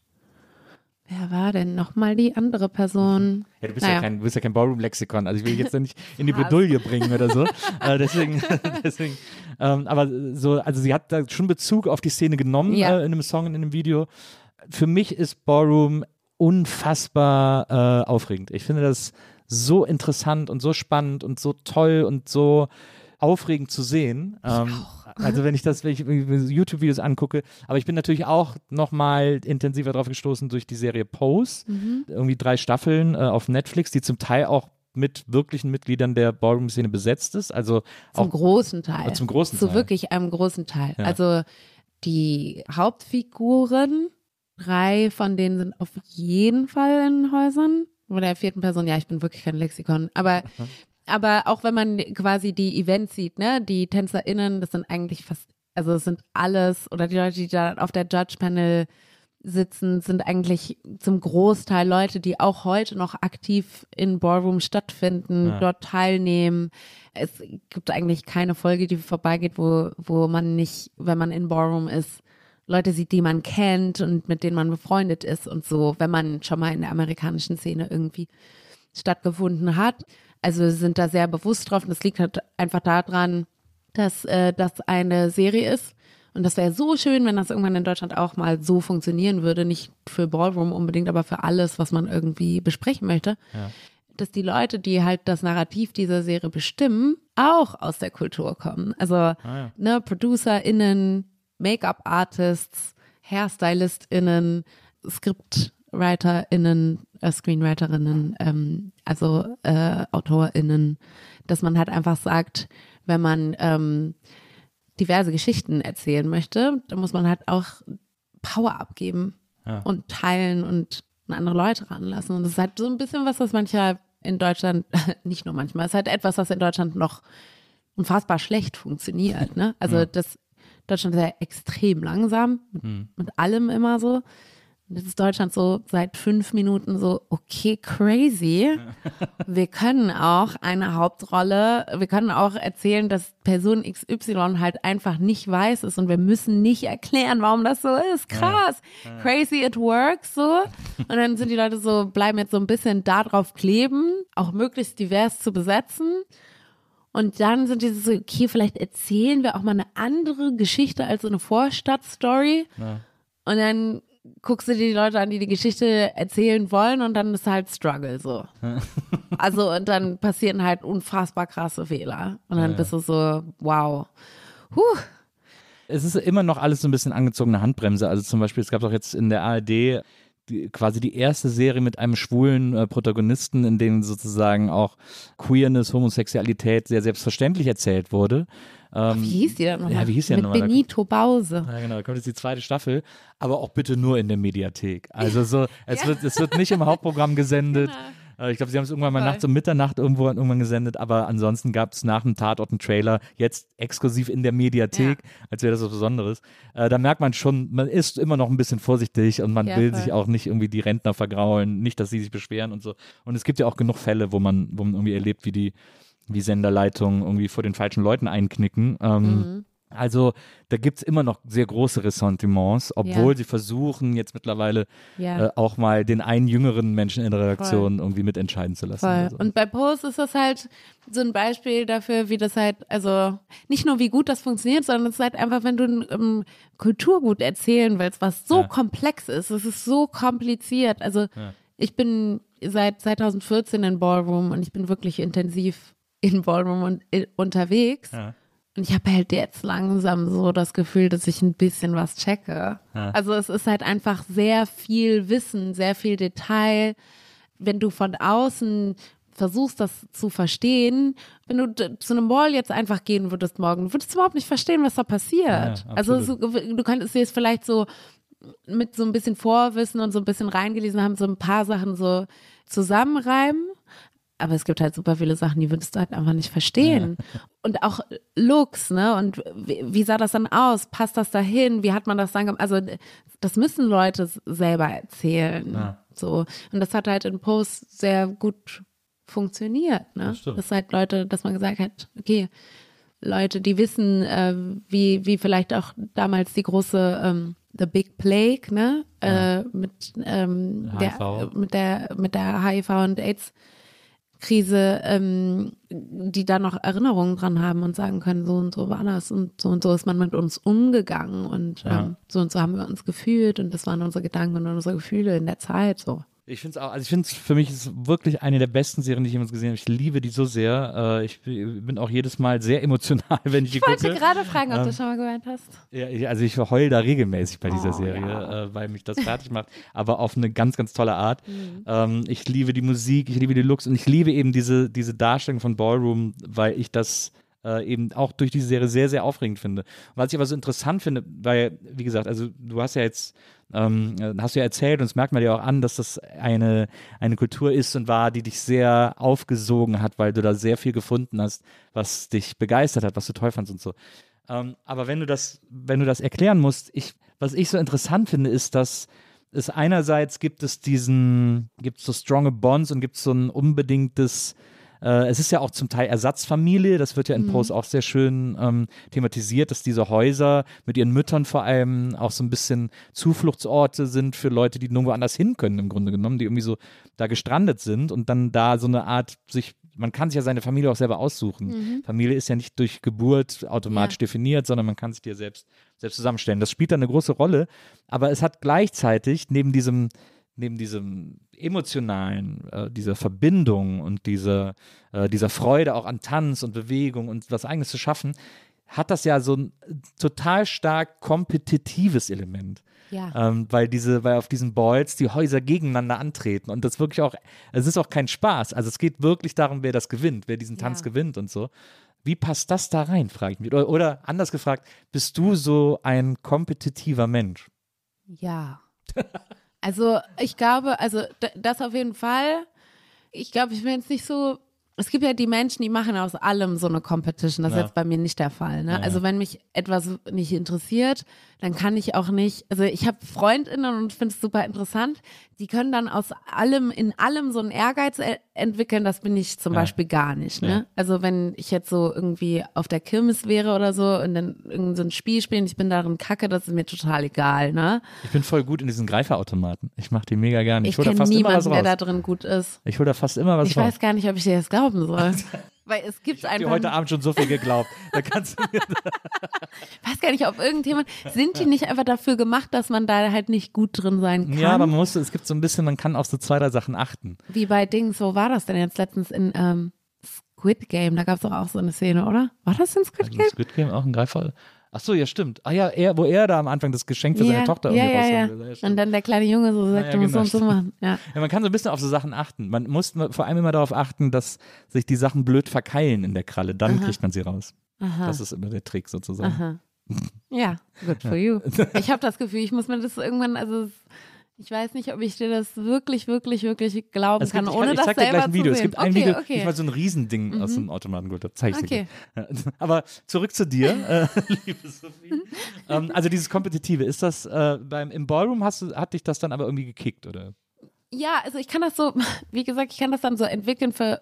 wer war denn nochmal die andere Person? Ja, du bist ja, Naja. kein, du bist ja kein Ballroom-Lexikon, also ich will dich jetzt ja nicht in die? Bredouille bringen oder so. äh, deswegen, deswegen ähm, aber so, also sie hat da schon Bezug auf die Szene genommen Ja. äh, in einem Song, in einem Video. Für mich ist Ballroom unfassbar äh, aufregend. Ich finde das so interessant und so spannend und so toll und so aufregend zu sehen. Ähm, also wenn ich das, wenn ich YouTube-Videos angucke, aber ich bin natürlich auch nochmal intensiver drauf gestoßen durch die Serie Pose. Irgendwie drei Staffeln äh, auf Netflix, die zum Teil auch mit wirklichen Mitgliedern der Ballroom-Szene besetzt ist. Also Zum großen Teil. Zum großen Zu Teil. wirklich einem großen Teil. Ja. Also die Hauptfiguren, drei von denen sind auf jeden Fall in Häusern. Oder der vierten Person, ja, ich bin wirklich kein Lexikon. Aber, aber auch wenn man quasi die Events sieht, ne, die TänzerInnen, das sind eigentlich fast, also es sind alles, oder die Leute, die da auf der Judge-Panel sitzen, sind eigentlich zum Großteil Leute, die auch heute noch aktiv in Ballroom stattfinden, Ja. dort teilnehmen. Es gibt eigentlich keine Folge, die vorbeigeht, wo, wo man nicht, wenn man in Ballroom ist, Leute sieht, die man kennt und mit denen man befreundet ist und so, wenn man schon mal in der amerikanischen Szene irgendwie stattgefunden hat. Also sind da sehr bewusst drauf und das liegt halt einfach daran, dass äh, das eine Serie ist. Und das wäre so schön, wenn das irgendwann in Deutschland auch mal so funktionieren würde. Nicht für Ballroom unbedingt, aber für alles, was man irgendwie besprechen möchte. Dass die Leute, die halt das Narrativ dieser Serie bestimmen, auch aus der Kultur kommen. Also ja. ne, ProducerInnen, Make-up-Artists, HairstylistInnen, ScriptwriterInnen, äh, ScreenwriterInnen, ähm, also äh, AutorInnen, dass man halt einfach sagt, wenn man ähm, diverse Geschichten erzählen möchte, dann muss man halt auch Power abgeben Ja. und teilen und andere Leute ranlassen. Und das ist halt so ein bisschen was, was mancher in Deutschland, nicht nur manchmal, es ist halt etwas, was in Deutschland noch unfassbar schlecht funktioniert. Ne? Also das Deutschland ist ja extrem langsam, mit, mit allem immer so. Jetzt ist Deutschland so seit fünf Minuten so, okay, crazy. Wir können auch eine Hauptrolle, wir können auch erzählen, dass Person XY halt einfach nicht weiß ist und wir müssen nicht erklären, warum das so ist. Krass. Crazy it works so. Und dann sind die Leute so, bleiben jetzt so ein bisschen da drauf kleben, auch möglichst divers zu besetzen. Und dann sind die so, okay, vielleicht erzählen wir auch mal eine andere Geschichte als so eine Vorstadtstory. Und dann guckst du dir die Leute an, die die Geschichte erzählen wollen und dann ist halt Struggle so. also und dann passieren halt unfassbar krasse Fehler. Und dann bist du so, wow. Huh. es ist immer noch alles so ein bisschen angezogene Handbremse. Also zum Beispiel, es gab doch jetzt in der ARD die, quasi die erste Serie mit einem schwulen äh, Protagonisten, in dem sozusagen auch Queerness, Homosexualität sehr selbstverständlich erzählt wurde. Ähm, Wie hieß die denn nochmal? Ja, wie hieß die Mit nochmal? Benito Bause. ja, genau, da kommt jetzt die zweite Staffel, aber auch bitte nur in der Mediathek. Also so, es, wird, es wird nicht im Hauptprogramm gesendet. Äh, Ich glaube, sie haben es irgendwann mal nachts um Mitternacht irgendwo irgendwann gesendet, aber ansonsten gab es nach dem Tatort einen Trailer, jetzt exklusiv in der Mediathek, als wäre das was Besonderes. Äh, da merkt man schon, man ist immer noch ein bisschen vorsichtig und man Ja, will voll. sich auch nicht irgendwie die Rentner vergraulen, nicht, dass sie sich beschweren und so. Und es gibt ja auch genug Fälle, wo man, wo man irgendwie erlebt, wie die wie Senderleitungen irgendwie vor den falschen Leuten einknicken. Ähm, Also da gibt es immer noch sehr große Ressentiments, obwohl Ja. sie versuchen jetzt mittlerweile Ja. äh, auch mal den einen jüngeren Menschen in der Redaktion irgendwie mitentscheiden zu lassen. Voll. oder so. Und bei Pose ist das halt so ein Beispiel dafür, wie das halt, also nicht nur wie gut das funktioniert, sondern es ist halt einfach, wenn du ein ähm, Kulturgut erzählen willst, was so Ja. komplex ist, es ist so kompliziert. Also ich bin seit 2014 in Ballroom und ich bin wirklich intensiv in Ballroom und i- unterwegs. Ja. Und ich habe halt jetzt langsam so das Gefühl, dass ich ein bisschen was checke. Also es ist halt einfach sehr viel Wissen, sehr viel Detail. Wenn du von außen versuchst, das zu verstehen, wenn du zu einem Ball jetzt einfach gehen würdest morgen, du würdest überhaupt nicht verstehen, was da passiert. Ja, also so, du könntest dir jetzt vielleicht so mit so ein bisschen Vorwissen und so ein bisschen reingelesen haben, so ein paar Sachen so zusammenreimen. Aber es gibt halt super viele Sachen, die würdest du halt einfach nicht verstehen. Und auch Looks, ne? Und wie, wie sah das dann aus? Passt das dahin? Wie hat man das dann gemacht? Also, das müssen Leute selber erzählen. Ja. So. Und das hat halt in Post sehr gut funktioniert, ne? Das. Dass halt Leute, dass man gesagt hat, okay, Leute, die wissen, äh, wie, wie vielleicht auch damals die große ähm, The Big Plague, ne? Äh, mit, ähm, der, mit der mit der HIV und AIDS Krise, ähm, die da noch Erinnerungen dran haben und sagen können, so und so war das und so und so ist man mit uns umgegangen und Ja. ähm, so und so haben wir uns gefühlt und das waren unsere Gedanken und unsere Gefühle in der Zeit so. Ich finde es auch, also ich finde es für mich ist wirklich eine der besten Serien, die ich jemals gesehen habe. Ich liebe die so sehr. Äh, ich bin auch jedes Mal sehr emotional, wenn ich die Ich wollte gucke. gerade fragen, ob Ähm, du schon mal gemeint hast. Ja, also ich heul da regelmäßig bei dieser Oh, Serie, ja. äh, weil mich das fertig macht, aber auf eine ganz, ganz tolle Art. Mhm. Ähm, ich liebe die Musik, ich liebe die Looks und ich liebe eben diese, diese Darstellung von Ballroom, weil ich das äh, eben auch durch diese Serie sehr, sehr aufregend finde. Was ich aber so interessant finde, weil, wie gesagt, also du hast ja jetzt, ähm, äh, hast du ja erzählt und es merkt man dir auch an, dass das eine, eine Kultur ist und war, die dich sehr aufgesogen hat, weil du da sehr viel gefunden hast, was dich begeistert hat, was du toll fandst und so. Ähm, aber wenn du das, wenn du das erklären musst, ich, was ich so interessant finde, ist, dass es einerseits gibt es diesen, gibt es so stronge Bonds und gibt es so ein unbedingtes, äh, es ist ja auch zum Teil Ersatzfamilie, das wird ja in Post auch sehr schön ähm, thematisiert, dass diese Häuser mit ihren Müttern vor allem auch so ein bisschen Zufluchtsorte sind für Leute, die nirgendwo anders hin können, im Grunde genommen, die irgendwie so da gestrandet sind und dann da so eine Art sich man kann sich ja seine Familie auch selber aussuchen. Familie ist ja nicht durch Geburt automatisch Ja. definiert, sondern man kann sich dir selbst, selbst zusammenstellen. Das spielt da eine große Rolle, aber es hat gleichzeitig neben diesem, neben diesem emotionalen, äh, dieser Verbindung und dieser, äh, dieser Freude auch an Tanz und Bewegung und was eigenes zu schaffen, hat das ja so ein total stark kompetitives Element. Ja. Ähm, weil diese, weil auf diesen Balls die Häuser gegeneinander antreten und das wirklich auch, es ist auch kein Spaß. Also es geht wirklich darum, wer das gewinnt, wer diesen Tanz Ja. gewinnt und so. Wie passt das da rein, frage ich mich. Oder, oder anders gefragt, bist du so ein kompetitiver Mensch? Ja. Also ich glaube, also das auf jeden Fall. Ich glaube, ich bin jetzt nicht so. Es gibt ja die Menschen, die machen aus allem so eine Competition. Das ist Ja. jetzt bei mir nicht der Fall. Ne? Ja, Also ja. wenn mich etwas nicht interessiert, dann kann ich auch nicht. Also ich habe Freundinnen und finde es super interessant. Die können dann aus allem in allem so einen Ehrgeiz e entwickeln. Das bin ich zum. Beispiel gar nicht. Ne? Also wenn ich jetzt so irgendwie auf der Kirmes wäre oder so und dann irgend so ein Spiel spielen, ich bin darin kacke, das ist mir total egal. Ne? Ich bin voll gut in diesen Greiferautomaten. Ich mache die mega gerne. Ich, Ich hole da kenne fast immer was niemanden, der raus. da drin gut ist. Ich hole da fast immer was Ich raus. weiß gar nicht, ob ich dir das glauben soll. Weil es gibt ich einfach. heute Abend schon so viel geglaubt. Da kannst du mir Ich weiß gar nicht, ob irgendjemand. Sind die nicht einfach dafür gemacht, dass man da halt nicht gut drin sein kann? Ja, aber man muss, es gibt so ein bisschen, man kann auf so zwei, drei Sachen achten. Wie bei Dings, wo war das denn jetzt letztens in ähm, Squid Game? Da gab es doch auch so eine Szene, oder? War das in Squid Also Game? Squid Game auch ein Greifer. Ach so, ja, stimmt. Ah ja, er, wo er da am Anfang das Geschenk für ja, seine Tochter ja, irgendwie ja, ja. will. Und dann der kleine Junge so sagt, ja, du musst genau, so und so machen. Ja. Ja, man kann so ein bisschen auf so Sachen achten. Man muss vor allem immer darauf achten, dass sich die Sachen blöd verkeilen in der Kralle. Dann kriegt man sie raus. Aha. Das ist immer der Trick sozusagen. Aha. Ja, good for you. Ich habe das Gefühl, ich muss mir das irgendwann, also ich weiß nicht, ob ich dir das wirklich, wirklich, wirklich glauben Es gibt, kann, ich, ohne ich das zeig dir selber gleich ein Video. zu Es sehen. gibt ein okay, Video, okay. ich mal so ein Riesending aus dem Automaten geholt habe. Zeig ich Okay. dir. Aber zurück zu dir, äh, liebe Sophie. ähm, also dieses Kompetitive, ist das äh, beim im Ballroom hast du, hat dich das dann aber irgendwie gekickt, oder? Ja, also ich kann das so, wie gesagt, ich kann das dann so entwickeln für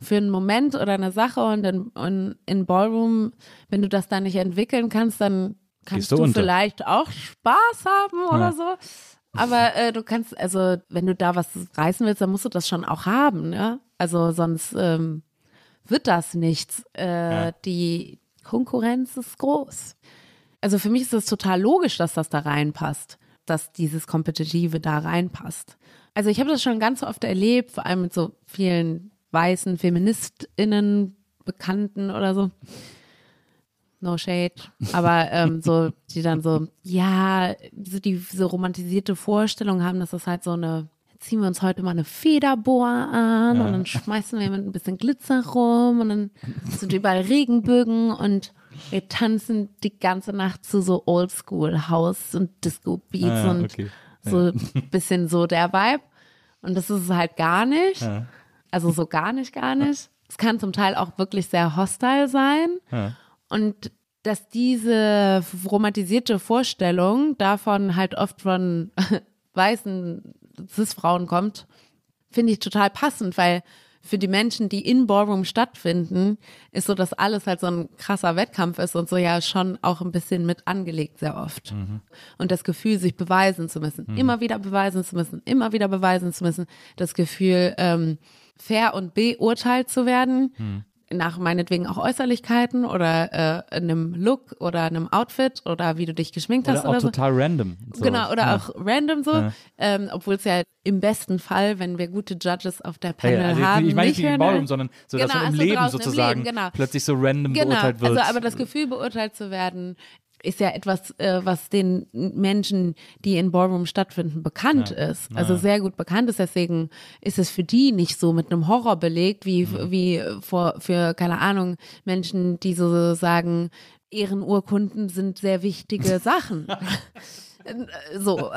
für einen Moment oder eine Sache und in, und in Ballroom, wenn du das dann nicht entwickeln kannst, dann kannst Gehst du du, vielleicht auch Spaß haben oder Ja. so. Aber äh, du kannst, also wenn du da was reißen willst, dann musst du das schon auch haben, ja. Also sonst ähm, wird das nichts. Äh, Die Konkurrenz ist groß. Also für mich ist es total logisch, dass das da reinpasst, dass dieses Kompetitive da reinpasst. Also ich habe das schon ganz oft erlebt, vor allem mit so vielen weißen FeministInnen, Bekannten oder so. No shade. Aber ähm, so, die dann so, ja, so die so romantisierte Vorstellung haben, dass das halt so eine, ziehen wir uns heute mal eine Federboa an und dann schmeißen wir mit ein bisschen Glitzer rum und dann sind überall Regenbögen und wir tanzen die ganze Nacht zu so Oldschool House und Disco Beats Ah, ja, und okay. so ein bisschen so der Vibe. Und das ist es halt gar nicht. Also so gar nicht, gar nicht. Es kann zum Teil auch wirklich sehr hostile sein. Und dass diese romantisierte Vorstellung davon halt oft von weißen Cis-Frauen kommt, finde ich total passend, weil für die Menschen, die in Ballroom stattfinden, ist so, dass alles halt so ein krasser Wettkampf ist und so ja schon auch ein bisschen mit angelegt sehr oft. Und das Gefühl, sich beweisen zu müssen, immer wieder beweisen zu müssen, immer wieder beweisen zu müssen, das Gefühl, ähm, fair und beurteilt zu werden, nach meinetwegen auch Äußerlichkeiten oder äh, einem Look oder einem Outfit oder wie du dich geschminkt hast Oder auch oder so. total random. So. Genau, oder Ja. auch random so, ähm, obwohl es ja im besten Fall, wenn wir gute Judges auf der Ja, Panel ja, also haben, ich meine nicht im Ballroom, sondern so, dass Genau, man im also Leben draußen im sozusagen Leben, genau. plötzlich so random Genau, beurteilt wird. also aber das Gefühl, beurteilt zu werden, ist ja etwas, äh, was den Menschen, die in Ballroom stattfinden, bekannt ist. Also sehr gut bekannt ist. Deswegen ist es für die nicht so mit einem Horror belegt, wie, Mhm. wie vor, für, keine Ahnung, Menschen, die so sagen, Ehrenurkunden sind sehr wichtige Sachen. so,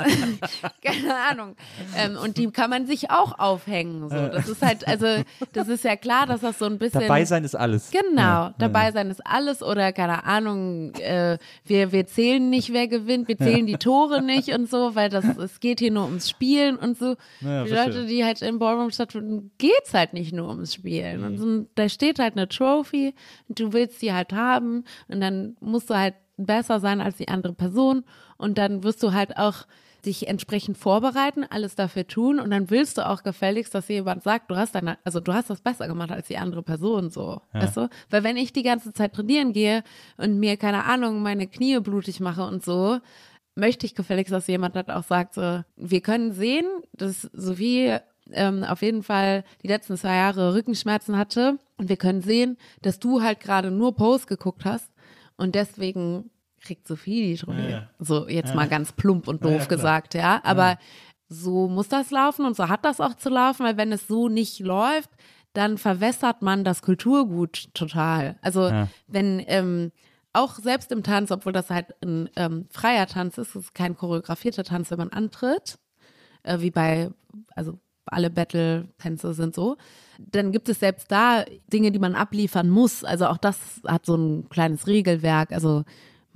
keine Ahnung. Ähm, und die kann man sich auch aufhängen. So. Das ist halt, also, das ist ja klar, dass das so ein bisschen. Dabei sein ist alles. Genau, dabei sein ist alles oder keine Ahnung, äh, wir, wir zählen nicht, wer gewinnt, wir zählen die Tore nicht und so, weil das, es geht hier nur ums Spielen und so. Ja, die. Leute, die halt im Ballroom stattfinden, geht's halt nicht nur ums Spielen. Und so, da steht halt eine Trophy und du willst die halt haben und dann musst du halt besser sein als die andere Person und dann wirst du halt auch dich entsprechend vorbereiten, alles dafür tun. Und dann willst du auch gefälligst, dass jemand sagt, du hast deine, also du hast das besser gemacht als die andere Person, so, weißt du? Weil wenn ich die ganze Zeit trainieren gehe und mir, keine Ahnung, meine Knie blutig mache und so, möchte ich gefälligst, dass jemand halt auch sagt, so, wir können sehen, dass Sophie ähm, auf jeden Fall die letzten zwei Jahre Rückenschmerzen hatte. Und wir können sehen, dass du halt gerade nur Post geguckt hast und deswegen kriegt Sophie die Trophäe. So jetzt mal ganz plump und doof gesagt, ja. Aber so muss das laufen und so hat das auch zu laufen, weil wenn es so nicht läuft, dann verwässert man das Kulturgut total. Also wenn ähm, auch selbst im Tanz, obwohl das halt ein ähm, freier Tanz ist, es ist kein choreografierter Tanz, wenn man antritt, äh, wie bei, also alle Battle-Tänze sind so, dann gibt es selbst da Dinge, die man abliefern muss. Also auch das hat so ein kleines Regelwerk. Also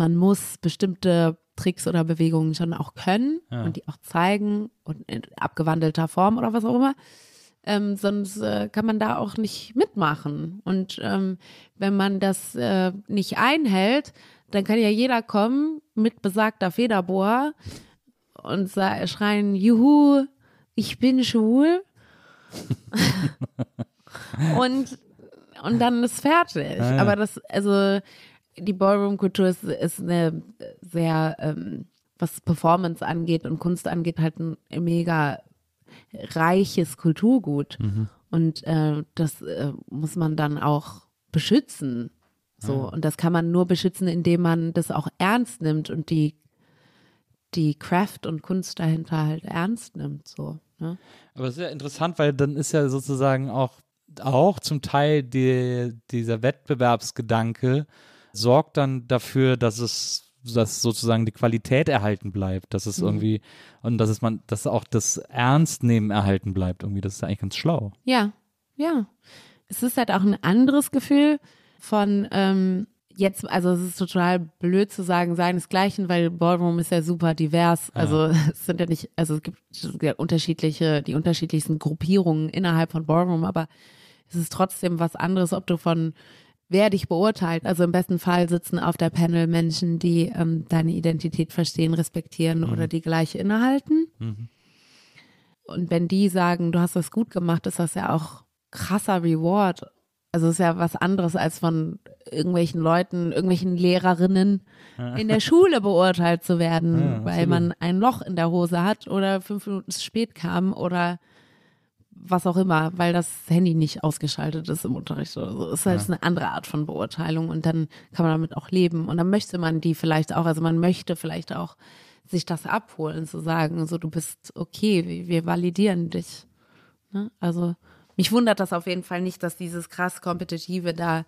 man muss bestimmte Tricks oder Bewegungen schon auch können und die auch zeigen und in abgewandelter Form oder was auch immer. Ähm, sonst äh, kann man da auch nicht mitmachen. Und ähm, wenn man das äh, nicht einhält, dann kann ja jeder kommen mit besagter Federbohr und schreien, Juhu, ich bin schwul. und, und dann ist fertig. Aber das, also die Ballroom-Kultur ist, ist eine sehr, ähm, was Performance angeht und Kunst angeht, halt ein mega reiches Kulturgut. Und äh, das äh, muss man dann auch beschützen. So. Und das kann man nur beschützen, indem man das auch ernst nimmt und die, die Craft und Kunst dahinter halt ernst nimmt. So. Ne? Aber es ist ja interessant, weil dann ist ja sozusagen auch, auch zum Teil die, dieser Wettbewerbsgedanke sorgt dann dafür, dass es dass sozusagen die Qualität erhalten bleibt, dass es irgendwie und dass es man, dass auch das Ernstnehmen erhalten bleibt irgendwie. Das ist eigentlich ganz schlau. Ja, ja. Es ist halt auch ein anderes Gefühl von ähm, jetzt, also es ist total blöd zu sagen, seinesgleichen, weil Ballroom ist ja super divers. Also es sind ja nicht, also es gibt, es gibt ja unterschiedliche, die unterschiedlichsten Gruppierungen innerhalb von Ballroom, aber es ist trotzdem was anderes, ob du von wer dich beurteilt. Also im besten Fall sitzen auf der Panel Menschen, die ähm, deine Identität verstehen, respektieren Mhm. oder die gleich innehalten. Und wenn die sagen, du hast das gut gemacht, ist das ja auch krasser Reward. Also es ist ja was anderes als von irgendwelchen Leuten, irgendwelchen Lehrerinnen in der Schule beurteilt zu werden, Ja, weil man ein Loch in der Hose hat oder fünf Minuten zu spät kam oder was auch immer, weil das Handy nicht ausgeschaltet ist im Unterricht oder so. Ist halt eine andere Art von Beurteilung und dann kann man damit auch leben und dann möchte man die vielleicht auch, also man möchte vielleicht auch sich das abholen, zu sagen, so du bist okay, wir, wir validieren dich. Ne? Also mich wundert das auf jeden Fall nicht, dass dieses krass kompetitive da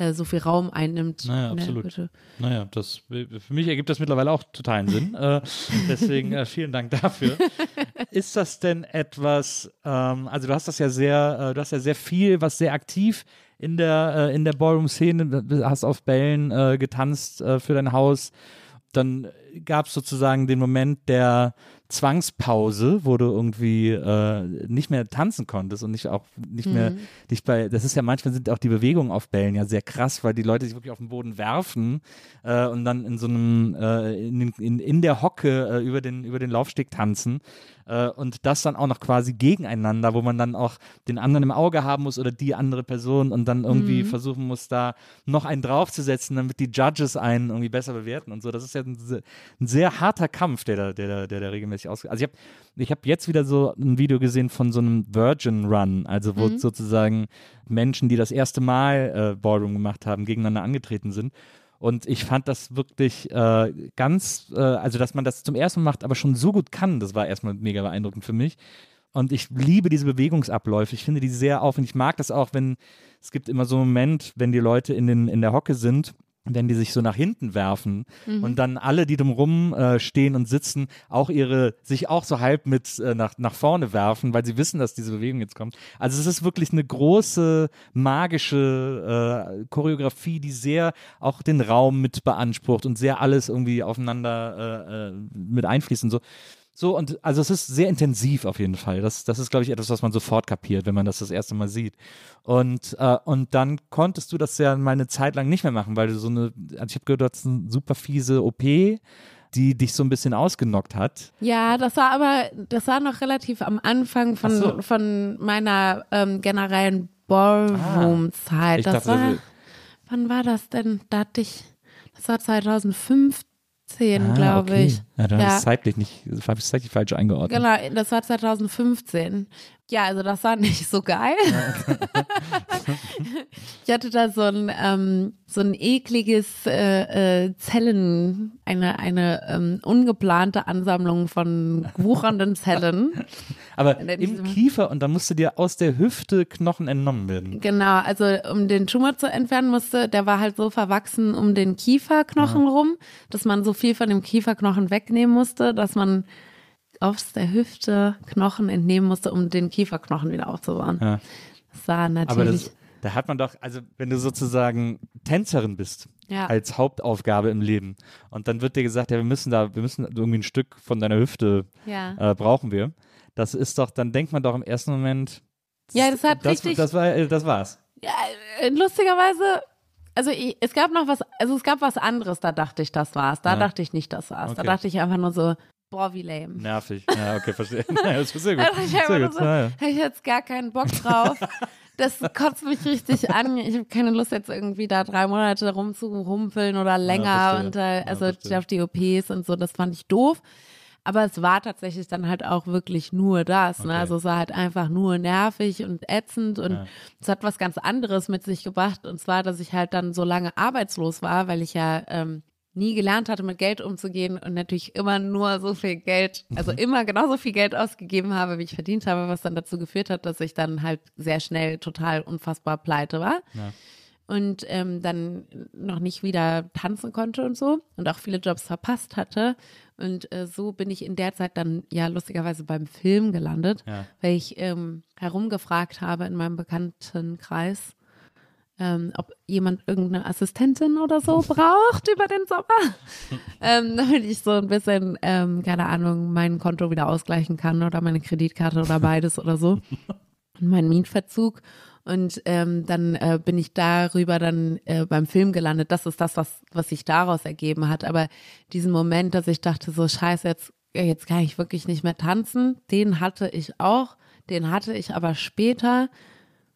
äh, so viel Raum einnimmt. Naja, absolut. Hütte. Naja, das, für mich ergibt das mittlerweile auch totalen Sinn. Äh, deswegen äh, vielen Dank dafür. Ist das denn etwas, ähm, also du hast das ja sehr, äh, du hast ja sehr viel, was sehr aktiv in der, in der Ballroom-Szene, du hast auf Bällen getanzt für dein Haus. Dann gab es sozusagen den Moment der Zwangspause, wo du irgendwie äh, nicht mehr tanzen konntest und nicht auch nicht mehr dich bei, das ist ja manchmal sind auch die Bewegungen auf Bällen ja sehr krass, weil die Leute sich wirklich auf den Boden werfen äh, und dann in so einem äh, in, in, in der Hocke äh, über den über den Laufsteg tanzen äh, und das dann auch noch quasi gegeneinander, wo man dann auch den anderen im Auge haben muss oder die andere Person und dann irgendwie versuchen muss, da noch einen draufzusetzen, damit die Judges einen irgendwie besser bewerten und so. Das ist ja ein, ein sehr harter Kampf, der da, der der da regelmäßig ausgeht. Also ich habe ich hab jetzt wieder so ein Video gesehen von so einem Virgin Run, also wo sozusagen Menschen, die das erste Mal äh, Ballroom gemacht haben, gegeneinander angetreten sind. Und ich fand das wirklich äh, ganz, äh, also dass man das zum ersten Mal macht, aber schon so gut kann, das war erstmal mega beeindruckend für mich. Und ich liebe diese Bewegungsabläufe. Ich finde die sehr aufwendig. Ich mag das auch, wenn es gibt immer so einen Moment, wenn die Leute in, den, in der Hocke sind, wenn die sich so nach hinten werfen und dann alle, die drumrum äh, stehen und sitzen, auch ihre, sich auch so halb mit äh, nach, nach vorne werfen, weil sie wissen, dass diese Bewegung jetzt kommt. Also es ist wirklich eine große magische äh, Choreografie, die sehr auch den Raum mit beansprucht und sehr alles irgendwie aufeinander äh, äh, mit einfließt und so. So, und also es ist sehr intensiv auf jeden Fall. Das, das ist, glaube ich, etwas, was man sofort kapiert, wenn man das das erste Mal sieht. Und, äh, und dann konntest du das ja mal eine Zeit lang nicht mehr machen, weil du so eine, also ich habe gehört, du hattest eine super fiese OP, die dich so ein bisschen ausgenockt hat. Ja, das war aber, das war noch relativ am Anfang von, so. von meiner ähm, generellen Ballroom-Zeit. Ich Das dachte, war, wann war das denn? Da hatte ich, das war 2015, Ah, glaube okay. ich. Ja, dann Ja. habe ich zeitlich nicht, habe ich zeitlich falsch eingeordnet. Genau, das war 2015. Ja, also das war nicht so geil. ich hatte da so ein, ähm, so ein ekliges äh, äh, Zellen, eine, eine ähm, ungeplante Ansammlung von wuchernden Zellen. Aber im Kiefer und dann musste dir aus der Hüfte Knochen entnommen werden. Genau, also um den Tumor zu entfernen musste, der war halt so verwachsen um den Kieferknochen rum, dass man so viel von dem Kieferknochen wegnehmen musste, dass man aus der Hüfte Knochen entnehmen musste, um den Kieferknochen wieder aufzubauen. Ja. Das war Aber natürlich. das, da hat man doch, also wenn du sozusagen Tänzerin bist, Ja. als Hauptaufgabe im Leben und dann wird dir gesagt, ja, wir müssen da, wir müssen irgendwie ein Stück von deiner Hüfte ja. äh, brauchen wir. Das ist doch, dann denkt man doch im ersten Moment, Ja, das hat das, richtig- das war, äh, das war's. ja, äh, lustigerweise, also ich, es gab noch was, also es gab was anderes, da dachte ich, das war's. Da Ja. dachte ich nicht, das war's. Da Okay. dachte ich einfach nur so, boah, wie lame. Nervig. Ja, okay, verstehe. Ja, das ist sehr gut. Da dachte ich Sehr gut. so, Ja, ja. ich jetzt gar keinen Bock drauf. Das kotzt mich richtig an. Ich habe keine Lust, jetzt irgendwie da drei Monate rumzuhumpeln oder länger und äh, Ja, also verstehe. auf die OPs und so, das fand ich doof. Aber es war tatsächlich dann halt auch wirklich nur das. Ne? Okay. Also es war halt einfach nur nervig und ätzend und Ja. es hat was ganz anderes mit sich gebracht. Und zwar, dass ich halt dann so lange arbeitslos war, weil ich ja ähm, nie gelernt hatte, mit Geld umzugehen und natürlich immer nur so viel Geld, also immer genauso viel Geld ausgegeben habe, wie ich verdient habe, was dann dazu geführt hat, dass ich dann halt sehr schnell total unfassbar pleite war. Ja. Und ähm, dann noch nicht wieder tanzen konnte und so und auch viele Jobs verpasst hatte. Und äh, so bin ich in der Zeit dann ja lustigerweise beim Film gelandet, Ja. weil ich ähm, herumgefragt habe in meinem Bekanntenkreis, ähm, ob jemand irgendeine Assistentin oder so braucht über den Sommer, ähm, damit ich so ein bisschen, ähm, keine Ahnung, mein Konto wieder ausgleichen kann oder meine Kreditkarte oder beides oder so und meinen Mietverzug. Und ähm, dann äh, bin ich darüber dann äh, beim Film gelandet. Das ist das, was, was sich daraus ergeben hat. Aber diesen Moment, dass ich dachte, so scheiße, jetzt, jetzt kann ich wirklich nicht mehr tanzen, den hatte ich auch. Den hatte ich aber später.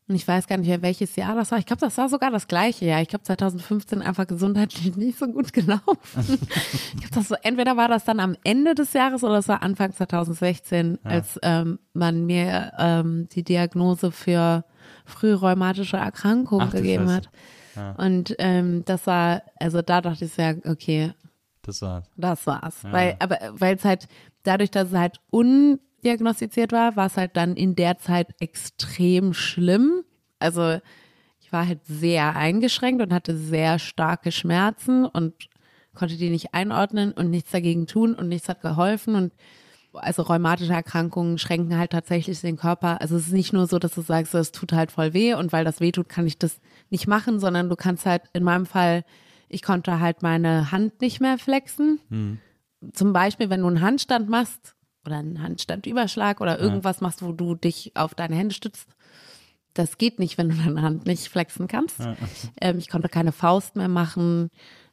Und ich weiß gar nicht mehr, welches Jahr das war. Ich glaube, das war sogar das gleiche Jahr. Ich glaube, 2015 einfach gesundheitlich nicht so gut gelaufen. ich glaube, das so, entweder war das dann am Ende des Jahres oder es war Anfang 2016, ja. als ähm, man mir ähm, die Diagnose für frühe rheumatische Erkrankungen gegeben hat. Ja. Und ähm, das war, also da dachte ich ja, okay. Das war's. Das war's. Ja. Weil, aber weil es halt, dadurch, dass es halt undiagnostiziert war, war es halt dann in der Zeit extrem schlimm. Also ich war halt sehr eingeschränkt und hatte sehr starke Schmerzen und konnte die nicht einordnen und nichts dagegen tun und nichts hat geholfen und also rheumatische Erkrankungen schränken halt tatsächlich den Körper. Also es ist nicht nur so, dass du sagst, es tut halt voll weh und weil das weh tut, kann ich das nicht machen, sondern du kannst halt in meinem Fall, ich konnte halt meine Hand nicht mehr flexen. Mhm. Zum Beispiel, wenn du einen Handstand machst oder einen Handstandüberschlag oder irgendwas machst, wo du dich auf deine Hände stützt, das geht nicht, wenn du deine Hand nicht flexen kannst. Ähm, ich konnte keine Faust mehr machen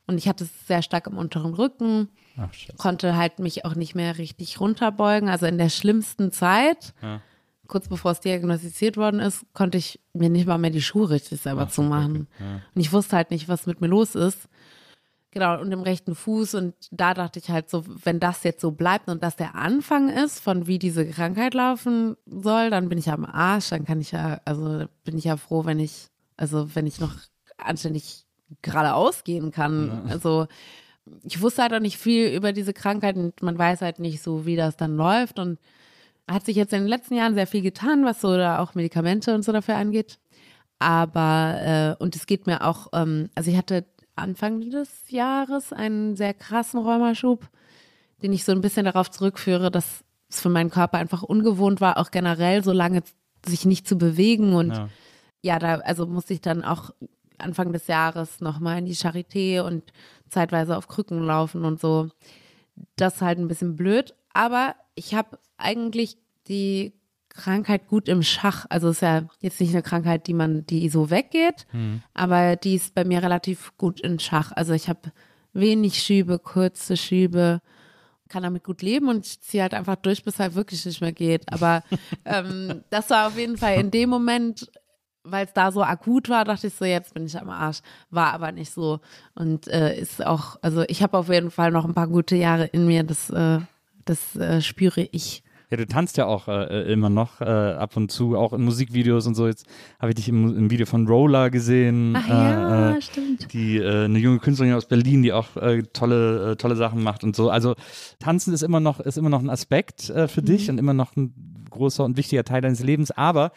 und ich hatte es sehr stark im unteren Rücken. Ach, konnte halt mich auch nicht mehr richtig runterbeugen. Also in der schlimmsten Zeit, ja. kurz bevor es diagnostiziert worden ist, konnte ich mir nicht mal mehr die Schuhe richtig selber Ach, zumachen. Okay. Ja. Und ich wusste halt nicht, was mit mir los ist. Genau, und im rechten Fuß. Und da dachte ich halt so, wenn das jetzt so bleibt und das der Anfang ist, von wie diese Krankheit laufen soll, dann bin ich am Arsch. Dann kann ich ja, also bin ich ja froh, wenn ich, also wenn ich noch anständig geradeaus gehen kann. Ja. Also ich wusste halt auch nicht viel über diese Krankheit und man weiß halt nicht so, wie das dann läuft. Und hat sich jetzt in den letzten Jahren sehr viel getan, was so da auch Medikamente und so dafür angeht. Aber, äh, und es geht mir auch, ähm, also ich hatte Anfang des Jahres einen sehr krassen Rheumaschub, den ich so ein bisschen darauf zurückführe, dass es für meinen Körper einfach ungewohnt war, auch generell so lange sich nicht zu bewegen. Und ja, ja da, also musste ich dann auch Anfang des Jahres nochmal in die Charité und zeitweise auf Krücken laufen und so. Das ist halt ein bisschen blöd, aber ich habe eigentlich die Krankheit gut im Schach. Also es ist ja jetzt nicht eine Krankheit, die man, die so weggeht, mhm. aber die ist bei mir relativ gut in Schach. Also ich habe wenig Schübe, kurze Schübe, kann damit gut leben und ich ziehe halt einfach durch, bis halt wirklich nicht mehr geht. Aber ähm, das war auf jeden Fall in dem Moment weil es da so akut war, dachte ich so, jetzt bin ich am Arsch. War aber nicht so. Und äh, ist auch, also ich habe auf jeden Fall noch ein paar gute Jahre in mir, das, äh, das äh, spüre ich. Ja, du tanzt ja auch äh, immer noch äh, ab und zu, auch in Musikvideos und so. Jetzt habe ich dich im, im, Video von Roller gesehen. Ach ja, äh, stimmt. Die äh, eine junge Künstlerin aus Berlin, die auch äh, tolle äh, tolle Sachen macht und so. Also tanzen ist immer noch ist immer noch ein Aspekt für mhm. dich und immer noch ein großer und wichtiger Teil deines Lebens. Aber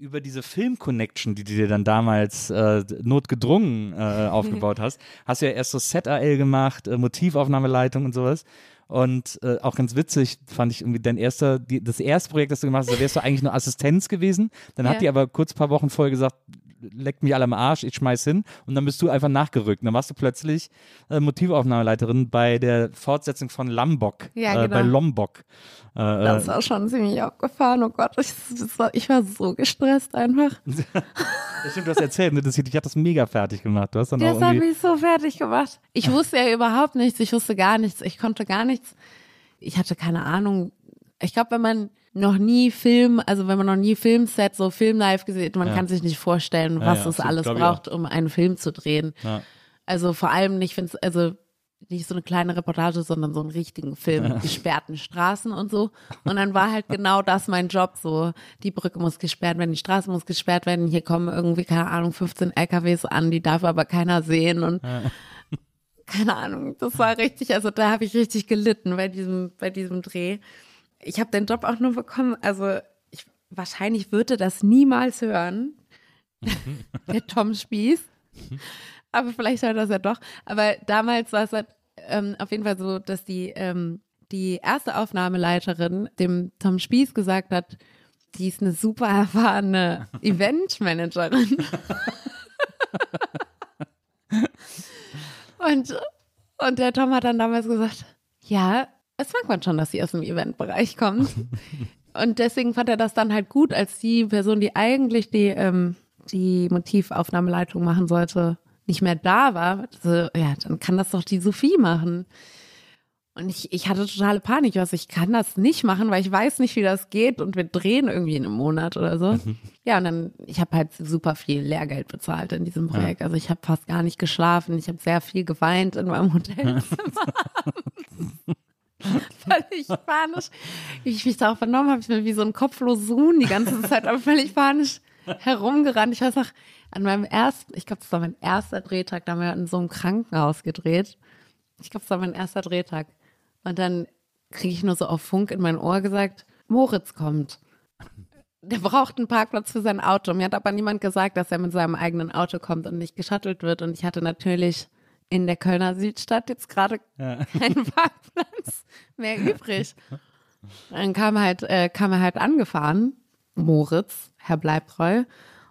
über diese Film-Connection, die du dir dann damals äh, notgedrungen äh, aufgebaut hast, hast du ja erst so Set-AL gemacht, äh, Motivaufnahmeleitung und sowas. Und äh, auch ganz witzig fand ich irgendwie dein erster, die, das erste Projekt, das du gemacht hast, da wärst du eigentlich nur Assistenz gewesen. Dann ja. hat die aber kurz ein paar Wochen vorher gesagt, leckt mich alle am Arsch, ich schmeiß hin. Und dann bist du einfach nachgerückt. Und dann warst du plötzlich äh, Motivaufnahmeleiterin bei der Fortsetzung von Lambok, ja, genau. äh, bei Lombok. Äh, das war schon ziemlich abgefahren. Oh Gott, ich, war, ich war so gestresst einfach. das stimmt, du hast erzählt, ne? das, ich hatte das mega fertig gemacht. Du hast dann das hat mich so fertig gemacht. Ich wusste ja überhaupt nichts, ich wusste gar nichts, ich konnte gar nichts. Ich hatte keine Ahnung. Ich glaube, wenn man noch nie Film, also wenn man noch nie Filmset, so Film live gesehen, man ja. kann sich nicht vorstellen, was ja, es alles braucht, um einen Film zu drehen. Also vor allem nicht, wenn es, also nicht so eine kleine Reportage, sondern so einen richtigen Film mit gesperrten Straßen und so. Und dann war halt genau das mein Job, so die Brücke muss gesperrt werden, die Straße muss gesperrt werden, hier kommen irgendwie, keine Ahnung, 15 LKWs an, die darf aber keiner sehen und keine Ahnung, das war richtig, also da habe ich richtig gelitten bei diesem, bei diesem Dreh ich habe den Job auch nur bekommen, also ich, wahrscheinlich würde das niemals hören, der Tom Spieß. Aber vielleicht hört das ja doch. Aber damals war es halt, ähm, auf jeden Fall so, dass die, ähm, die erste Aufnahmeleiterin dem Tom Spieß gesagt hat, die ist eine super erfahrene Eventmanagerin. und, und der Tom hat dann damals gesagt, ja, das merkt man schon, dass sie aus dem Eventbereich kommt. Und deswegen fand er das dann halt gut, als die Person, die eigentlich die, ähm, die Motivaufnahmeleitung machen sollte, nicht mehr da war, so, ja, dann kann das doch die Sophie machen. Und ich, ich hatte totale Panik, also ich kann das nicht machen, weil ich weiß nicht, wie das geht und wir drehen irgendwie in einem Monat oder so. Mhm. Ja, und dann, ich habe halt super viel Lehrgeld bezahlt in diesem Projekt. Also ich habe fast gar nicht geschlafen, ich habe sehr viel geweint in meinem Hotelzimmer. völlig panisch. Wie ich mich da auch vernommen habe, ich bin wie so ein kopfloses Huhn die ganze Zeit, aber völlig panisch herumgerannt. Ich weiß noch, an meinem ersten, ich glaube, das war mein erster Drehtag, da haben wir in so einem Krankenhaus gedreht. Ich glaube, das war mein erster Drehtag. Und dann kriege ich nur so auf Funk in mein Ohr gesagt, Moritz kommt. Der braucht einen Parkplatz für sein Auto. Mir hat aber niemand gesagt, dass er mit seinem eigenen Auto kommt und nicht geschattelt wird. Und ich hatte natürlich in der Kölner Südstadt jetzt gerade keinen Parkplatz mehr übrig. Dann kam halt, äh, kam er halt angefahren, Moritz, Herr Bleibtreu.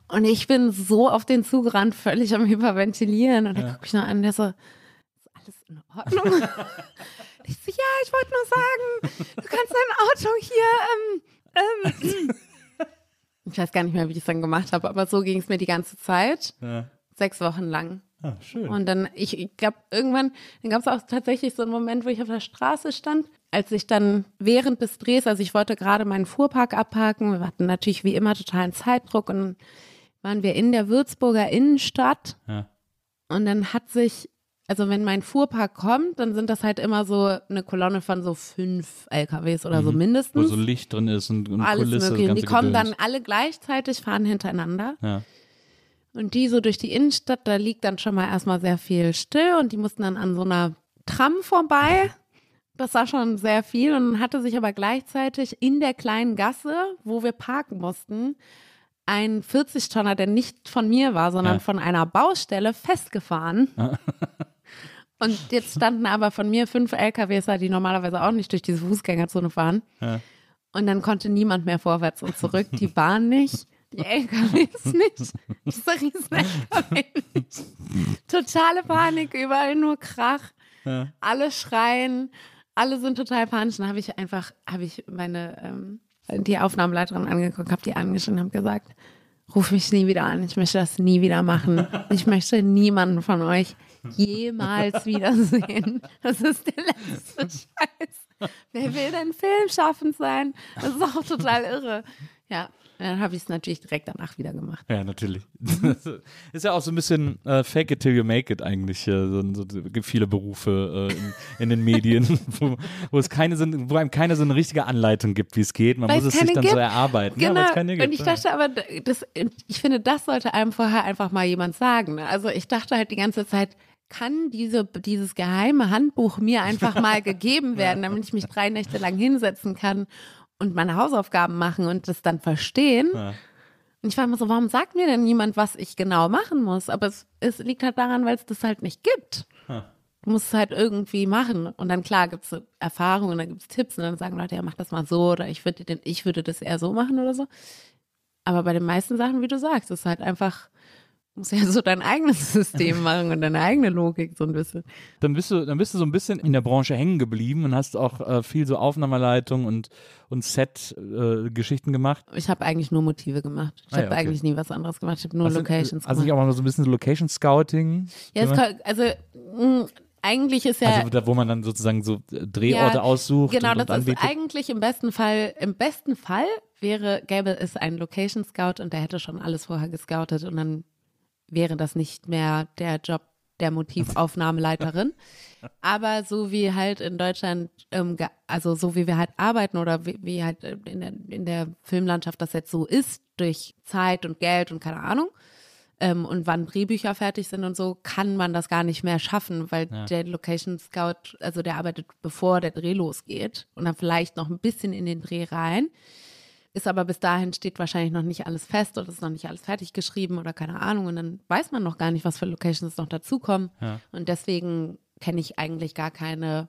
Und ich bin so auf den Zug gerannt, völlig am Hyperventilieren. Und er guckt mich noch an, der so, ist alles in Ordnung? ich so, ja, ich wollte nur sagen, du kannst dein Auto hier, ähm, ähm. Ich weiß gar nicht mehr, wie ich es dann gemacht habe, aber so ging es mir die ganze Zeit. Ja. Sechs Wochen lang. Ah, schön. Und dann, ich, ich glaube, irgendwann, dann gab es auch tatsächlich so einen Moment, wo ich auf der Straße stand, als ich dann während des Drehs, also ich wollte gerade meinen Fuhrpark abparken, wir hatten natürlich wie immer totalen Zeitdruck und waren wir in der Würzburger Innenstadt Ja. und dann hat sich, also wenn mein Fuhrpark kommt, dann sind das halt immer so eine Kolonne von so fünf LKWs oder so Wo mindestens. so Licht drin ist und, und Alles Kulisse. mögliche. Die kommen dann alle gleichzeitig, fahren hintereinander. Ja. Und die so durch die Innenstadt, da liegt dann schon mal erstmal sehr viel still und die mussten dann an so einer Tram vorbei. Das war schon sehr viel und hatte sich aber gleichzeitig in der kleinen Gasse, wo wir parken mussten, ein 40-Tonner, der nicht von mir war, sondern Ja. von einer Baustelle festgefahren. Und jetzt standen aber von mir fünf LKWs da, die normalerweise auch nicht durch diese Fußgängerzone fahren. Ja. Und dann konnte niemand mehr vorwärts und zurück. Die Bahn nicht, die LKWs nicht, dieser riesen LKW nicht. Totale Panik, überall nur Krach. Alle schreien, alle sind total panisch. Dann habe ich einfach, habe ich meine, ähm, die Aufnahmeleiterin angeguckt, habe die angeschrieben und habe gesagt, ruf mich nie wieder an, ich möchte das nie wieder machen. Ich möchte niemanden von euch jemals wiedersehen. Das ist der letzte Scheiß. Wer will denn filmschaffend sein? Das ist auch total irre. Ja, dann habe ich es natürlich direkt danach wieder gemacht. Ja, natürlich. ist ja auch so ein bisschen äh, fake it till you make it eigentlich. Äh, so, so, gibt viele Berufe äh, in, in den Medien, wo, wo es keine wo einem keine so eine richtige Anleitung gibt, wie es geht. Man Weil muss es sich dann so gibt. erarbeiten. Ja, Genau. keine gibt. und ich dachte aber, das, ich finde, das sollte einem vorher einfach mal jemand sagen. ne? Also ich dachte halt die ganze Zeit, kann diese, dieses geheime Handbuch mir einfach mal gegeben werden, damit ich mich drei Nächte lang hinsetzen kann und meine Hausaufgaben machen und das dann verstehen. Ja. Und ich war immer so, warum sagt mir denn niemand, was ich genau machen muss? Aber es, es liegt halt daran, weil es das halt nicht gibt. Du musst es halt irgendwie machen. Und dann klar gibt es so Erfahrungen, dann gibt es Tipps und dann sagen Leute, ja, mach das mal so oder ich würde, den, ich würde das eher so machen oder so. Aber bei den meisten Sachen, wie du sagst, ist halt einfach, musst ja so dein eigenes System machen und deine eigene Logik so ein bisschen. dann bist du, dann bist du so ein bisschen in der Branche hängen geblieben und hast auch äh, viel so Aufnahmeleitung und, und Set-Geschichten gemacht. Ich habe eigentlich nur Motive gemacht. Ich Ah habe ja, okay. eigentlich nie was anderes gemacht. Ich habe nur Hast du- Locations Also gemacht. auch mal so ein bisschen so Location Scouting. Ja, kann, also mh, eigentlich ist ja Also da, wo man dann sozusagen so äh, Drehorte Ja, aussucht Genau, und, und das ist anbietet. eigentlich im besten Fall, im besten Fall wäre, gäbe es einen Location Scout und der hätte schon alles vorher gescoutet und dann wäre das nicht mehr der Job der Motivaufnahmeleiterin. Aber so wie halt in Deutschland, ähm, also so wie wir halt arbeiten oder wie, wie halt äh, in der, in der Filmlandschaft das jetzt so ist, durch Zeit und Geld und keine Ahnung, ähm, und wann Drehbücher fertig sind und so, kann man das gar nicht mehr schaffen, weil der Location Scout, also der arbeitet bevor der Dreh losgeht und dann vielleicht noch ein bisschen in den Dreh rein. Ist aber bis dahin steht wahrscheinlich noch nicht alles fest oder ist noch nicht alles fertig geschrieben oder keine Ahnung. Und dann weiß man noch gar nicht, was für Locations noch dazukommen. Und deswegen kenne ich eigentlich gar keine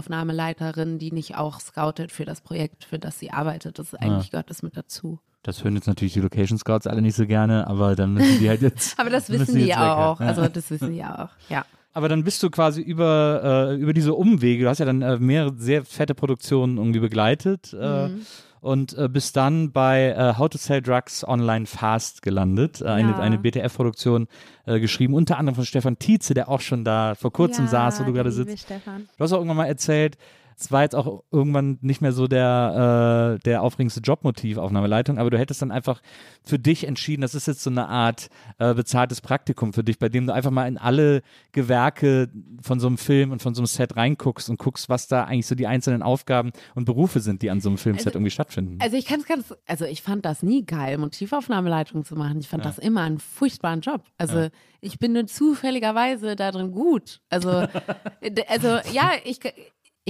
Motivaufnahmeleiterin, die nicht auch scoutet für das Projekt, für das sie arbeitet. Das ist eigentlich gehört das mit dazu. Das hören jetzt natürlich die Location Scouts alle nicht so gerne, aber dann müssen die halt jetzt. Aber das wissen die jetzt weg, auch. ja. Also das wissen die auch. Ja. Aber dann bist du quasi über, äh, über diese Umwege, du hast ja dann äh, mehrere sehr fette Produktionen irgendwie begleitet. Äh, Mhm. Und äh, bist dann bei äh, How to Sell Drugs Online Fast gelandet. Äh, eine, Ja. eine BTF-Produktion äh, geschrieben, unter anderem von Stefan Tietze, der auch schon da vor kurzem saß, wo du gerade sitzt. Stefan. Du hast auch irgendwann mal erzählt, es war jetzt auch irgendwann nicht mehr so der, äh, der aufregendste Jobmotiv Aufnahmeleitung, aber du hättest dann einfach für dich entschieden, das ist jetzt so eine Art äh, bezahltes Praktikum für dich, bei dem du einfach mal in alle Gewerke von so einem Film und von so einem Set reinguckst und guckst, was da eigentlich so die einzelnen Aufgaben und Berufe sind, die an so einem Filmset irgendwie stattfinden. Also ich kann es ganz, also ich fand das nie geil, Motivaufnahmeleitung zu machen. Ich fand das immer einen furchtbaren Job. Also ich bin nur zufälligerweise da drin gut. Also, d- also ja, ich,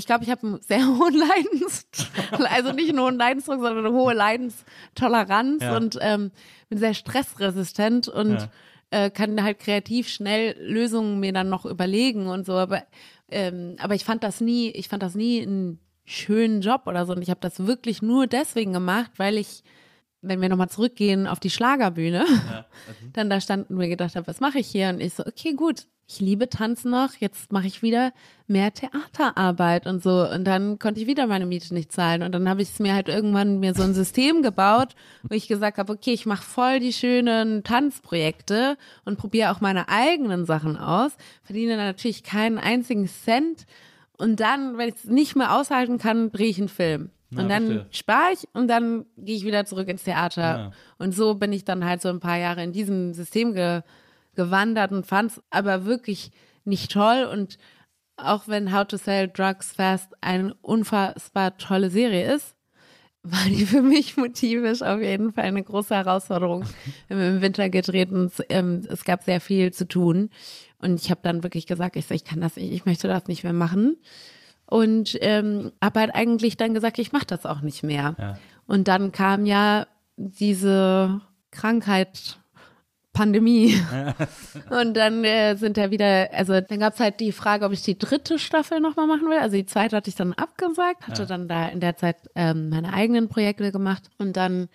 ich glaube, ich habe einen sehr hohen Leidens, also nicht einen hohen Leidensdruck, sondern eine hohe Leidenstoleranz Ja. und ähm, bin sehr stressresistent und Ja. äh, kann halt kreativ schnell Lösungen mir dann noch überlegen und so. Aber, ähm, aber ich fand das nie, ich fand das nie einen schönen Job oder so. Und ich habe das wirklich nur deswegen gemacht, weil ich, wenn wir nochmal zurückgehen auf die Schlagerbühne, dann da standen wir gedacht habe, was mache ich hier? Und ich so, okay, gut, ich liebe Tanzen noch, jetzt mache ich wieder mehr Theaterarbeit und so. Und dann konnte ich wieder meine Miete nicht zahlen. Und dann habe ich es mir halt irgendwann mir so ein System gebaut, wo ich gesagt habe, okay, ich mache voll die schönen Tanzprojekte und probiere auch meine eigenen Sachen aus, verdiene dann natürlich keinen einzigen Cent. Und dann, wenn ich es nicht mehr aushalten kann, drehe ich einen Film. Na, und dann spare ich und dann gehe ich wieder zurück ins Theater. Ja. Und so bin ich dann halt so ein paar Jahre in diesem System ge gewandert und fand es aber wirklich nicht toll. Und auch wenn How to Sell Drugs Fast eine unfassbar tolle Serie ist, war die für mich motivisch auf jeden Fall eine große Herausforderung. Wir haben im Winter gedreht und es, ähm, es gab sehr viel zu tun. Und ich habe dann wirklich gesagt, ich, so, ich kann das nicht, ich möchte das nicht mehr machen. Und ähm, habe halt eigentlich dann gesagt, ich mache das auch nicht mehr. Ja. Und dann kam ja diese Krankheit, Pandemie. Und dann äh, sind ja wieder, also dann gab es halt die Frage, ob ich die dritte Staffel nochmal machen will. Also die zweite hatte ich dann abgesagt, hatte dann da in der Zeit ähm, meine eigenen Projekte gemacht und dann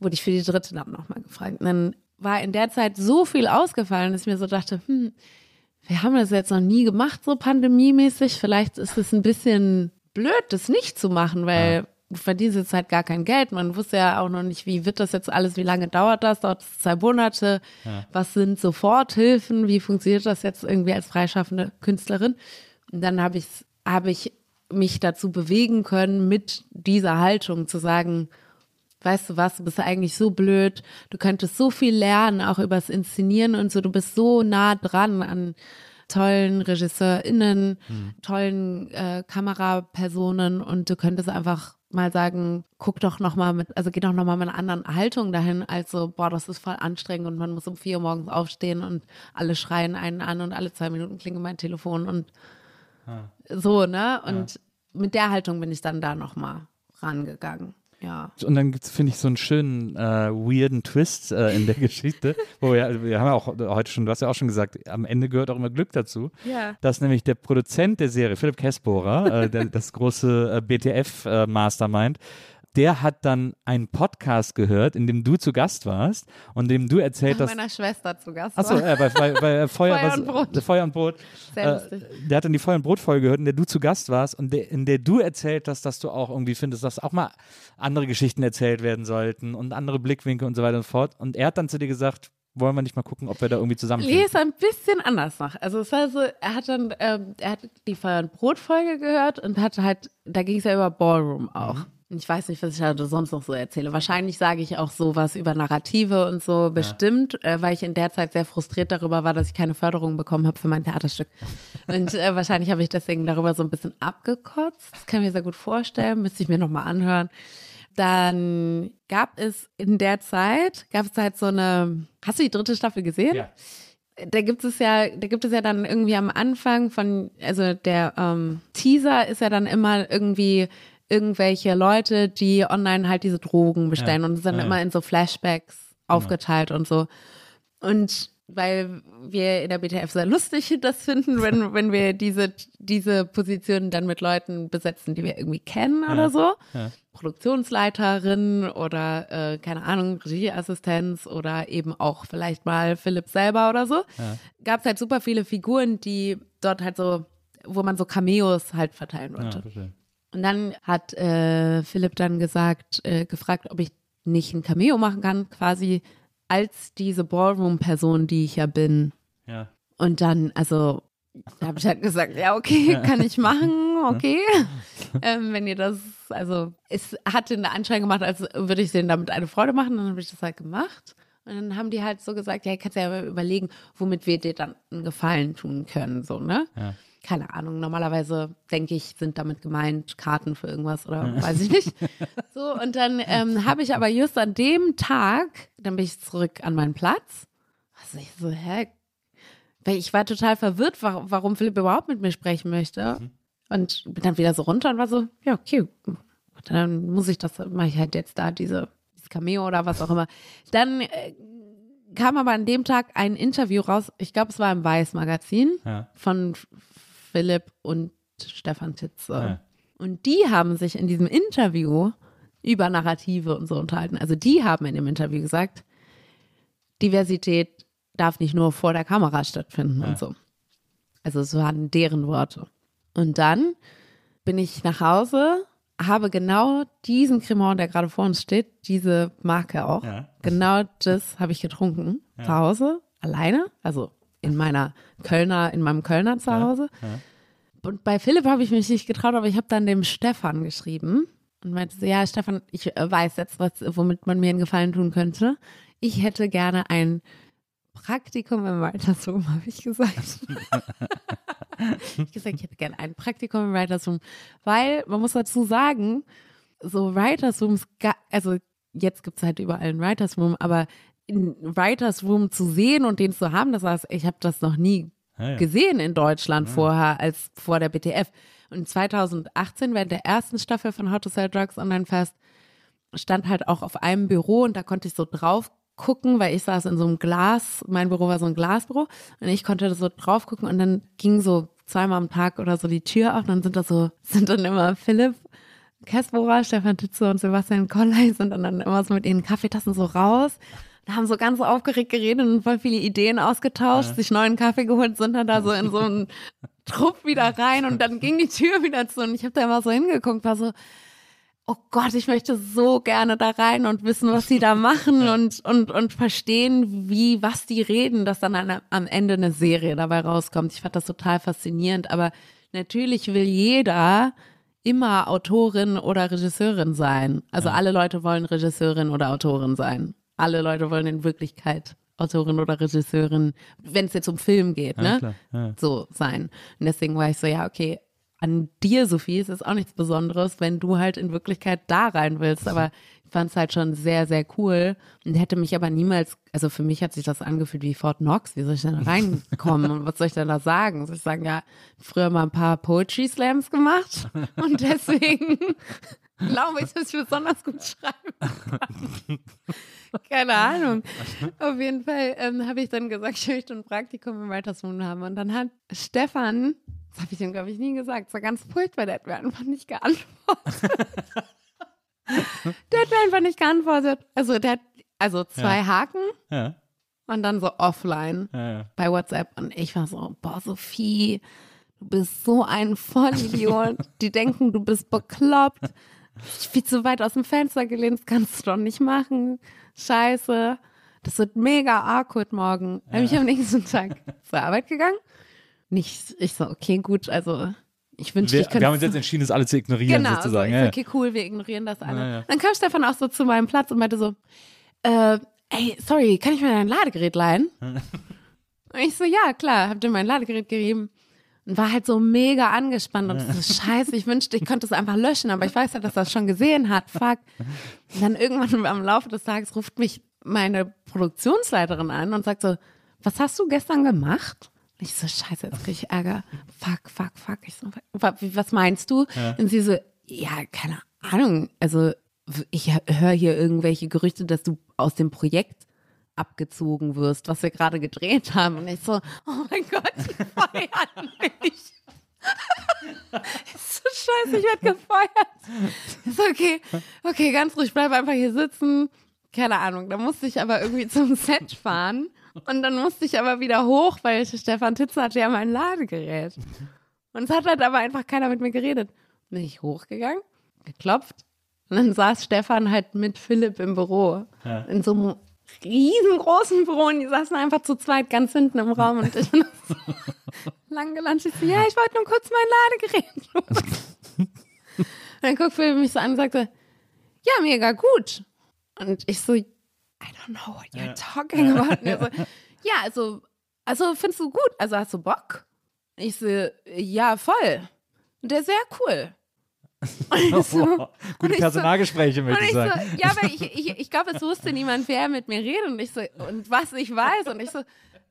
wurde ich für die dritte dann nochmal gefragt. Und dann war in der Zeit so viel ausgefallen, dass ich mir so dachte, hm, wir haben das jetzt noch nie gemacht, so pandemiemäßig. Vielleicht ist es ein bisschen blöd, das nicht zu machen, weil du verdienst jetzt halt gar kein Geld. Man wusste ja auch noch nicht, wie wird das jetzt alles, wie lange dauert das? Dauert es zwei Monate? Was sind Soforthilfen? Wie funktioniert das jetzt irgendwie als freischaffende Künstlerin? Und dann habe ich, habe ich mich dazu bewegen können, mit dieser Haltung zu sagen, weißt du was, du bist eigentlich so blöd, du könntest so viel lernen, auch übers Inszenieren und so, du bist so nah dran an tollen RegisseurInnen, tollen äh, Kamerapersonen und du könntest einfach mal sagen, guck doch nochmal mit, also geh doch nochmal mit einer anderen Haltung dahin, als so, boah, das ist voll anstrengend und man muss um vier Uhr morgens aufstehen und alle schreien einen an und alle zwei Minuten klingelt mein Telefon und so, ne? Und mit der Haltung bin ich dann da nochmal rangegangen. Ja. Und dann gibt's finde ich, so einen schönen, äh, weirden Twist äh, in der Geschichte, wo wir, wir haben ja auch heute schon, du hast ja auch schon gesagt, am Ende gehört auch immer Glück dazu. Ja. Dass nämlich der Produzent der Serie, Philipp Kessbohrer, äh, der, das große äh, BTF-Mastermind, der hat dann einen Podcast gehört, in dem du zu Gast warst und dem du erzählt hast. meiner Schwester zu Gast Achso, äh, bei, bei, bei Feuer, Feuer was- und Brot. äh, Feuer und Brot. Sehr Äh, lustig. der hat dann die Feuer und Brot-Folge gehört, in der du zu Gast warst und der, in der du erzählt hast, dass du auch irgendwie findest, dass auch mal andere Geschichten erzählt werden sollten und andere Blickwinkel und so weiter und so fort. Und er hat dann zu dir gesagt, wollen wir nicht mal gucken, ob wir da irgendwie Nee, zusammenfinden? ist ein bisschen anders noch. Also es war so, er hat dann, ähm, er hat die Feuer- und Brot-Folge gehört und hat halt, da ging es ja über Ballroom auch. Und Ich weiß nicht, was ich da sonst noch so erzähle. Wahrscheinlich sage ich auch sowas über Narrative und so bestimmt, äh, weil ich in der Zeit sehr frustriert darüber war, dass ich keine Förderung bekommen habe für mein Theaterstück. Und äh, wahrscheinlich habe ich deswegen darüber so ein bisschen abgekotzt. Das kann ich mir sehr gut vorstellen, müsste ich mir nochmal anhören. Dann gab es in der Zeit, gab es halt so eine, hast du die dritte Staffel gesehen? Ja. da gibt es ja, da gibt es ja dann irgendwie am Anfang von, also der ähm, Teaser ist ja dann immer irgendwie irgendwelche Leute, die online halt diese Drogen bestellen Ja. und dann Ja, ja. immer in so Flashbacks aufgeteilt und so. Und weil wir in der BTF sehr lustig das finden, wenn, wenn wir diese, diese Positionen dann mit Leuten besetzen, die wir irgendwie kennen oder so. Ja. Produktionsleiterin oder, äh, keine Ahnung, Regieassistenz oder eben auch vielleicht mal Philipp selber oder so. Ja. Gab es halt super viele Figuren, die dort halt so, wo man so Cameos halt verteilen Ja, wollte. Und dann hat äh, Philipp dann gesagt, äh, gefragt, ob ich nicht ein Cameo machen kann, quasi als diese Ballroom-Person, die ich ja bin. Ja. Und dann, also, da habe ich halt gesagt, ja, okay, kann ich machen, okay. ähm, wenn ihr das, also, es hat den Anschein gemacht, als würde ich denen damit eine Freude machen, dann habe ich das halt gemacht. Und dann haben die halt so gesagt, ja, kannst ja überlegen, womit wir dir dann einen Gefallen tun können, so, ne? Ja. Keine Ahnung, normalerweise denke ich, sind damit gemeint Karten für irgendwas oder weiß ich nicht. So, und dann ähm, habe ich aber just an dem Tag, dann bin ich zurück an meinen Platz. Also ich so, hä? Weil ich war total verwirrt, wa- warum Philipp überhaupt mit mir sprechen möchte. Und bin dann wieder so runter und war so, ja, okay, dann muss ich das, mache ich halt jetzt da diese, dieses Cameo oder was auch immer. Dann äh, kam aber an dem Tag ein Interview raus, ich glaube, es war im Weiß-Magazin Ja. von Philipp und Stefan Titze. Ja. Und die haben sich in diesem Interview über Narrative und so unterhalten. Also die haben in dem Interview gesagt, Diversität darf nicht nur vor der Kamera stattfinden und so. Also es waren deren Worte. Und dann bin ich nach Hause, habe genau diesen Cremant, der gerade vor uns steht, diese Marke auch. Ja. Genau das habe ich getrunken zu Hause, alleine, also in meiner Kölner, in meinem Kölner Zuhause. Und bei Philipp habe ich mich nicht getraut, aber ich habe dann dem Stefan geschrieben und meinte so, ja, Stefan, ich äh, weiß jetzt, was, womit man mir einen Gefallen tun könnte. Ich hätte gerne ein Praktikum im Writers Room, habe ich gesagt. ich gesagt, ich hätte gerne ein Praktikum im Writers Room, weil man muss dazu sagen, so Writers Rooms, also jetzt gibt es halt überall einen Writers Room, aber in Writers Room zu sehen und den zu haben, das heißt, ich habe das noch nie Ah, ja. gesehen in Deutschland vorher als vor der BTF. Und 2018 während der ersten Staffel von How to Sell Drugs Online Fest stand halt auch auf einem Büro und da konnte ich so drauf gucken, weil ich saß in so einem Glas, mein Büro war so ein Glasbüro und ich konnte da so drauf gucken und dann ging so zweimal am Tag oder so die Tür auf und dann sind da so, sind dann immer Philipp, Kessbohrer, Stefan Titze und Sebastian Kolley sind dann, dann immer so mit ihren Kaffeetassen so raus. Da haben so ganz aufgeregt geredet und voll viele Ideen ausgetauscht, sich neuen Kaffee geholt, sind dann da so in so einen Trupp wieder rein und dann ging die Tür wieder zu und ich habe da immer so hingeguckt, war so, oh Gott, ich möchte so gerne da rein und wissen, was sie da machen und, und, und verstehen, wie, was die reden, dass dann eine, am Ende eine Serie dabei rauskommt. Ich fand das total faszinierend, aber natürlich will jeder immer Autorin oder Regisseurin sein. Also alle Leute wollen Regisseurin oder Autorin sein. Alle Leute wollen in Wirklichkeit Autorin oder Regisseurin, wenn es jetzt um Film geht, Ja, ne? klar, ja. so sein. Und deswegen war ich so, ja, okay, an dir, Sophie, ist es auch nichts Besonderes, wenn du halt in Wirklichkeit da rein willst. Aber ich fand es halt schon sehr, sehr cool und hätte mich aber niemals, also für mich hat sich das angefühlt wie Fort Knox. Wie soll ich denn da reinkommen und was soll ich denn da sagen? Soll ich sagen, ja, früher mal ein paar Poetry Slams gemacht und deswegen glaube ich, dass ich besonders gut schreiben kann. Keine Ahnung. Auf jeden Fall ähm, habe ich dann gesagt, ich möchte ein Praktikum im Writers Room haben. Und dann hat Stefan, das habe ich ihm, glaube ich, nie gesagt, es war ganz furchtbar, der hat mir einfach nicht geantwortet. der hat mir einfach nicht geantwortet. Also der hat, also zwei Ja. Haken Ja, und dann so offline ja. bei WhatsApp. Und ich war so, boah, Sophie, du bist so ein Vollidiot. Die denken, du bist bekloppt. Viel zu weit aus dem Fenster gelehnt, das kannst du doch nicht machen. Scheiße. Das wird mega awkward morgen. Dann bin ich am nächsten Tag zur Arbeit gegangen. Nicht, ich so, okay, gut, also ich wünschte, Wir, ich könnte. wir haben uns jetzt entschieden, das alle zu ignorieren, Genau, sozusagen. so, Ja, ich so, okay, cool, wir ignorieren das alle. Ja, ja. Dann kam Stefan auch so zu meinem Platz und meinte so, äh, ey, sorry, kann ich mir dein Ladegerät leihen? und ich so, ja, klar, hab dir mein Ladegerät gegeben. Und war halt so mega angespannt und so, scheiße, ich wünschte, ich könnte es einfach löschen, aber ich weiß ja, dass er es schon gesehen hat, fuck. Und dann irgendwann am Laufe des Tages ruft mich meine Produktionsleiterin an und sagt so, was hast du gestern gemacht? Und ich so, scheiße, jetzt krieg ich Ärger. Fuck, fuck, fuck. Ich so, was meinst du? Und sie so, ja, keine Ahnung. Also ich höre hier irgendwelche Gerüchte, dass du aus dem Projekt abgezogen wirst, was wir gerade gedreht haben. Und ich so, oh mein Gott, die feuern mich. ist so scheiße, ich werde gefeuert. Ist okay, okay, ganz ruhig, bleib einfach hier sitzen. Keine Ahnung, da musste ich aber irgendwie zum Set fahren. Und dann musste ich aber wieder hoch, weil Stefan Titze hatte ja mein Ladegerät. Und es hat halt aber einfach keiner mit mir geredet. Bin ich hochgegangen, geklopft und dann saß Stefan halt mit Philipp im Büro. Ja. In so einem riesengroßen und die saßen einfach zu zweit ganz hinten im Raum und ich bin so lang gelatscht. Ich so, ja, ich wollte nur kurz mein Ladegerät los. und dann guckt Philipp mich so an und sagte, ja, mega gut. Und ich so, I don't know what you're talking about. Und er so, ja, also, also findest du gut? Also hast du Bock? Ich so, ja, voll. Und der sehr cool. So, Wow. Gute so- Personalgespräche, und möchte ich ich sagen. so, ja, aber ich, ich, ich glaube, es wusste niemand, wer mit mir redet und ich so, und was ich weiß. Und ich so,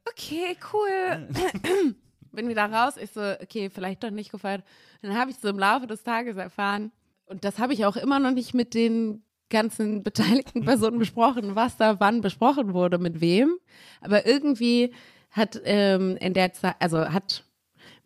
okay, cool. Bin wieder raus. Ich so, okay, vielleicht doch nicht gefeiert. Dann habe ich so im Laufe des Tages erfahren, und das habe ich auch immer noch nicht mit den ganzen beteiligten Personen besprochen, was da wann besprochen wurde, mit wem. Aber irgendwie hat ähm, in der Zeit, also hat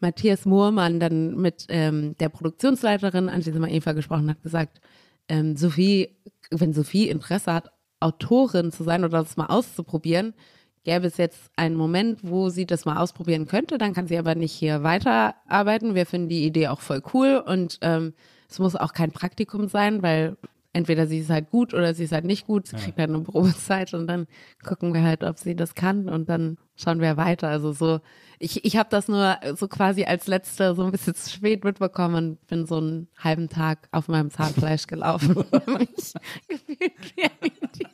Matthias Moormann dann mit ähm, der Produktionsleiterin Angelina Eva gesprochen hat, gesagt, ähm, Sophie, wenn Sophie Interesse hat, Autorin zu sein oder das mal auszuprobieren, gäbe es jetzt einen Moment, wo sie das mal ausprobieren könnte, dann kann sie aber nicht hier weiterarbeiten. Wir finden die Idee auch voll cool und ähm, es muss auch kein Praktikum sein, weil entweder sie ist halt gut oder sie ist halt nicht gut. Sie kriegt halt eine Probezeit und dann gucken wir halt, ob sie das kann und dann schauen wir weiter. Also so, ich, ich habe das nur so quasi als letzte so ein bisschen zu spät mitbekommen und bin so einen halben Tag auf meinem Zahnfleisch gelaufen. und ich gefühlt wie ein Idiot.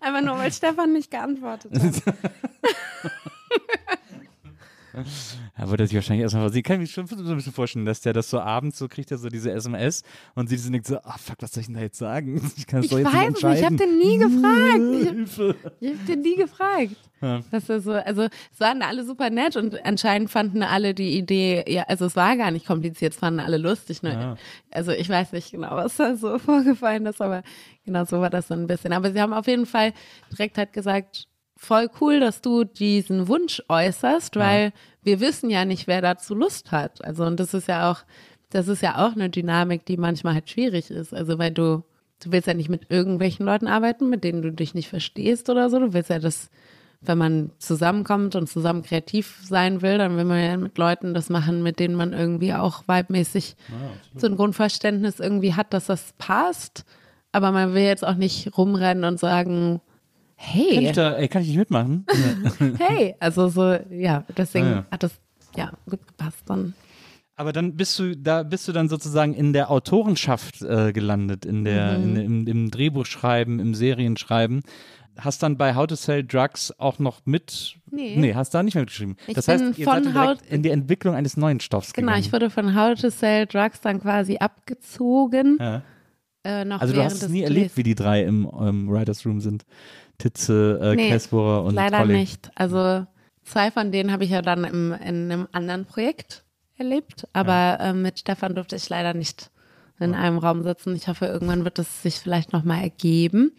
Einfach nur, weil Stefan nicht geantwortet hat. Da wird er sich wahrscheinlich erstmal, sie kann mich schon so ein bisschen vorstellen, dass der das so abends so kriegt, er so diese SMS und sie denkt so, ah fuck, was soll ich denn da jetzt sagen? Ich kann Ich doch jetzt weiß nicht es nicht, ich habe entscheiden. den nie gefragt. Ich. Ich hab den nie gefragt. Ja. Das ist so, also es waren alle super nett und anscheinend fanden alle die Idee, ja, also es war gar nicht kompliziert, es fanden alle lustig. Ne? Ja. Also ich weiß nicht genau, was da so vorgefallen ist, aber genau so war das so ein bisschen. Aber sie haben auf jeden Fall direkt halt gesagt, voll cool, dass du diesen Wunsch äußerst, weil wir wissen ja nicht, wer dazu Lust hat. Also und das ist ja auch, das ist ja auch eine Dynamik, die manchmal halt schwierig ist. Also weil du, du willst ja nicht mit irgendwelchen Leuten arbeiten, mit denen du dich nicht verstehst oder so. Du willst ja das, wenn man zusammenkommt und zusammen kreativ sein will, dann will man ja mit Leuten das machen, mit denen man irgendwie auch vibemäßig so ein Grundverständnis irgendwie hat, dass das passt. Aber man will jetzt auch nicht rumrennen und sagen, Kann hey, ich da, ey, kann ich nicht mitmachen? hey, also so, ja, deswegen Ah, ja. hat das ja gut gepasst dann. Aber dann bist du, da bist du dann sozusagen in der Autorenschaft äh, gelandet, in der, Mhm. in, im, im Drehbuchschreiben, im Serienschreiben. Hast dann bei How to Sell Drugs auch noch mit. Nee. Nee, hast da nicht mehr mitgeschrieben. Ich das heißt, ihr von seid How- in die Entwicklung eines neuen Stoffs Genau, gegangen. ich wurde von How to Sell Drugs dann quasi abgezogen. ja. Äh, noch Also du hast es nie erlebt, wie die drei im ähm, Writers Room sind. Titze, äh, Nee, Käsbohrer und Leider Colli. nicht. Also zwei von denen habe ich ja dann im, in einem anderen Projekt erlebt, aber ähm, mit Stefan durfte ich leider nicht in einem Raum sitzen. Ich hoffe, irgendwann wird es sich vielleicht nochmal ergeben.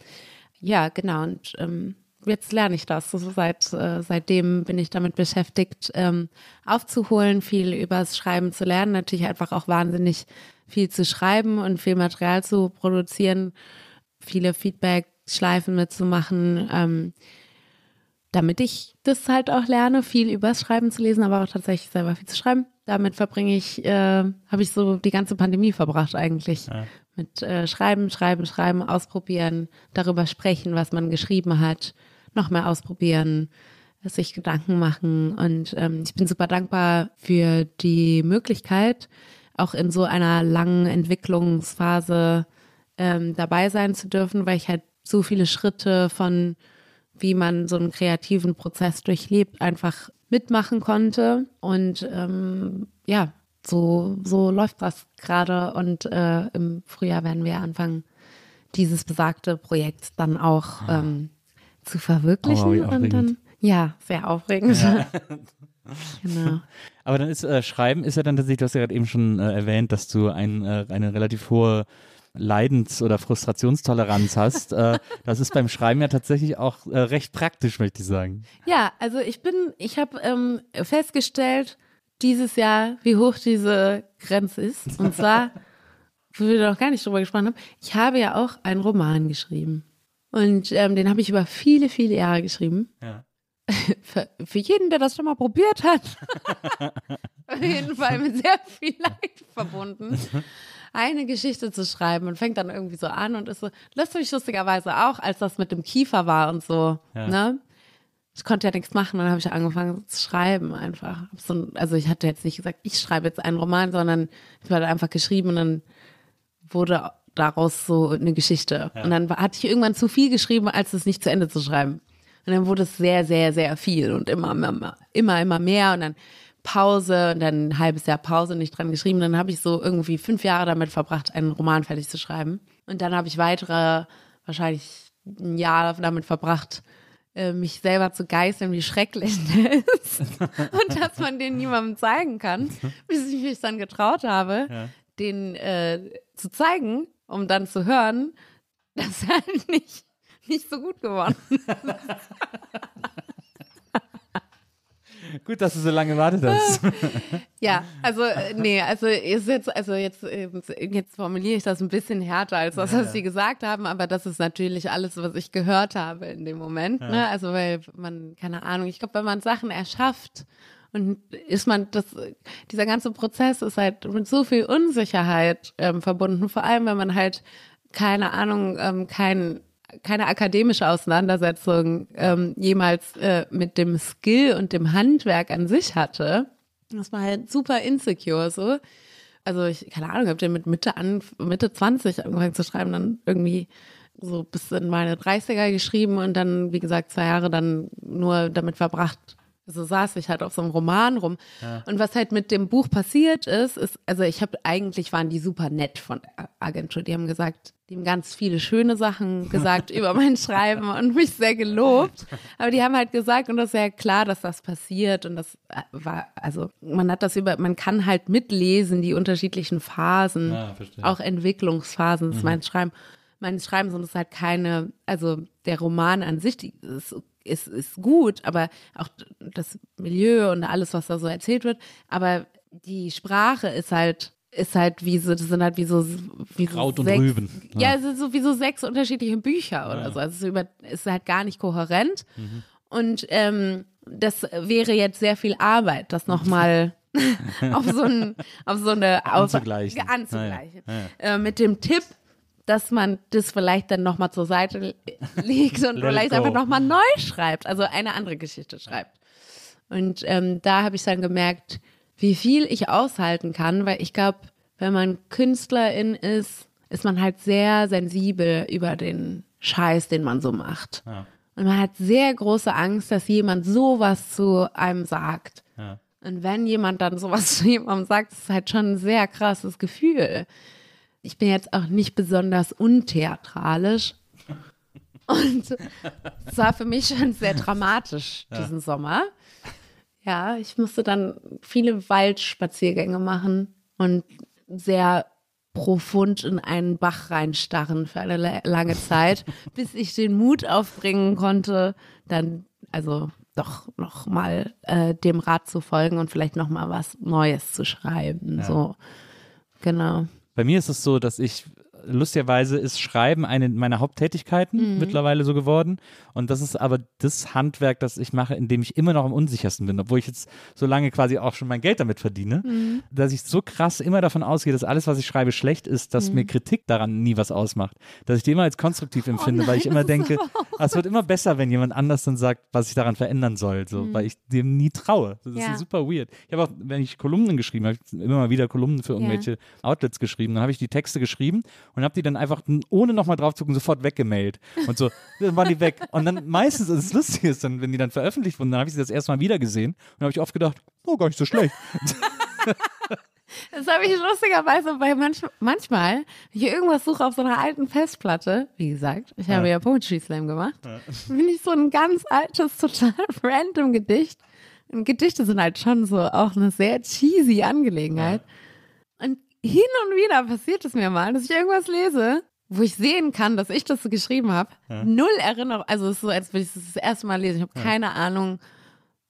Ja, genau. Und ähm, jetzt lerne ich das. Also seit, äh, seitdem bin ich damit beschäftigt, ähm, aufzuholen, viel übers Schreiben zu lernen. Natürlich einfach auch wahnsinnig viel zu schreiben und viel Material zu produzieren, viele Feedback-Schleifen mitzumachen. Ähm, damit ich das halt auch lerne, viel übers Schreiben zu lesen, aber auch tatsächlich selber viel zu schreiben. Damit verbringe ich, äh, habe ich so die ganze Pandemie verbracht eigentlich. Mit äh, Schreiben, Schreiben, Schreiben, ausprobieren, darüber sprechen, was man geschrieben hat, noch mehr ausprobieren, sich Gedanken machen. Und ähm, ich bin super dankbar für die Möglichkeit, auch in so einer langen Entwicklungsphase ähm, dabei sein zu dürfen, weil ich halt so viele Schritte von wie man so einen kreativen Prozess durchlebt, einfach mitmachen konnte. Und ähm, ja, so, so läuft das gerade. Und äh, im Frühjahr werden wir anfangen, dieses besagte Projekt dann auch ähm, zu verwirklichen. Oh, und dann, ja, sehr aufregend. genau. Aber dann ist äh, Schreiben ist ja dann tatsächlich, du hast ja gerade eben schon äh, erwähnt, dass du ein, äh, eine relativ hohe Leidens- oder Frustrationstoleranz hast. äh, das ist beim Schreiben ja tatsächlich auch äh, recht praktisch, möchte ich sagen. Ja, also ich bin, ich habe ähm, festgestellt dieses Jahr, wie hoch diese Grenze ist. Und zwar, wo wir noch gar nicht drüber gesprochen haben, ich habe ja auch einen Roman geschrieben. Und ähm, den habe ich über viele, viele Jahre geschrieben. Ja. für, für jeden, der das schon mal probiert hat, auf jeden Fall mit sehr viel Leid verbunden, eine Geschichte zu schreiben und fängt dann irgendwie so an und ist so, das mich lustigerweise auch, als das mit dem Kiefer war und so, Ja. ne? Ich konnte ja nichts machen und dann habe ich angefangen zu schreiben einfach. Also ich hatte jetzt nicht gesagt, ich schreibe jetzt einen Roman, sondern ich habe einfach geschrieben und dann wurde daraus so eine Geschichte. Und dann hatte ich irgendwann zu viel geschrieben, als es nicht zu Ende zu schreiben. Und dann wurde es sehr, sehr, sehr viel und immer, immer, immer, immer mehr und dann Pause und dann ein halbes Jahr Pause nicht dran geschrieben. Dann habe ich so irgendwie fünf Jahre damit verbracht, einen Roman fertig zu schreiben. Und dann habe ich weitere, wahrscheinlich ein Jahr damit verbracht, äh, mich selber zu geißeln, wie schrecklich der ist. und dass man den niemandem zeigen kann, bis ich mich dann getraut habe, den äh, zu zeigen, um dann zu hören, dass er nicht, nicht so gut geworden ist. Gut, dass du so lange gewartet hast. Ja, also äh, nee, also ist jetzt, also jetzt, äh, jetzt formuliere ich das ein bisschen härter als das, was Sie gesagt haben, aber das ist natürlich alles, was ich gehört habe in dem Moment. Ne? Also weil man, keine Ahnung, ich glaube, wenn man Sachen erschafft und ist man, das, dieser ganze Prozess ist halt mit so viel Unsicherheit ähm, verbunden, vor allem wenn man halt, keine Ahnung, ähm, kein keine akademische Auseinandersetzung ähm, jemals äh, mit dem Skill und dem Handwerk an sich hatte. Das war halt super insecure so. Also ich, keine Ahnung, habe den mit Mitte an, Mitte 20 angefangen zu schreiben, dann irgendwie so bis in meine 30er geschrieben und dann, wie gesagt, zwei Jahre dann nur damit verbracht. So saß ich halt auf so einem Roman rum. Und was halt mit dem Buch passiert ist, ist, also ich habe eigentlich waren die super nett von der Agentur. Die haben gesagt, die haben ganz viele schöne Sachen gesagt über mein Schreiben und mich sehr gelobt. Aber die haben halt gesagt, und das ist ja klar, dass das passiert. Und das äh, war, also man hat das über, man kann halt mitlesen, die unterschiedlichen Phasen, Ja, auch Entwicklungsphasen des meines Schreiben. Meines Schreibens und es ist halt keine, also der Roman an sich die ist, ist, ist gut, aber auch das Milieu und alles, was da so erzählt wird, aber die Sprache ist halt ist halt wie so, das sind halt wie so, wie Kraut so und sechs, Rüben. Ja, es sind so wie so sechs unterschiedliche Bücher oder so. Also es ist, über, ist halt gar nicht kohärent. Und ähm, das wäre jetzt sehr viel Arbeit, das nochmal auf so, ein, auf so eine auf, Anzugleichen. Ja, anzugleichen. Ja, ja, Äh, mit dem Tipp, dass man das vielleicht dann nochmal zur Seite le- legt und vielleicht go. einfach nochmal neu schreibt, also eine andere Geschichte schreibt. Und ähm, da habe ich dann gemerkt, wie viel ich aushalten kann, weil ich glaube, wenn man Künstlerin ist, ist man halt sehr sensibel über den Scheiß, den man so macht. Und man hat sehr große Angst, dass jemand sowas zu einem sagt. Ja. Und wenn jemand dann sowas zu jemandem sagt, ist es halt schon ein sehr krasses Gefühl. Ich bin jetzt auch nicht besonders untheatralisch. Und es war für mich schon sehr dramatisch diesen Sommer. Ja, ich musste dann viele Waldspaziergänge machen und sehr profund in einen Bach reinstarren für eine la- lange Zeit, bis ich den Mut aufbringen konnte, dann also doch noch mal äh, dem Rat zu folgen und vielleicht noch mal was Neues zu schreiben. So, genau. Bei mir ist es so, dass ich lustigerweise ist Schreiben eine meiner Haupttätigkeiten Mhm. mittlerweile so geworden. Und das ist aber das Handwerk, das ich mache, in dem ich immer noch am unsichersten bin, obwohl ich jetzt so lange quasi auch schon mein Geld damit verdiene, Mhm. dass ich so krass immer davon ausgehe, dass alles, was ich schreibe, schlecht ist, dass mir Kritik daran nie was ausmacht. Dass ich die immer als konstruktiv empfinde, weil ich Oh nein, immer das ist denke, aber auch "Ah, es wird immer besser, wenn jemand anders dann sagt, was ich daran verändern soll, so, weil ich dem nie traue. Das Mhm. Ja. ist super weird. Ich habe auch, wenn ich Kolumnen geschrieben habe, ich immer mal wieder Kolumnen für irgendwelche Outlets geschrieben, dann habe ich die Texte geschrieben und habe die dann einfach ohne nochmal drauf zu gucken sofort weggemailt und so, dann waren die weg. Und dann meistens, das Lustige ist dann, wenn die dann veröffentlicht wurden, dann habe ich sie das erste Mal wieder gesehen und habe ich oft gedacht, oh, gar nicht so schlecht. Das habe ich lustigerweise bei manch, manchmal, wenn ich irgendwas suche auf so einer alten Festplatte, wie gesagt, ich habe ja Poetry Slam gemacht, finde ich so ein ganz altes, total random Gedicht. Und Gedichte sind halt schon so auch eine sehr cheesy Angelegenheit. Und hin und wieder passiert es mir mal, dass ich irgendwas lese, wo ich sehen kann, dass ich das so geschrieben habe. Null Erinnerung, also es ist so, als würde ich das das erste Mal lesen. Ich habe keine Ahnung,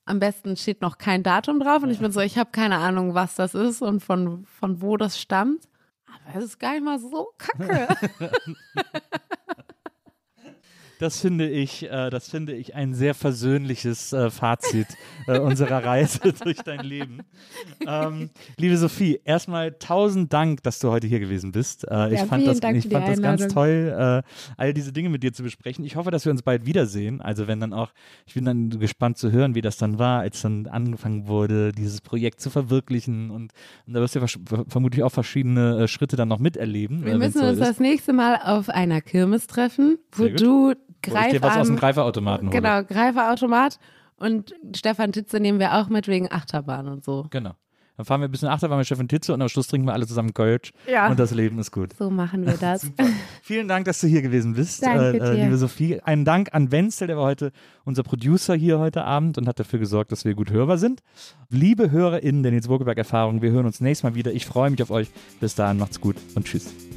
am besten steht noch kein Datum drauf und ich bin so, ich habe keine Ahnung, was das ist und von, von wo das stammt. Aber es ist gar nicht mal so kacke. Das finde ich, äh, das finde ich ein sehr versöhnliches äh, Fazit äh, unserer Reise durch dein Leben. Ähm, liebe Sophie, erstmal tausend Dank, dass du heute hier gewesen bist. Äh, ich Ja, fand das, Dank ich fand das ganz toll, äh, all diese Dinge mit dir zu besprechen. Ich hoffe, dass wir uns bald wiedersehen. Also wenn dann auch, ich bin dann gespannt zu hören, wie das dann war, als dann angefangen wurde, dieses Projekt zu verwirklichen und, und da wirst du ja vermutlich auch verschiedene äh, Schritte dann noch miterleben. Wir müssen so uns ist. das nächste Mal auf einer Kirmes treffen, wo du Ich dir was aus dem Greiferautomaten hole. genau, Greiferautomat und Stefan Titze nehmen wir auch mit wegen Achterbahn und so. Genau. Dann fahren wir ein bisschen Achterbahn mit Stefan Titze und am Schluss trinken wir alle zusammen Kölsch Ja. und das Leben ist gut. So machen wir das. Vielen Dank, dass du hier gewesen bist, Danke äh, äh, liebe Sophie. Einen Dank an Wenzel, der war heute unser Producer hier heute Abend und hat dafür gesorgt, dass wir gut hörbar sind. Liebe HörerInnen der Nils Burgeberg Erfahrung, wir hören uns nächstes Mal wieder. Ich freue mich auf euch. Bis dahin, macht's gut und tschüss.